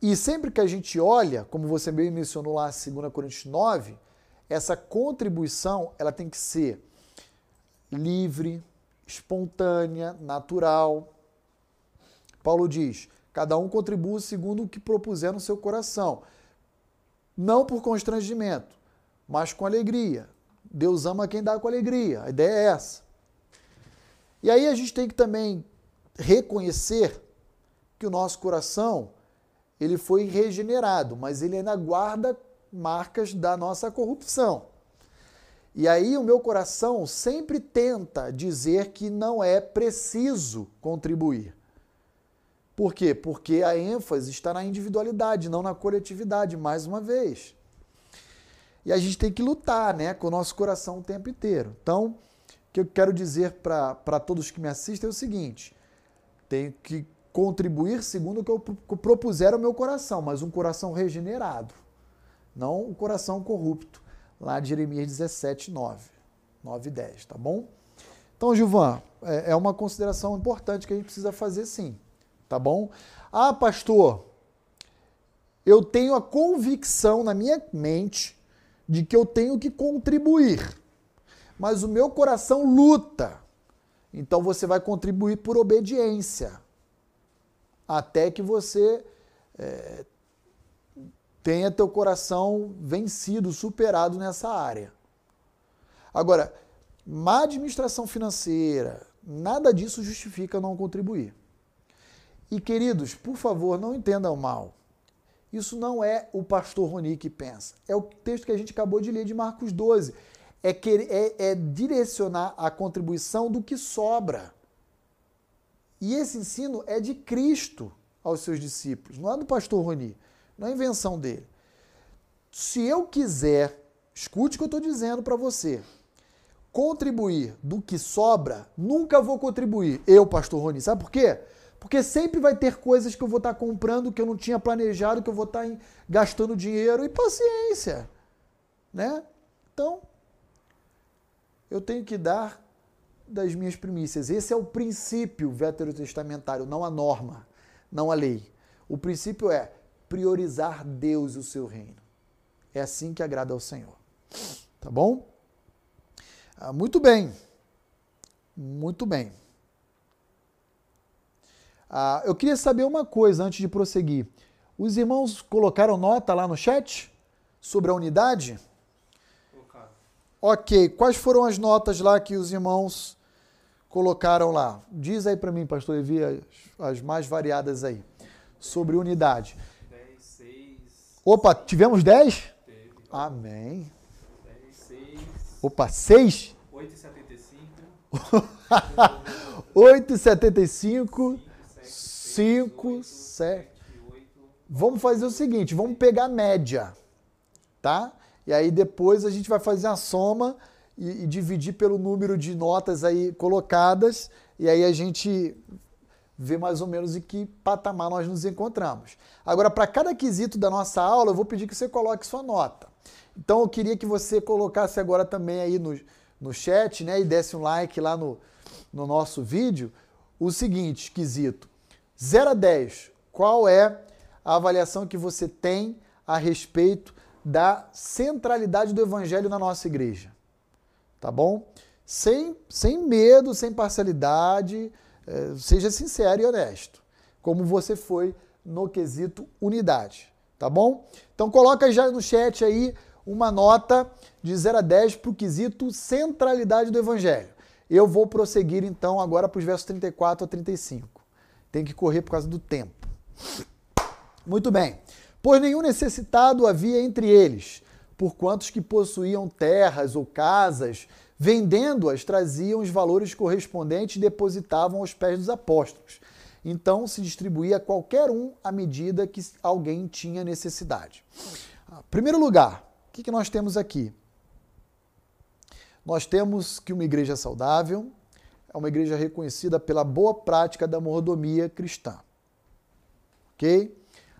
E sempre que a gente olha, como você bem mencionou lá em 2 Coríntios 9, essa contribuição ela tem que ser livre, espontânea, natural. Paulo diz: cada um contribua segundo o que propuser no seu coração, não por constrangimento, mas com alegria. Deus ama quem dá com alegria. A ideia é essa. E aí a gente tem que também reconhecer que o nosso coração ele foi regenerado, mas ele ainda guarda marcas da nossa corrupção. E aí o meu coração sempre tenta dizer que não é preciso contribuir. Por quê? Porque a ênfase está na individualidade, não na coletividade, mais uma vez. E a gente tem que lutar né, com o nosso coração o tempo inteiro. Então, que eu quero dizer para todos que me assistem é o seguinte: tenho que contribuir segundo o que eu propuser ao meu coração, mas um coração regenerado, não um coração corrupto, lá de Jeremias 17, 9, 9 e 10, tá bom? Então, Gilvan, é, é uma consideração importante que a gente precisa fazer sim, tá bom? Ah, pastor, eu tenho a convicção na minha mente de que eu tenho que contribuir, mas o meu coração luta. Então você vai contribuir por obediência, até que você é, tenha teu coração vencido, superado nessa área. Agora, má administração financeira, nada disso justifica não contribuir. E queridos, por favor, não entendam mal. Isso não é o pastor Roni que pensa. É o texto que a gente acabou de ler de Marcos 12. É, querer, é, é direcionar a contribuição do que sobra. E esse ensino é de Cristo aos seus discípulos, não é do pastor Roni, não é invenção dele. Se eu quiser, escute o que eu estou dizendo para você, contribuir do que sobra, nunca vou contribuir. Eu, pastor Roni, sabe por quê? Porque sempre vai ter coisas que eu vou estar comprando que eu não tinha planejado, que eu vou estar gastando dinheiro e paciência, né? Então, eu tenho que dar das minhas primícias. Esse é o princípio veterotestamentário, não a norma, não a lei. O princípio é priorizar Deus e o seu reino. É assim que agrada ao Senhor. Tá bom? Ah, muito bem. Muito bem. Ah, eu queria saber uma coisa antes de prosseguir. Os irmãos colocaram nota lá no chat sobre a unidade? Ok. Quais foram as notas lá que os irmãos colocaram lá? Diz aí para mim, pastor Evi, as, as, mais variadas aí. Sobre unidade. 10, 6. Opa, tivemos 10? Teve. Amém. 10, 6. Opa, 6? 8,75. 8,75. 5, 7. Vamos fazer o seguinte, vamos pegar a média, tá? E aí depois a gente vai fazer a soma e, e dividir pelo número de notas aí colocadas e aí a gente vê mais ou menos em que patamar nós nos encontramos. Agora, para cada quesito da nossa aula, eu vou pedir que você coloque sua nota. Então, eu queria que você colocasse agora também aí no, no chat, né, e desse um like lá no, no nosso vídeo, o seguinte quesito. 0 a 10, qual é a avaliação que você tem a respeito da centralidade do evangelho na nossa igreja? Tá bom? Sem, sem medo, sem parcialidade, é, seja sincero e honesto, como você foi no quesito unidade, tá bom? Então coloca já no chat aí uma nota de 0 a 10 para o quesito centralidade do evangelho. Eu vou prosseguir então agora para os versos 34 a 35. Tem que correr por causa do tempo. Muito bem. Pois nenhum necessitado havia entre eles, por quantos que possuíam terras ou casas, vendendo-as, traziam os valores correspondentes e depositavam aos pés dos apóstolos. Então se distribuía a qualquer um à medida que alguém tinha necessidade. Em primeiro lugar, o que nós temos aqui? Nós temos que uma igreja saudável é uma igreja reconhecida pela boa prática da mordomia cristã. Ok?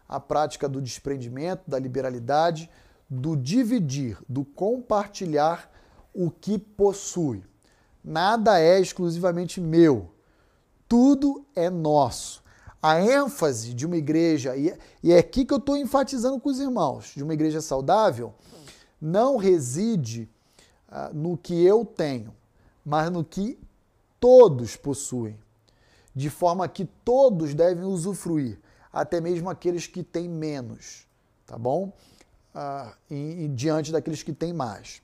A prática do desprendimento, da liberalidade, do dividir, do compartilhar o que possui. Nada é exclusivamente meu. Tudo é nosso. A ênfase de uma igreja, e é aqui que eu estou enfatizando com os irmãos, de uma igreja saudável, não reside ah, no que eu tenho, mas no que todos possuem. De forma que todos devem usufruir, até mesmo aqueles que têm menos, tá bom? Ah, e, e diante daqueles que têm mais.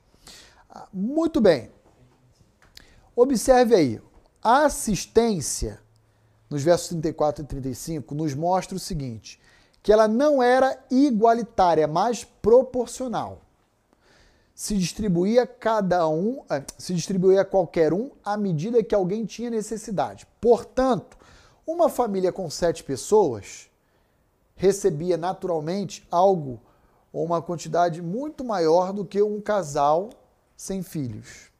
Ah, muito bem. Observe aí, a assistência, nos versos 34 e 35, nos mostra o seguinte: que ela não era igualitária, mas proporcional. Se distribuía cada um, eh, se distribuía qualquer um à medida que alguém tinha necessidade. Portanto, uma família com sete pessoas recebia naturalmente algo ou uma quantidade muito maior do que um casal sem filhos.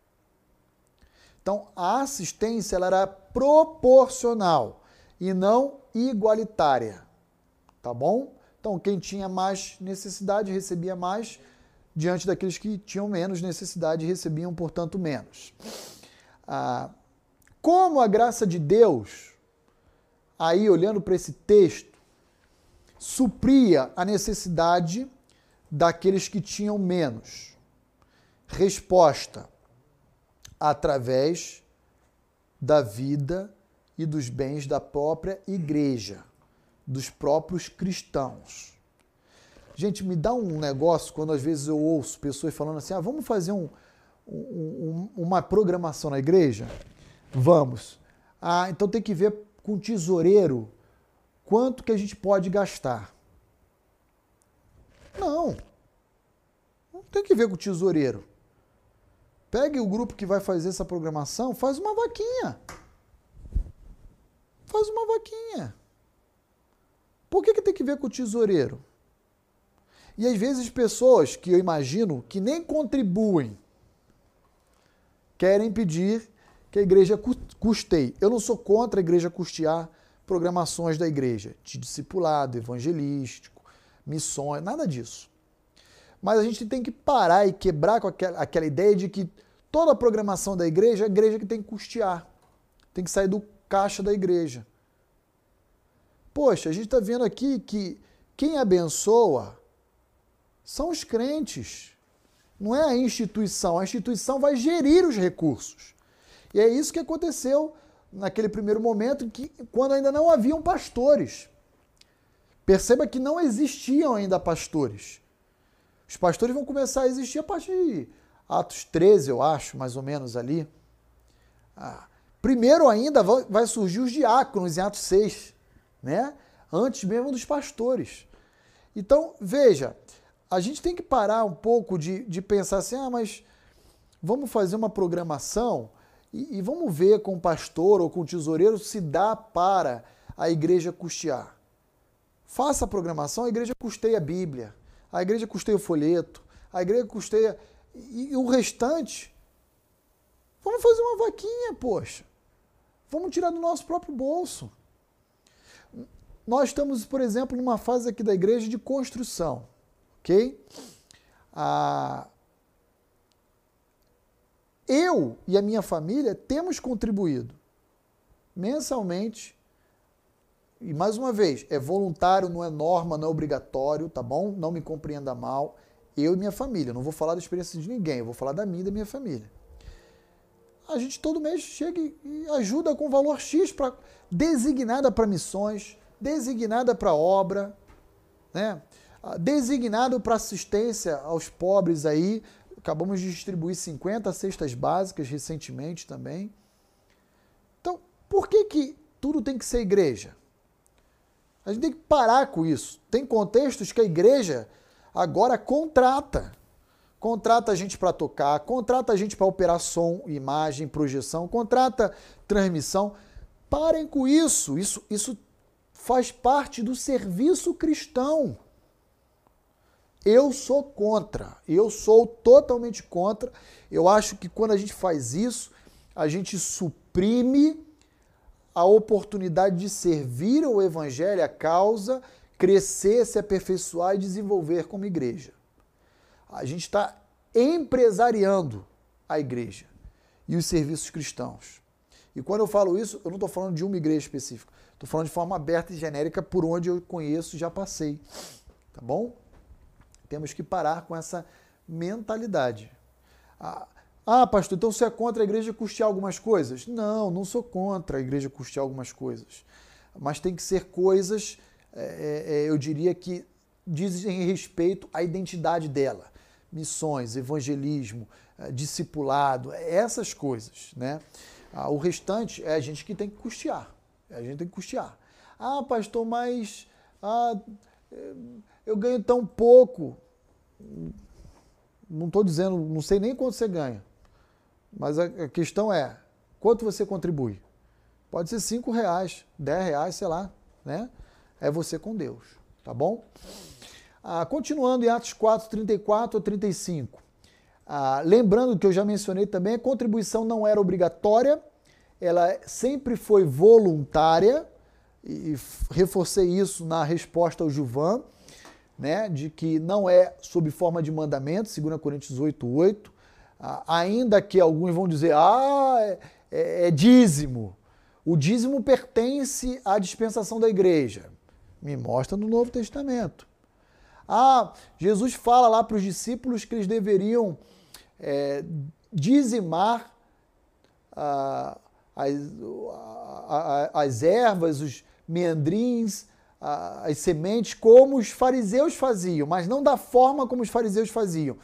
Então, a assistência ela era proporcional e não igualitária. Tá bom? Então, quem tinha mais necessidade recebia mais, diante daqueles que tinham menos necessidade recebiam, portanto, menos. Ah, como a graça de Deus, aí olhando para esse texto, supria a necessidade daqueles que tinham menos? Resposta: através da vida e dos bens da própria igreja, dos próprios cristãos. Gente, me dá um negócio quando às vezes eu ouço pessoas falando assim: ah, vamos fazer um, um, uma programação na igreja? Vamos. Ah, então tem que ver com o tesoureiro quanto que a gente pode gastar. Não. Não tem que ver com o tesoureiro. Pegue o grupo que vai fazer essa programação, faz uma vaquinha. Faz uma vaquinha. Por que, que tem que ver com o tesoureiro? E às vezes pessoas que eu imagino que nem contribuem querem pedir que a igreja custeie. Eu não sou contra a igreja custear programações da igreja, de discipulado, evangelístico, missões, nada disso. Mas a gente tem que parar e quebrar com aquela, ideia de que toda a programação da igreja é a igreja que tem que custear. Tem que sair do caixa da igreja. Poxa, a gente está vendo aqui que quem abençoa são os crentes. Não é a instituição. A instituição vai gerir os recursos. E é isso que aconteceu naquele primeiro momento, que, quando ainda não haviam pastores. Perceba que não existiam ainda pastores. Os pastores vão começar a existir a partir de Atos 13, eu acho, mais ou menos ali. Ah, primeiro ainda vai surgir os diáconos em Atos 6, né? antes mesmo dos pastores. Então, veja, a gente tem que parar um pouco de, de pensar assim, ah, mas vamos fazer uma programação e, e vamos ver com o pastor ou com o tesoureiro se dá para a igreja custear. Faça a programação, a igreja custeia a Bíblia a igreja custeia o folheto, a igreja custeia. E, e o restante, vamos fazer uma vaquinha, poxa. Vamos tirar do nosso próprio bolso. Nós estamos, por exemplo, numa fase aqui da igreja de construção, ok? Ah, eu e a minha família temos contribuído mensalmente e mais uma vez, é voluntário, não é norma, não é obrigatório, tá bom? Não me compreenda mal. Eu e minha família. Não vou falar da experiência de ninguém, eu vou falar da minha e da minha família. A gente todo mês chega e ajuda com valor X para designada para missões, designada para obra, né? designado para assistência aos pobres aí. Acabamos de distribuir 50 cestas básicas recentemente também. Então, por que, que tudo tem que ser igreja? A gente tem que parar com isso. Tem contextos que a igreja agora contrata. Contrata a gente para tocar, contrata a gente para operar som, imagem, projeção, contrata transmissão. Parem com isso. Isso, isso faz parte do serviço cristão. Eu sou contra, eu sou totalmente contra. Eu acho que quando a gente faz isso, a gente suprime a oportunidade de servir o evangelho, a causa, crescer, se aperfeiçoar e desenvolver como igreja. A gente está empresariando a igreja e os serviços cristãos. E quando eu falo isso, eu não estou falando de uma igreja específica. Estou falando de forma aberta e genérica por onde eu conheço e já passei. Tá bom? Temos que parar com essa mentalidade. Ah, ah, pastor, então você é contra a igreja custear algumas coisas? Não, não sou contra a igreja custear algumas coisas. Mas tem que ser coisas, é, é, eu diria que dizem respeito à identidade dela. Missões, evangelismo, é, discipulado, essas coisas, né? Ah, o restante é a gente que tem que custear. É a gente tem que custear. Ah, pastor, mas ah, eu ganho tão pouco. Não estou dizendo, não sei nem quanto você ganha. Mas a, questão é, quanto você contribui? Pode ser cinco reais, dez reais, sei lá, né? É você com Deus, tá bom? Ah, continuando em Atos 4, 34 a 35. Ah, lembrando que eu já mencionei também, a contribuição não era obrigatória, ela sempre foi voluntária, e reforcei isso na resposta ao Juvan, né, de que não é sob forma de mandamento, 2 Coríntios 8, 8, ah, ainda que alguns vão dizer, ah, é, é, é dízimo. O dízimo pertence à dispensação da igreja. Me mostra no Novo Testamento. Ah, Jesus fala lá para os discípulos que eles deveriam é, dizimar ah, as, as ervas, os meandrins, as sementes, como os fariseus faziam, mas não da forma como os fariseus faziam.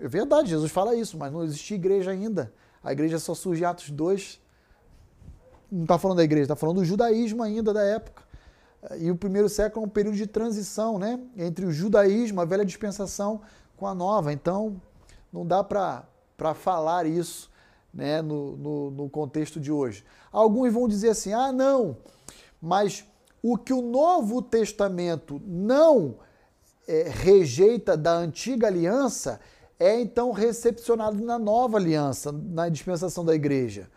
É verdade, Jesus fala isso, mas não existia igreja ainda. A igreja só surge em Atos 2. Não está falando da igreja, está falando do judaísmo ainda da época. E o primeiro século é um período de transição, né? Entre o judaísmo, a velha dispensação, com a nova. Então, não dá para falar isso né, no, no, no contexto de hoje. Alguns vão dizer assim: ah, não, mas o que o Novo Testamento não é, rejeita da antiga aliança é então recepcionado na nova aliança, na dispensação da igreja.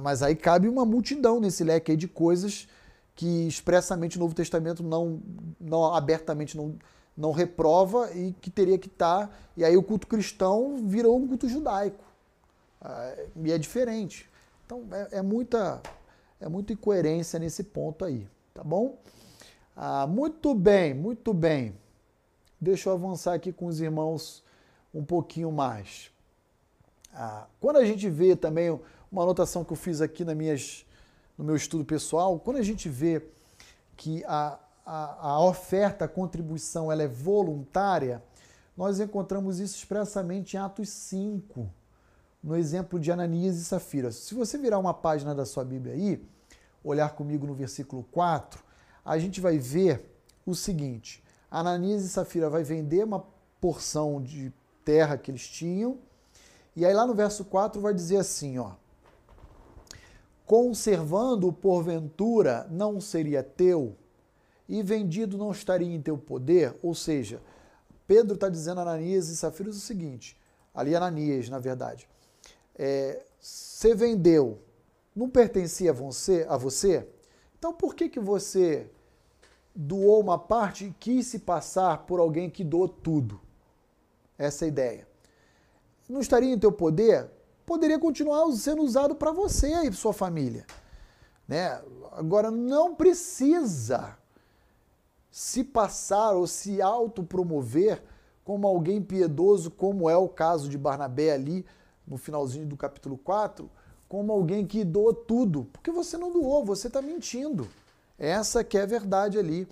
Mas aí cabe uma multidão nesse leque de coisas que expressamente o Novo Testamento não, não abertamente não, não reprova e que teria que estar. Tá, e aí o culto cristão virou um culto judaico. Ah, e é diferente. Então é, é, muita, é muita incoerência nesse ponto aí, tá bom? Ah, muito bem, muito bem. Deixa eu avançar aqui com os irmãos um pouquinho mais. Ah, quando a gente vê também uma anotação que eu fiz aqui nas minhas, no meu estudo pessoal, quando a gente vê que a, a, a oferta, a contribuição, ela é voluntária, nós encontramos isso expressamente em Atos 5, no exemplo de Ananias e Safira. Se você virar uma página da sua Bíblia aí, olhar comigo no versículo 4, a gente vai ver o seguinte: Ananias e Safira vai vender uma porção de terra que eles tinham, e aí lá no verso 4 vai dizer assim, ó: Conservando porventura não seria teu, e vendido não estaria em teu poder? Ou seja, Pedro está dizendo a Ananias e Safira o seguinte, ali Ananias, na verdade, é, você vendeu, não pertencia a você, a você? Então por que, que você doou uma parte e quis se passar por alguém que doou tudo? Essa é a ideia. Não estaria em teu poder? Poderia continuar sendo usado para você e sua família. Né? Agora, não precisa se passar ou se autopromover como alguém piedoso, como é o caso de Barnabé ali no finalzinho do capítulo 4, como alguém que doou tudo, porque você não doou, você está mentindo. Essa que é a verdade ali.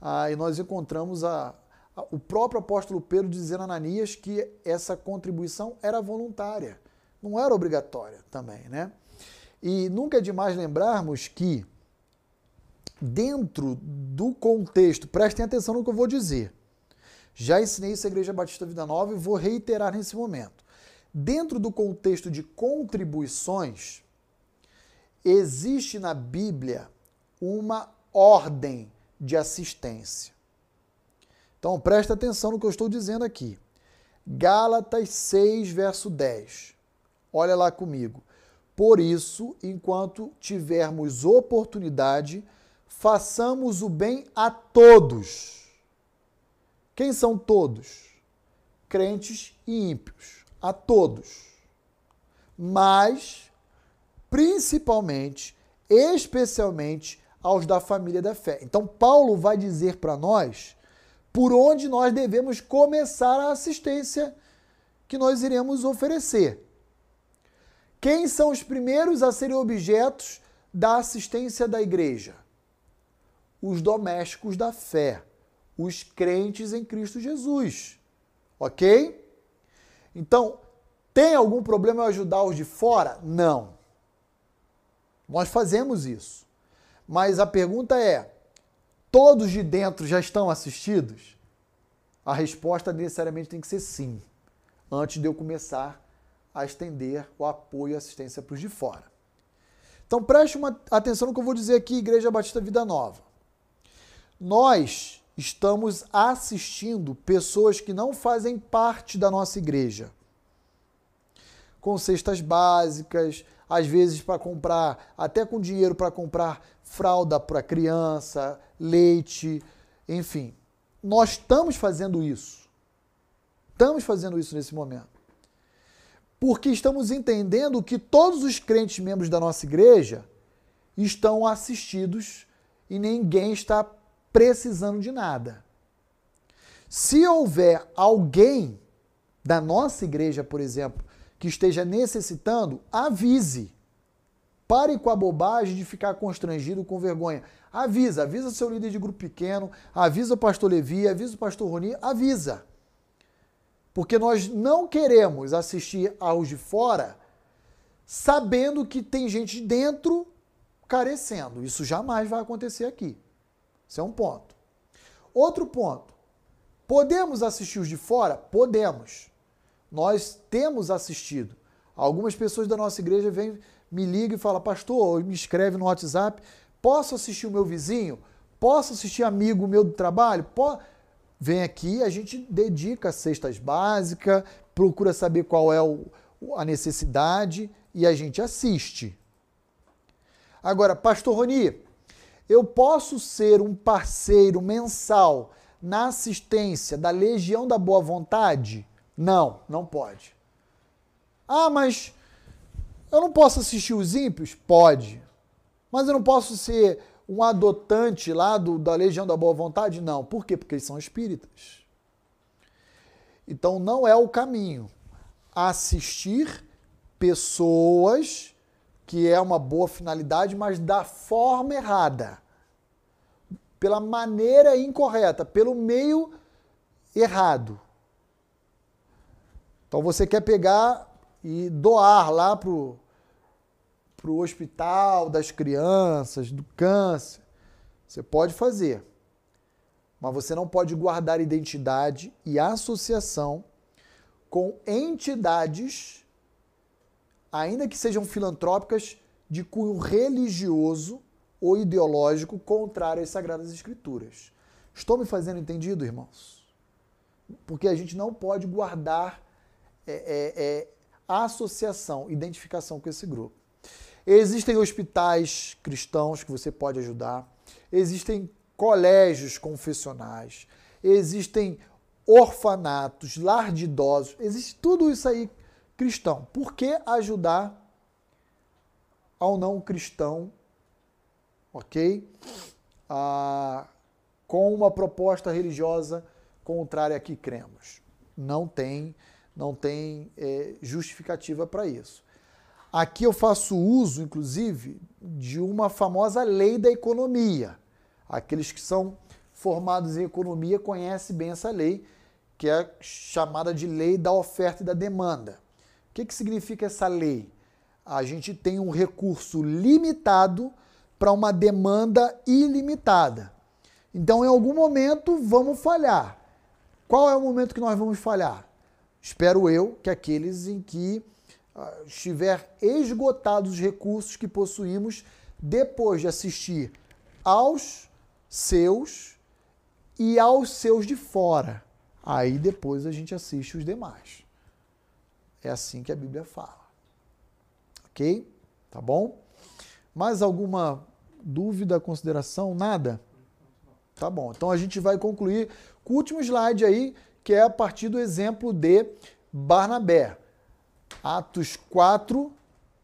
Ah, e nós encontramos a, a, o próprio apóstolo Pedro dizendo a Ananias que essa contribuição era voluntária, não era obrigatória também, né? E nunca é demais lembrarmos que dentro do contexto, prestem atenção no que eu vou dizer. Já ensinei isso à Igreja Batista Vida Nova e vou reiterar nesse momento. Dentro do contexto de contribuições, existe na Bíblia uma ordem de assistência. Então presta atenção no que eu estou dizendo aqui. Gálatas 6, verso 10. Olha lá comigo. Por isso, enquanto tivermos oportunidade, façamos o bem a todos. Quem são todos? Crentes e ímpios. A todos. Mas, principalmente, especialmente aos da família da fé. Então, Paulo vai dizer para nós por onde nós devemos começar a assistência que nós iremos oferecer. Quem são os primeiros a serem objetos da assistência da igreja? Os domésticos da fé, os crentes em Cristo Jesus. Ok? Então, tem algum problema em ajudar os de fora? Não. Nós fazemos isso. Mas a pergunta é: todos de dentro já estão assistidos? A resposta necessariamente tem que ser sim, antes de eu começar a estender o apoio e assistência para os de fora. Então preste uma atenção no que eu vou dizer aqui, Igreja Batista Vida Nova. Nós estamos assistindo pessoas que não fazem parte da nossa igreja. Com cestas básicas, às vezes para comprar, até com dinheiro para comprar fralda para criança, leite, enfim. Nós estamos fazendo isso. Estamos fazendo isso nesse momento. Porque estamos entendendo que todos os crentes membros da nossa igreja estão assistidos e ninguém está precisando de nada. Se houver alguém da nossa igreja, por exemplo, que esteja necessitando, avise. Pare com a bobagem de ficar constrangido com vergonha. Avisa, avisa seu líder de grupo pequeno, avisa o pastor Levi, avisa o pastor Roni, avisa. Porque nós não queremos assistir aos de fora sabendo que tem gente dentro carecendo. Isso jamais vai acontecer aqui. Isso é um ponto. Outro ponto. Podemos assistir os de fora? Podemos. Nós temos assistido. Algumas pessoas da nossa igreja vêm, me ligam e falam, pastor, me escreve no WhatsApp, posso assistir o meu vizinho? Posso assistir amigo meu do trabalho? Vem aqui, a gente dedica cestas básicas, procura saber qual é o, a necessidade e a gente assiste. Agora, pastor Roni, eu posso ser um parceiro mensal na assistência da Legião da Boa Vontade? Não, não pode. Ah, mas eu não posso assistir os ímpios? Pode. Mas eu não posso ser um adotante lá do, da Legião da Boa Vontade? Não. Por quê? Porque eles são espíritas. Então não é o caminho. Assistir pessoas, que é uma boa finalidade, mas da forma errada. Pela maneira incorreta, pelo meio errado. Então você quer pegar e doar lá para o hospital das crianças, do câncer. Você pode fazer. Mas você não pode guardar identidade e associação com entidades, ainda que sejam filantrópicas, de cunho religioso ou ideológico contrário às Sagradas Escrituras. Estou me fazendo entendido, irmãos? Porque a gente não pode guardar é, é, é, associação, identificação com esse grupo. Existem hospitais cristãos que você pode ajudar, existem colégios confessionais, existem orfanatos, lar de idosos, existe tudo isso aí cristão. Por que ajudar ao não cristão, ok? Ah, com uma proposta religiosa contrária a que cremos. Não tem não tem é, justificativa para isso. Aqui eu faço uso, inclusive, de uma famosa lei da economia. Aqueles que são formados em economia conhecem bem essa lei, que é chamada de lei da oferta e da demanda. Que, que significa essa lei? A gente tem um recurso limitado para uma demanda ilimitada. Então, em algum momento, vamos falhar. Qual é o momento que nós vamos falhar? Espero eu que aqueles em que ah, estiver esgotados os recursos que possuímos depois de assistir aos seus e aos seus de fora. Aí depois a gente assiste os demais. É assim que a Bíblia fala. Ok? Tá bom? Mais alguma dúvida, consideração? Nada? Tá bom. Então a gente vai concluir com o último slide aí, que é a partir do exemplo de Barnabé. Atos 4,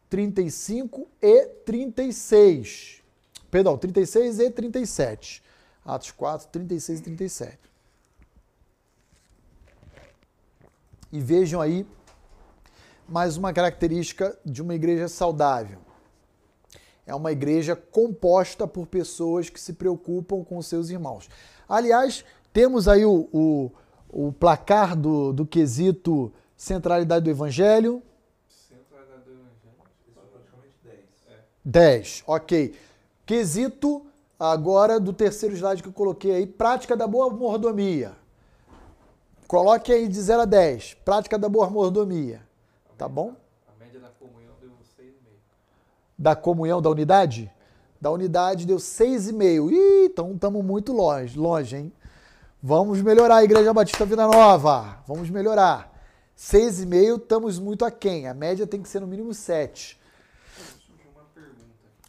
35 e 36. Perdão, 36 e 37. Atos 4, 36 e 37. E vejam aí mais uma característica de uma igreja saudável. É uma igreja composta por pessoas que se preocupam com seus irmãos. Aliás, temos aí o, o, o placar do, do quesito centralidade do evangelho. Centralidade do Evangelho. É praticamente 10. 10, ok. Quesito agora do terceiro slide que eu coloquei aí, prática da boa mordomia. Coloque aí de 0 a 10, prática da boa mordomia. Tá bom? A média da comunhão deu 6,5. Da comunhão da unidade? Da unidade deu 6,5. Ih, então estamos muito longe, longe, hein? Vamos melhorar a Igreja Batista Vida Nova. Vamos melhorar. 6,5 estamos muito aquém. A média tem que ser no mínimo 7. Surgiu uma pergunta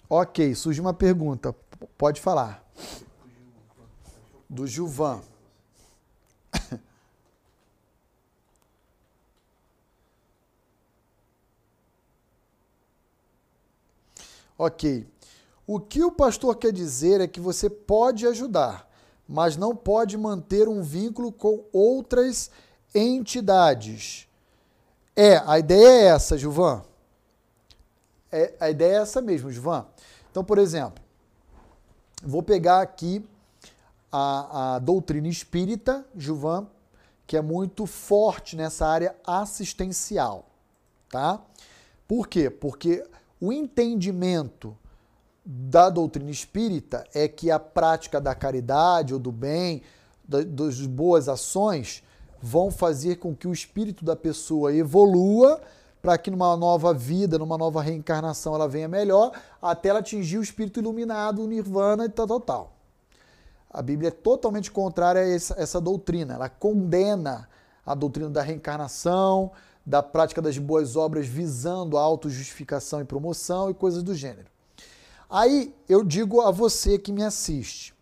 Ok, surge uma pergunta. Pode falar. do Gilvan. Do Gilvan. Ok. O que o pastor quer dizer é que você pode ajudar, mas não pode manter um vínculo com outras entidades. É, a ideia é essa, Gilvan. É, a ideia é essa mesmo, Gilvan. Então, por exemplo, vou pegar aqui a, a doutrina espírita, Gilvan, que é muito forte nessa área assistencial, tá? Por quê? Porque o entendimento da doutrina espírita é que a prática da caridade ou do bem, da- das boas ações, vão fazer com que o espírito da pessoa evolua para que numa nova vida, numa nova reencarnação ela venha melhor, até ela atingir o espírito iluminado, o nirvana e tal, tal, tal. A Bíblia é totalmente contrária a essa, essa doutrina. Ela condena a doutrina da reencarnação, da prática das boas obras visando a autojustificação e promoção e coisas do gênero. Aí eu digo a você que me assiste: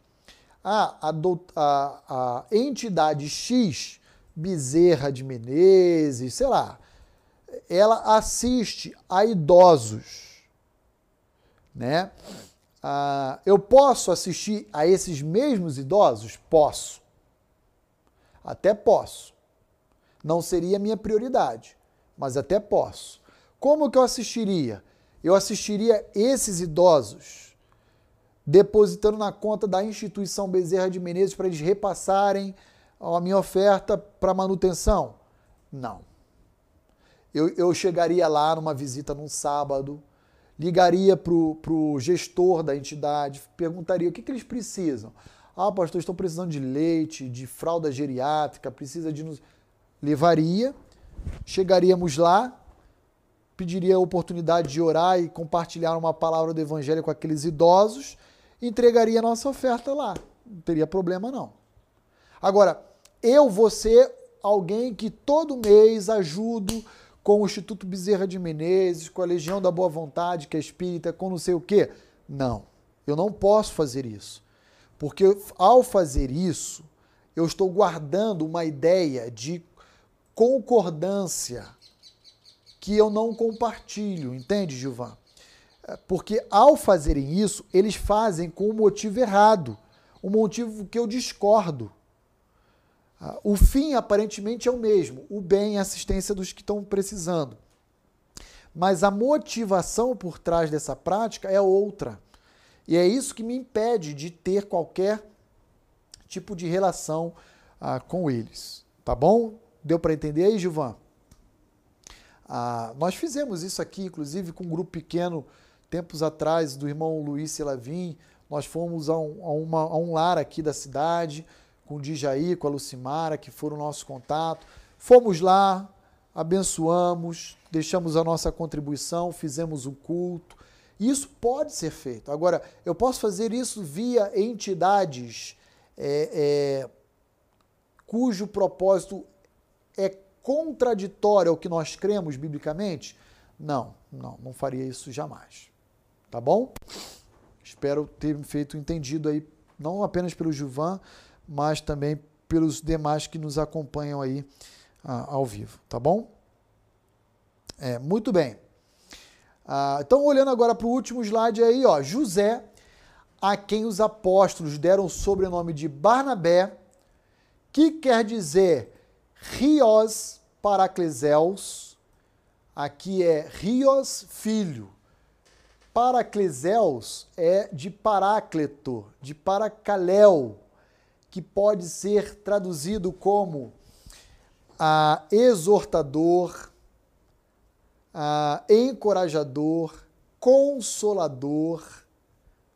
ah, a, a- a entidade X, Bezerra de Menezes, sei lá, ela assiste a idosos, né? Ah, eu posso assistir a esses mesmos idosos? Posso. Até posso. Não seria a minha prioridade, mas até posso. Como que eu assistiria? Eu assistiria esses idosos depositando na conta da instituição Bezerra de Menezes para eles repassarem a minha oferta para manutenção? Não. Eu, eu chegaria lá numa visita num sábado, ligaria para o gestor da entidade, perguntaria o que, que eles precisam. Ah, pastor, estão precisando de leite, de fralda geriátrica, precisa de. Levaria, chegaríamos lá, pediria a oportunidade de orar e compartilhar uma palavra do evangelho com aqueles idosos, entregaria a nossa oferta lá. Não teria problema, não. Agora, eu vou ser alguém que todo mês ajudo com o Instituto Bezerra de Menezes, com a Legião da Boa Vontade, que é espírita, com não sei o quê. Não, eu não posso fazer isso. Porque ao fazer isso, eu estou guardando uma ideia de concordância que eu não compartilho, entende, Gilvan? É, Porque ao fazerem isso, eles fazem com um motivo errado, um motivo que eu discordo. Ah, O fim aparentemente é o mesmo, o bem e a assistência dos que estão precisando. Mas a motivação por trás dessa prática é outra. E é isso que me impede de ter qualquer tipo de relação ah, com eles. Tá bom? Deu para entender aí, Gilvan? Ah, nós fizemos isso aqui, inclusive, com um grupo pequeno, tempos atrás, do irmão Luiz Selavim. Nós fomos a um, a uma- a um lar aqui da cidade, com o Dijaí, com a Lucimara, que foram nosso contato. Fomos lá, abençoamos, deixamos a nossa contribuição, fizemos o culto. Isso pode ser feito. Agora, eu posso fazer isso via entidades é, é, cujo propósito é contraditório ao que nós cremos biblicamente? Não, não, não faria isso jamais. Tá bom? Espero ter feito entendido aí, não apenas pelo Juvan, mas também pelos demais que nos acompanham aí ah, ao vivo, tá bom? É, muito bem. Ah, então, olhando agora para o último slide aí, ó, José, a quem os apóstolos deram o sobrenome de Barnabé, que quer dizer Rios Paracleseus, aqui é Rios filho. Paracleseus é de Parácleto, de Paracaléu, que pode ser traduzido como a exortador, a encorajador, consolador.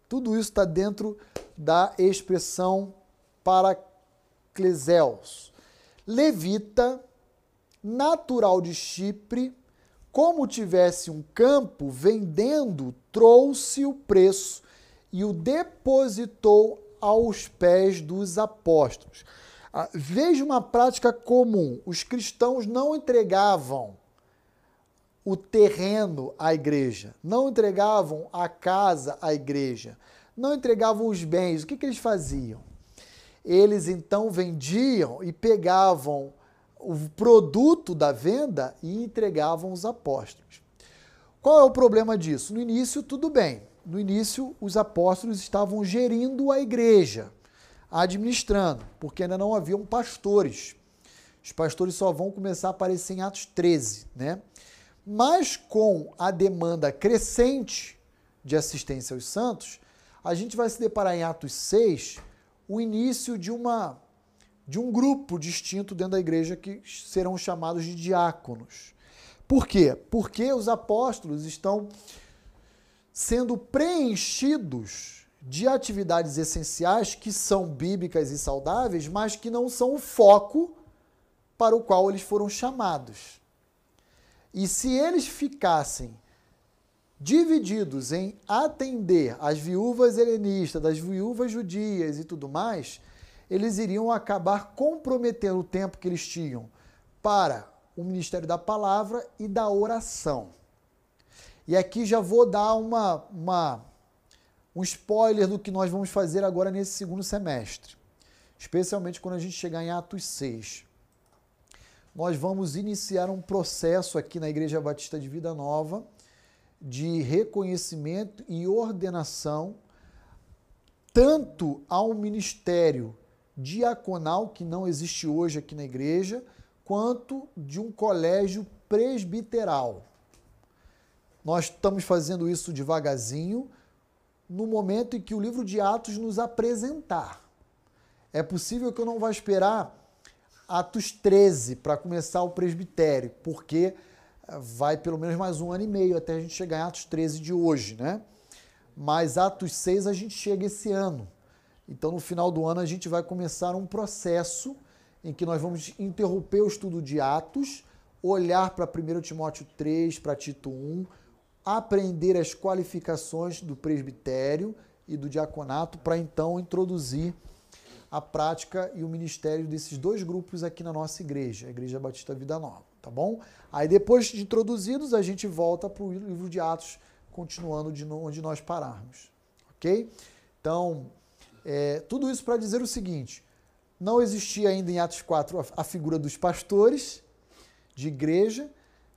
Tudo isso está dentro da expressão paracleseus. Levita, natural de Chipre, como tivesse um campo, vendendo, trouxe o preço e o depositou aos pés dos apóstolos. Ah, veja uma prática comum: os cristãos não entregavam o terreno à igreja, não entregavam a casa à igreja, não entregavam os bens. O que, que eles faziam? Eles então vendiam e pegavam o produto da venda e entregavam os apóstolos. Qual é o problema disso? No início, tudo bem. No início, os apóstolos estavam gerindo a igreja, administrando, porque ainda não haviam pastores. Os pastores só vão começar a aparecer em Atos 13, né? Mas com a demanda crescente de assistência aos santos, a gente vai se deparar em Atos 6 o início de uma de um grupo distinto dentro da igreja que serão chamados de diáconos. Por quê? Porque os apóstolos estão sendo preenchidos de atividades essenciais que são bíblicas e saudáveis, mas que não são o foco para o qual eles foram chamados. E se eles ficassem divididos em atender as viúvas helenistas, das viúvas judias e tudo mais, eles iriam acabar comprometendo o tempo que eles tinham para o ministério da palavra e da oração. E aqui já vou dar uma, uma, um spoiler do que nós vamos fazer agora nesse segundo semestre, especialmente quando a gente chegar em Atos 6. Nós vamos iniciar um processo aqui na Igreja Batista de Vida Nova de reconhecimento e ordenação tanto ao ministério diaconal, que não existe hoje aqui na igreja, quanto de um colégio presbiteral. Nós estamos fazendo isso devagarzinho, no momento em que o livro de Atos nos apresentar. É possível que eu não vá esperar Atos 13 para começar o presbitério, porque vai pelo menos mais um ano e meio até a gente chegar em Atos 13 de hoje, né? Mas Atos 6 a gente chega esse ano. Então, no final do ano, a gente vai começar um processo em que nós vamos interromper o estudo de Atos, olhar para 1 Timóteo 3, para Tito 1, aprender as qualificações do presbitério e do diaconato, para então introduzir a prática e o ministério desses dois grupos aqui na nossa igreja, a Igreja Batista Vida Nova, tá bom? Aí depois de introduzidos, a gente volta para o livro de Atos, continuando de onde nós pararmos, ok? Então, é, tudo isso para dizer o seguinte: não existia ainda em Atos 4 a, figura dos pastores de igreja,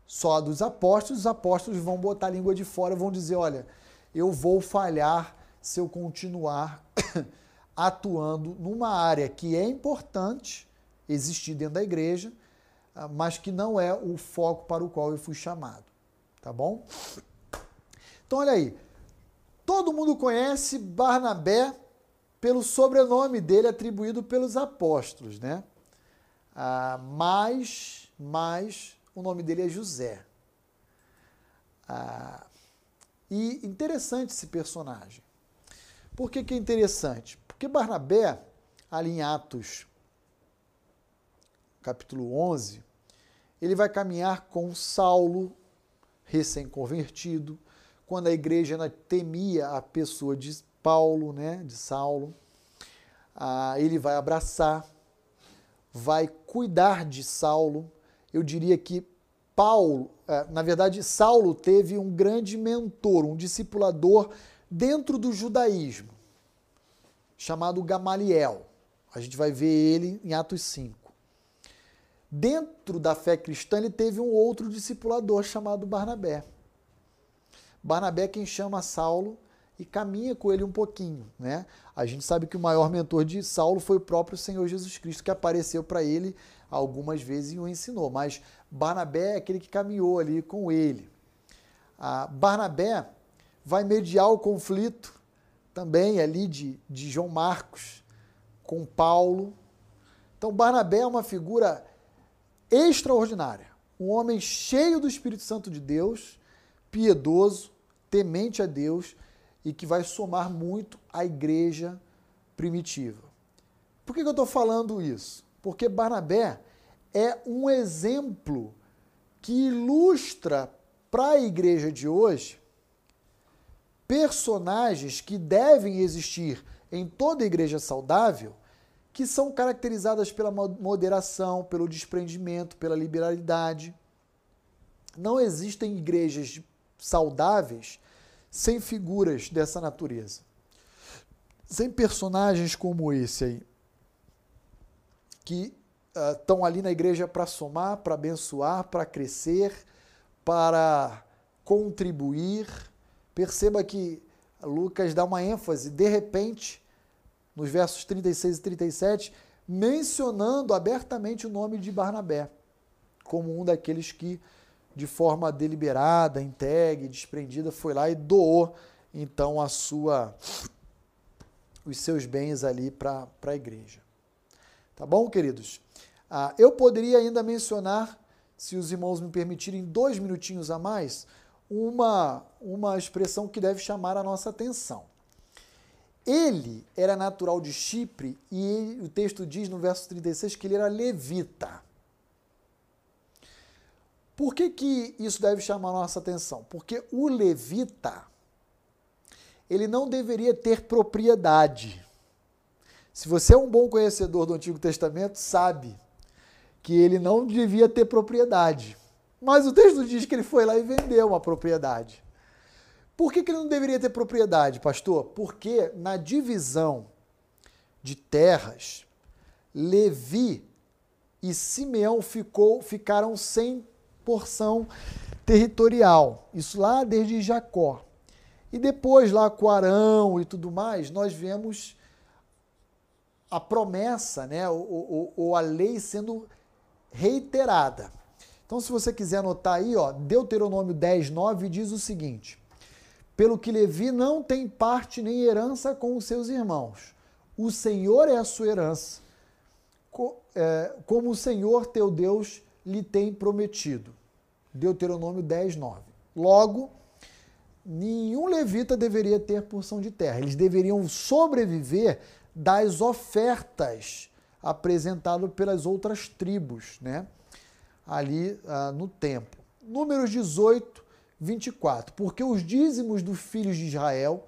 só dos apóstolos. Os apóstolos vão botar a língua de fora, vão dizer: olha, eu vou falhar se eu continuar atuando numa área que é importante existir dentro da igreja, mas que não é o foco para o qual eu fui chamado. Tá bom? Então, olha aí. Todo mundo conhece Barnabé pelo sobrenome dele atribuído pelos apóstolos, né? Ah, mas, mas o nome dele é José. Ah, e interessante esse personagem. Por que, que é interessante? Porque Barnabé, ali em Atos, capítulo 11, ele vai caminhar com Saulo recém-convertido, quando a igreja temia a pessoa de Paulo, né, de Saulo, ah, ele vai abraçar, vai cuidar de Saulo. Eu diria que Paulo, eh, na verdade, Saulo teve um grande mentor, um discipulador dentro do judaísmo, chamado Gamaliel. A gente vai ver ele em Atos 5. Dentro da fé cristã, ele teve um outro discipulador chamado Barnabé. Barnabé é quem chama Saulo e caminha com ele um pouquinho, né? A gente sabe que o maior mentor de Saulo foi o próprio Senhor Jesus Cristo, que apareceu para ele algumas vezes e o ensinou, mas Barnabé é aquele que caminhou ali com ele. Ah, Barnabé vai mediar o conflito também ali de, de João Marcos com Paulo. Então, Barnabé é uma figura extraordinária. Um homem cheio do Espírito Santo de Deus, piedoso, temente a Deus e que vai somar muito à igreja primitiva. Por que, eu estou falando isso? Porque Barnabé é um exemplo que ilustra para a igreja de hoje personagens que devem existir em toda igreja saudável que são caracterizadas pela moderação, pelo desprendimento, pela liberalidade. Não existem igrejas saudáveis sem figuras dessa natureza. Sem personagens como esse aí, que estão uh, ali na igreja para somar, para abençoar, para crescer, para contribuir. Perceba que Lucas dá uma ênfase, de repente, nos versos 36 e 37, mencionando abertamente o nome de Barnabé, como um daqueles que, de forma deliberada, entregue, desprendida, foi lá e doou então a sua os seus bens ali para a igreja. Tá bom, queridos? Ah, eu poderia ainda mencionar, se os irmãos me permitirem, dois minutinhos a mais, uma, uma expressão que deve chamar a nossa atenção. Ele era natural de Chipre e ele, o texto diz no verso 36 que ele era levita. Por que, que isso deve chamar nossa atenção? Porque o levita, ele não deveria ter propriedade. Se você é um bom conhecedor do Antigo Testamento, sabe que ele não devia ter propriedade. Mas o texto diz que ele foi lá e vendeu uma propriedade. Por que, que ele não deveria ter propriedade, pastor? Porque na divisão de terras, Levi e Simeão ficou, ficaram sem porção territorial. Isso lá desde Jacó. E depois, lá com Arão e tudo mais, nós vemos a promessa, né, ou, ou, ou a lei sendo reiterada. Então, se você quiser anotar aí, ó, Deuteronômio 10, 9 diz o seguinte: pelo que Levi não tem parte nem herança com os seus irmãos. O Senhor é a sua herança, é, como o Senhor teu Deus lhe tem prometido. Deuteronômio 10, 9. Logo, nenhum levita deveria ter porção de terra. Eles deveriam sobreviver das ofertas apresentadas pelas outras tribos, né? Ali ah, no templo. Números 18, 24. Porque os dízimos dos filhos de Israel,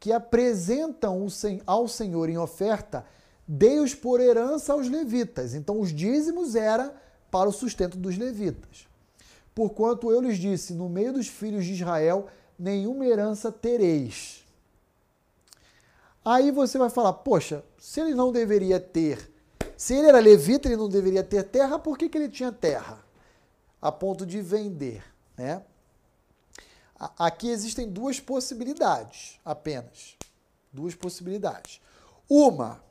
que apresentam ao Senhor em oferta, dei-os por herança aos levitas. Então, os dízimos era para o sustento dos levitas. Porquanto eu lhes disse: no meio dos filhos de Israel, nenhuma herança tereis. Aí você vai falar: poxa, se ele não deveria ter, se ele era levita, ele não deveria ter terra, por que, que ele tinha terra? A ponto de vender, né? Aqui existem duas possibilidades apenas. Duas possibilidades. Uma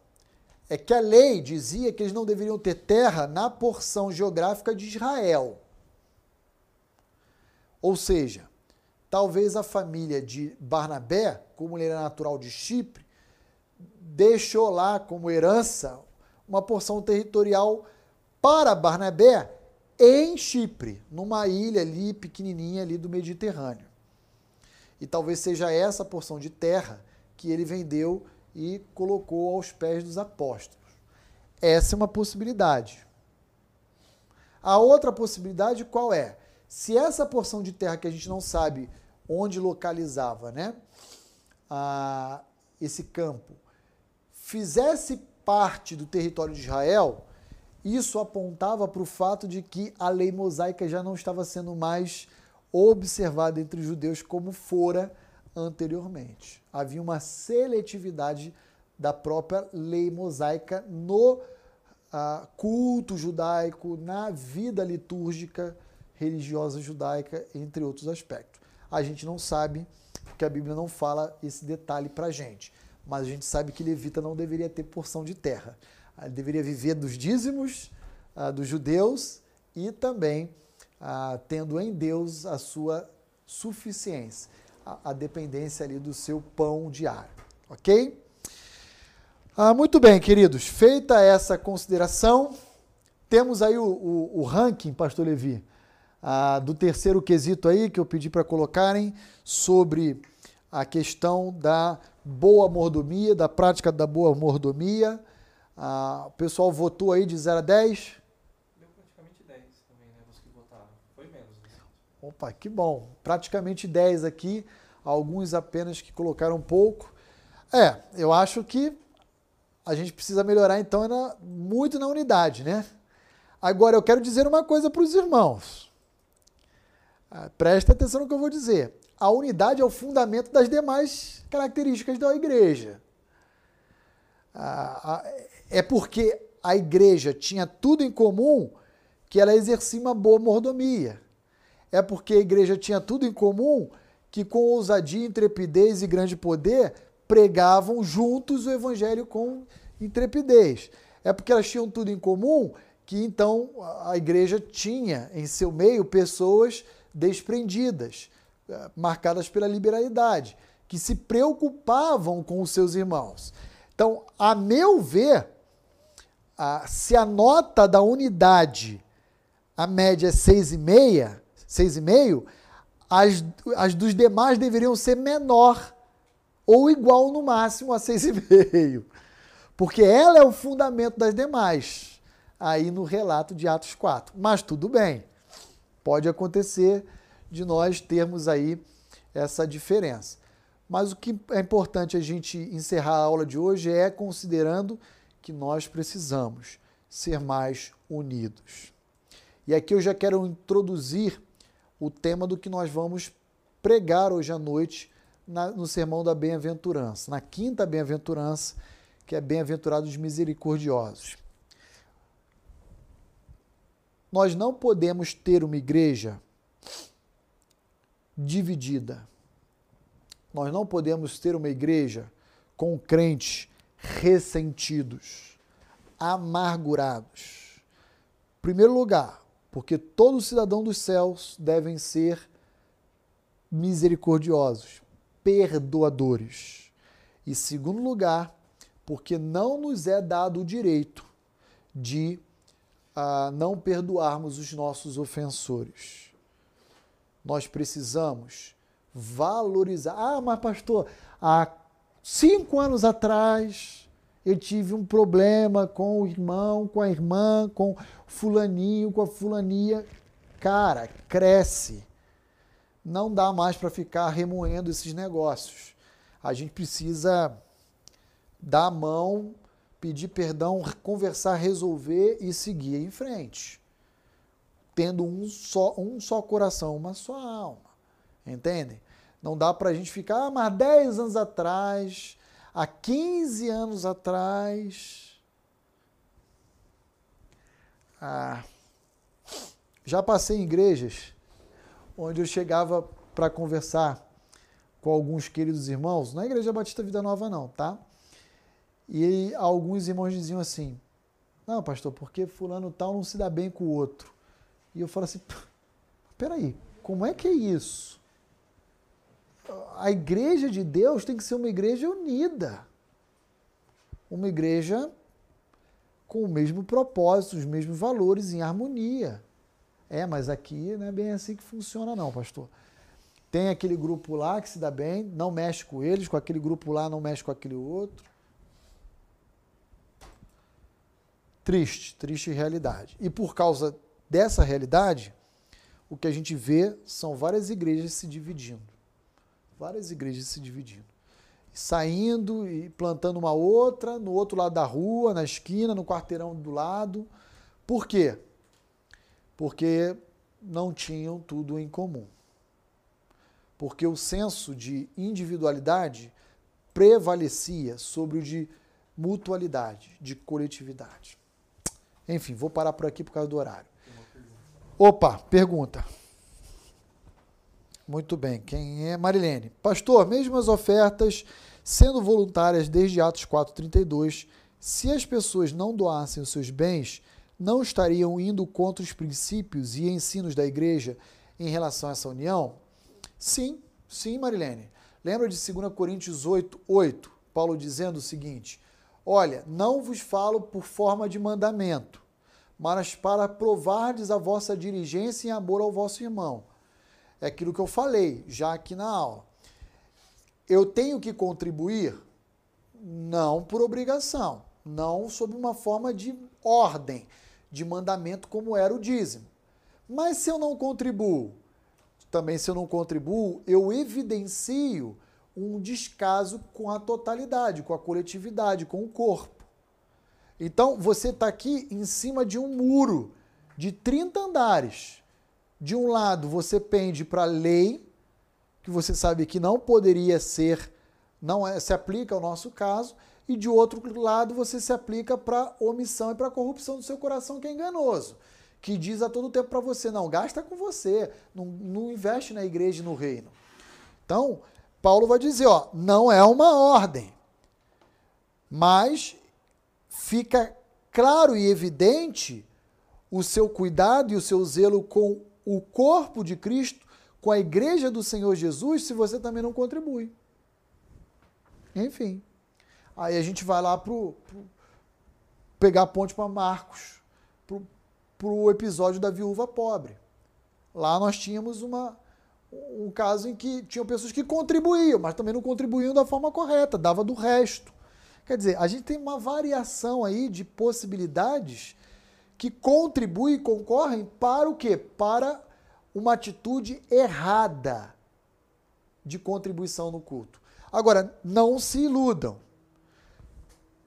é que a lei dizia que eles não deveriam ter terra na porção geográfica de Israel. Ou seja, talvez a família de Barnabé, como ele era natural de Chipre, deixou lá como herança uma porção territorial para Barnabé em Chipre, numa ilha ali pequenininha ali do Mediterrâneo. E talvez seja essa porção de terra que ele vendeu e colocou aos pés dos apóstolos. Essa é uma possibilidade. A outra possibilidade qual é? Se essa porção de terra que a gente não sabe onde localizava, né, esse campo, fizesse parte do território de Israel, isso apontava para o fato de que a lei mosaica já não estava sendo mais observada entre os judeus como fora anteriormente. Havia uma seletividade da própria lei mosaica no uh, culto judaico, na vida litúrgica religiosa judaica, entre outros aspectos. A gente não sabe, porque a Bíblia não fala esse detalhe para gente, mas a gente sabe que levita não deveria ter porção de terra. Ele deveria viver dos dízimos uh, dos judeus e também uh, tendo em Deus a sua suficiência, a, a dependência ali do seu pão diário. Ok? Ah, muito bem, queridos. Feita essa consideração, temos aí o, o, o ranking, Pastor Levi, ah, do terceiro quesito aí que eu pedi para colocarem sobre a questão da boa mordomia, da prática da boa mordomia. Ah, o pessoal votou aí de 0 a 10? Deu praticamente 10 também, né? Os que votaram. Foi menos. Né? Opa, que bom. Praticamente 10 aqui. Alguns apenas que colocaram pouco. É, eu acho que a gente precisa melhorar então na, muito na unidade, né? Agora eu quero dizer uma coisa para os irmãos. Ah, presta atenção no que eu vou dizer. A unidade é o fundamento das demais características da igreja. Ah, é porque a igreja tinha tudo em comum que ela exercia uma boa mordomia. É porque a igreja tinha tudo em comum que, com ousadia, intrepidez e grande poder, pregavam juntos o evangelho com intrepidez. É porque elas tinham tudo em comum que então a igreja tinha em seu meio pessoas desprendidas, eh, marcadas pela liberalidade, que se preocupavam com os seus irmãos. Então, a meu ver, se a nota da unidade, a média é 6,5, 6,5, as, as dos demais deveriam ser menor ou igual no máximo a 6,5. Porque ela é o fundamento das demais, aí no relato de Atos 4. Mas tudo bem, pode acontecer de nós termos aí essa diferença. Mas o que é importante a gente encerrar a aula de hoje é considerando que nós precisamos ser mais unidos. E aqui eu já quero introduzir o tema do que nós vamos pregar hoje à noite na, no sermão da bem-aventurança, na quinta bem-aventurança, que é bem-aventurados os misericordiosos. Nós não podemos ter uma igreja dividida. Nós não podemos ter uma igreja com crentes ressentidos, amargurados. Em primeiro lugar, porque todo cidadão dos céus devem ser misericordiosos, perdoadores. E segundo lugar, porque não nos é dado o direito de uh, não perdoarmos os nossos ofensores. Nós precisamos valorizar. Ah, mas pastor, há cinco anos atrás eu tive um problema com o irmão, com a irmã, com fulaninho, com a fulania. Cara, cresce. Não dá mais para ficar remoendo esses negócios. A gente precisa dar a mão, pedir perdão, conversar, resolver e seguir em frente. Tendo um só, um só coração, uma só alma. Entendem? Não dá para a gente ficar, ah, mas 10 anos atrás, há 15 anos atrás. Ah, já passei em igrejas onde eu chegava para conversar com alguns queridos irmãos, não é Igreja Batista Vida Nova, não, tá? E alguns irmãos diziam assim: Não, pastor, porque fulano tal não se dá bem com o outro. E eu falo assim: Peraí, como é que é isso? A igreja de Deus tem que ser uma igreja unida. Uma igreja com o mesmo propósito, os mesmos valores, em harmonia. É, mas aqui não é bem assim que funciona, não, pastor. Tem aquele grupo lá que se dá bem, não mexe com eles, com aquele grupo lá não mexe com aquele outro. Triste, triste realidade. E por causa dessa realidade, o que a gente vê são várias igrejas se dividindo. Várias igrejas se dividindo. Saindo e plantando uma outra no outro lado da rua, na esquina, no quarteirão do lado. Por quê? Porque não tinham tudo em comum. Porque o senso de individualidade prevalecia sobre o de mutualidade, de coletividade. Enfim, vou parar por aqui por causa do horário. Opa, pergunta. Muito bem, quem é Marilene? Pastor, mesmo as ofertas sendo voluntárias desde Atos 4:32, se as pessoas não doassem os seus bens, não estariam indo contra os princípios e ensinos da igreja em relação a essa união? Sim, sim, Marilene. Lembra de 2 Coríntios 8, 8, Paulo dizendo o seguinte: Olha, não vos falo por forma de mandamento, mas para provardes a vossa diligência em amor ao vosso irmão. É aquilo que eu falei já aqui na aula. Eu tenho que contribuir? Não por obrigação, não sob uma forma de ordem, de mandamento como era o dízimo. Mas se eu não contribuo, também se eu não contribuo, eu evidencio um descaso com a totalidade, com a coletividade, com o corpo. Então, você está aqui em cima de um muro de 30 andares. De um lado, você pende para a lei, que você sabe que não poderia ser, não é, se aplica ao nosso caso, e de outro lado, você se aplica para omissão e para corrupção do seu coração, que é enganoso. Que diz a todo tempo para você: não, gasta com você, não, não investe na igreja e no reino. Então, Paulo vai dizer, ó, não é uma ordem, mas fica claro e evidente o seu cuidado e o seu zelo com o corpo de Cristo, com a igreja do Senhor Jesus, se você também não contribui. Enfim. Aí a gente vai lá para pegar a ponte para Marcos, para o episódio da viúva pobre. Lá nós tínhamos uma, um caso em que tinham pessoas que contribuíam, mas também não contribuíam da forma correta, dava do resto. Quer dizer, a gente tem uma variação aí de possibilidades que contribuem e concorrem para o quê? Para uma atitude errada de contribuição no culto. Agora, não se iludam.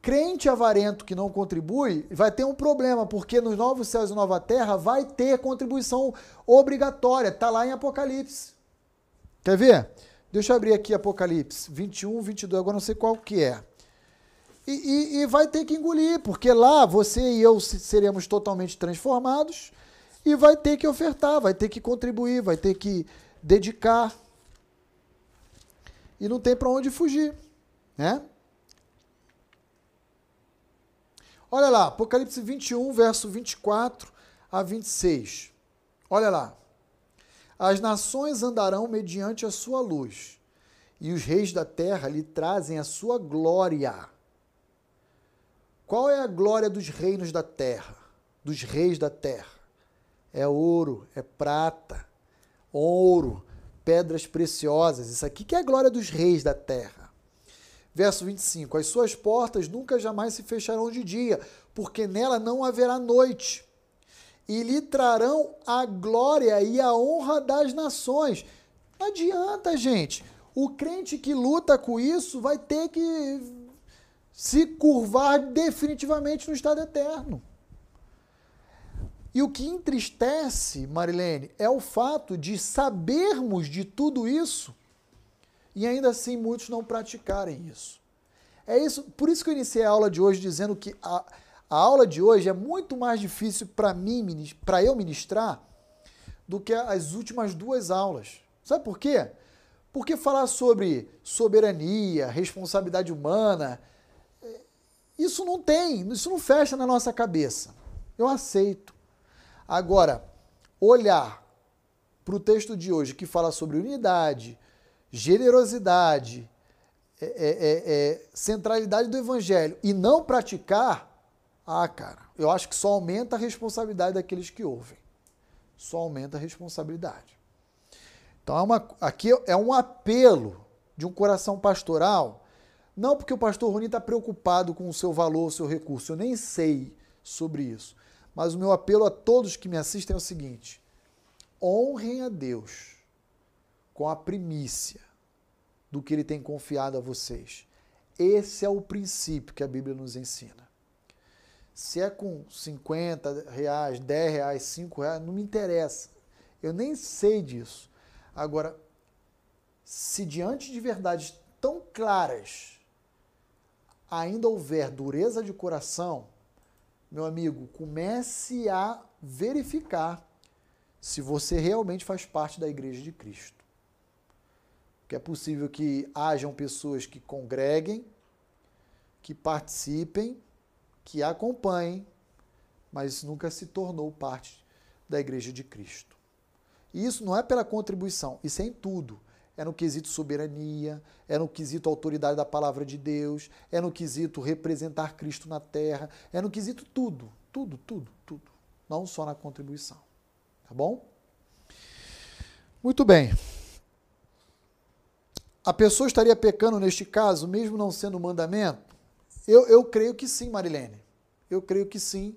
Crente avarento que não contribui vai ter um problema, porque nos novos céus e nova terra vai ter contribuição obrigatória. Está lá em Apocalipse. Quer ver? Deixa eu abrir aqui Apocalipse 21, 22, agora não sei qual que é. E, e, e, vai ter que engolir, porque lá você e eu seremos totalmente transformados e vai ter que ofertar, vai ter que contribuir, vai ter que dedicar. E não tem para onde fugir, né? Olha lá, Apocalipse 21, verso 24 a 26. Olha lá. As nações andarão mediante a sua luz, e os reis da terra lhe trazem a sua glória. Qual é a glória dos reinos da terra, dos reis da terra? É ouro, é prata, ouro, pedras preciosas. Isso aqui que é a glória dos reis da terra. Verso 25: As suas portas nunca jamais se fecharão de dia, porque nela não haverá noite e lhe trarão a glória e a honra das nações. Não adianta, gente. O crente que luta com isso vai ter que se curvar definitivamente no estado eterno. E o que entristece, Marilene, é o fato de sabermos de tudo isso e ainda assim muitos não praticarem isso. É isso, por isso que eu iniciei a aula de hoje dizendo que a, a aula de hoje é muito mais difícil para mim, para eu ministrar, do que as últimas duas aulas. Sabe por quê? Porque falar sobre soberania, responsabilidade humana, isso não tem, isso não fecha na nossa cabeça. Eu aceito. Agora, olhar para o texto de hoje que fala sobre unidade, generosidade, é, é, é, é centralidade do evangelho e não praticar, ah, cara, eu acho que só aumenta a responsabilidade daqueles que ouvem. Só aumenta a responsabilidade. Então, é uma, aqui é um apelo de um coração pastoral, não porque o pastor Rony está preocupado com o seu valor, o seu recurso, eu nem sei sobre isso. Mas o meu apelo a todos que me assistem é o seguinte: honrem a Deus com a primícia do que ele tem confiado a vocês. Esse é o princípio que a Bíblia nos ensina. Se é com 50 reais, 10 reais, 5 reais, não me interessa. Eu nem sei disso. Agora, se diante de verdades tão claras ainda houver dureza de coração, meu amigo, comece a verificar se você realmente faz parte da igreja de Cristo. Porque é possível que hajam pessoas que congreguem, que participem, que acompanhem, mas nunca se tornou parte da igreja de Cristo. E isso não é pela contribuição, isso é em tudo. É no quesito soberania, é no quesito autoridade da palavra de Deus, é no quesito representar Cristo na terra, é no quesito tudo, tudo, tudo, tudo. Não só na contribuição. Tá bom? Muito bem. A pessoa estaria pecando neste caso, mesmo não sendo mandamento? Eu, eu creio que sim, Marilene. Eu creio que sim,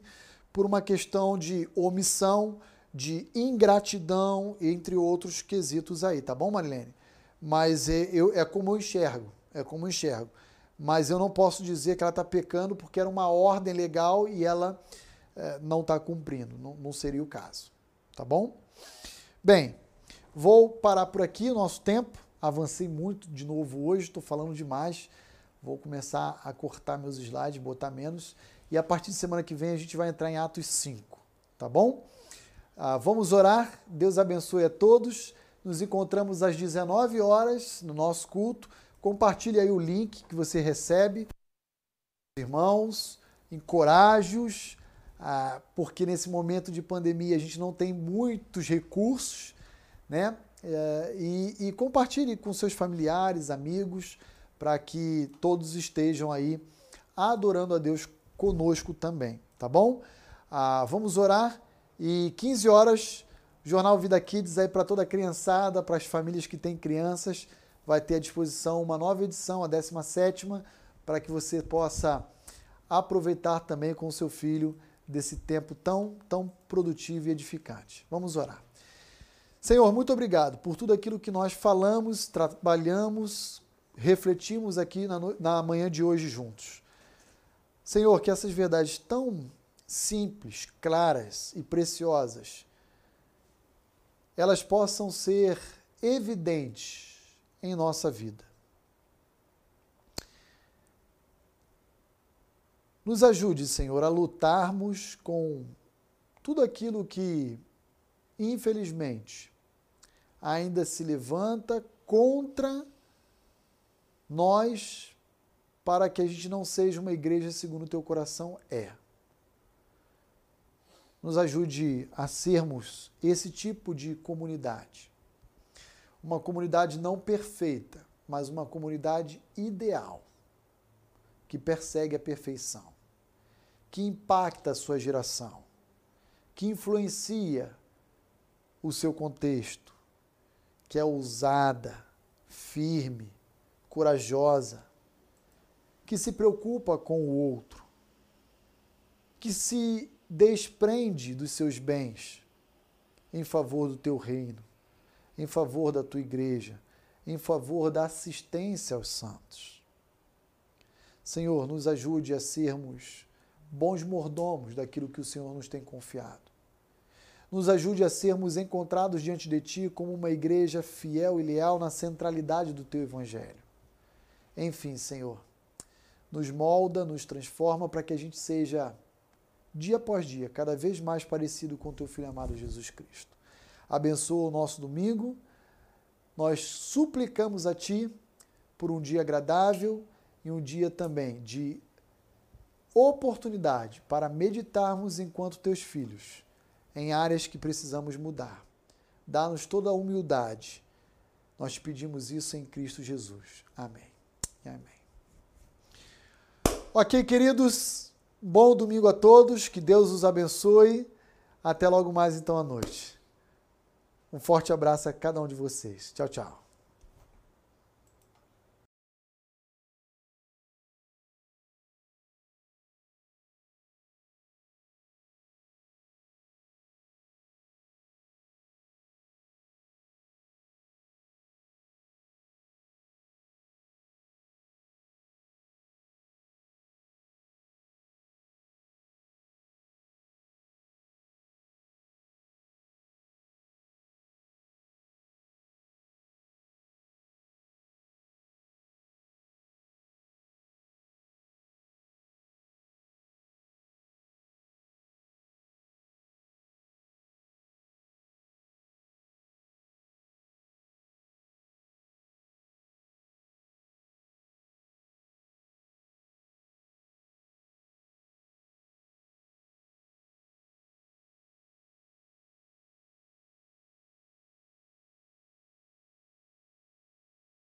por uma questão de omissão, de ingratidão, entre outros quesitos aí, tá bom, Marilene? Mas é, eu, é como eu enxergo, é como eu enxergo. Mas eu não posso dizer que ela está pecando porque era uma ordem legal e ela é, não está cumprindo. Não, não seria o caso, tá bom? Bem, vou parar por aqui o nosso tempo. Avancei muito de novo hoje, estou falando demais. Vou começar a cortar meus slides, botar menos. E a partir de semana que vem a gente vai entrar em Atos 5, tá bom? Ah, vamos orar. Deus abençoe a todos. Nos encontramos às 19 horas no nosso culto. Compartilhe aí o link que você recebe. Irmãos, encoraje-os, ah, porque nesse momento de pandemia a gente não tem muitos recursos, né? É, e, e compartilhe com seus familiares, amigos, para que todos estejam aí adorando a Deus conosco também, tá bom? Ah, vamos orar e 15 horas, Jornal Vida Kids aí para toda a criançada, para as famílias que têm crianças, vai ter à disposição uma nova edição, a 17 para que você possa aproveitar também com o seu filho desse tempo tão, tão produtivo e edificante. Vamos orar. Senhor, muito obrigado por tudo aquilo que nós falamos, trabalhamos, refletimos aqui na, na manhã de hoje juntos. Senhor, que essas verdades tão simples, claras e preciosas, elas possam ser evidentes em nossa vida. Nos ajude, Senhor, a lutarmos com tudo aquilo que, infelizmente, ainda se levanta contra nós para que a gente não seja uma igreja segundo o teu coração é. Nos ajude a sermos esse tipo de comunidade. Uma comunidade não perfeita, mas uma comunidade ideal, que persegue a perfeição, que impacta a sua geração, que influencia o seu contexto, que é ousada, firme, corajosa, que se preocupa com o outro, que se desprende dos seus bens em favor do teu reino, em favor da tua igreja, em favor da assistência aos santos. Senhor, nos ajude a sermos bons mordomos daquilo que o Senhor nos tem confiado nos ajude a sermos encontrados diante de Ti como uma igreja fiel e leal na centralidade do Teu Evangelho. Enfim, Senhor, nos molda, nos transforma para que a gente seja, dia após dia, cada vez mais parecido com Teu Filho amado Jesus Cristo. Abençoa o nosso domingo. Nós suplicamos a Ti por um dia agradável e um dia também de oportunidade para meditarmos enquanto Teus filhos em áreas que precisamos mudar. Dá-nos toda a humildade. Nós te pedimos isso em Cristo Jesus. Amém. Amém. Ok, queridos. Bom domingo a todos. Que Deus os abençoe. Até logo mais então à noite. Um forte abraço a cada um de vocês. Tchau, tchau.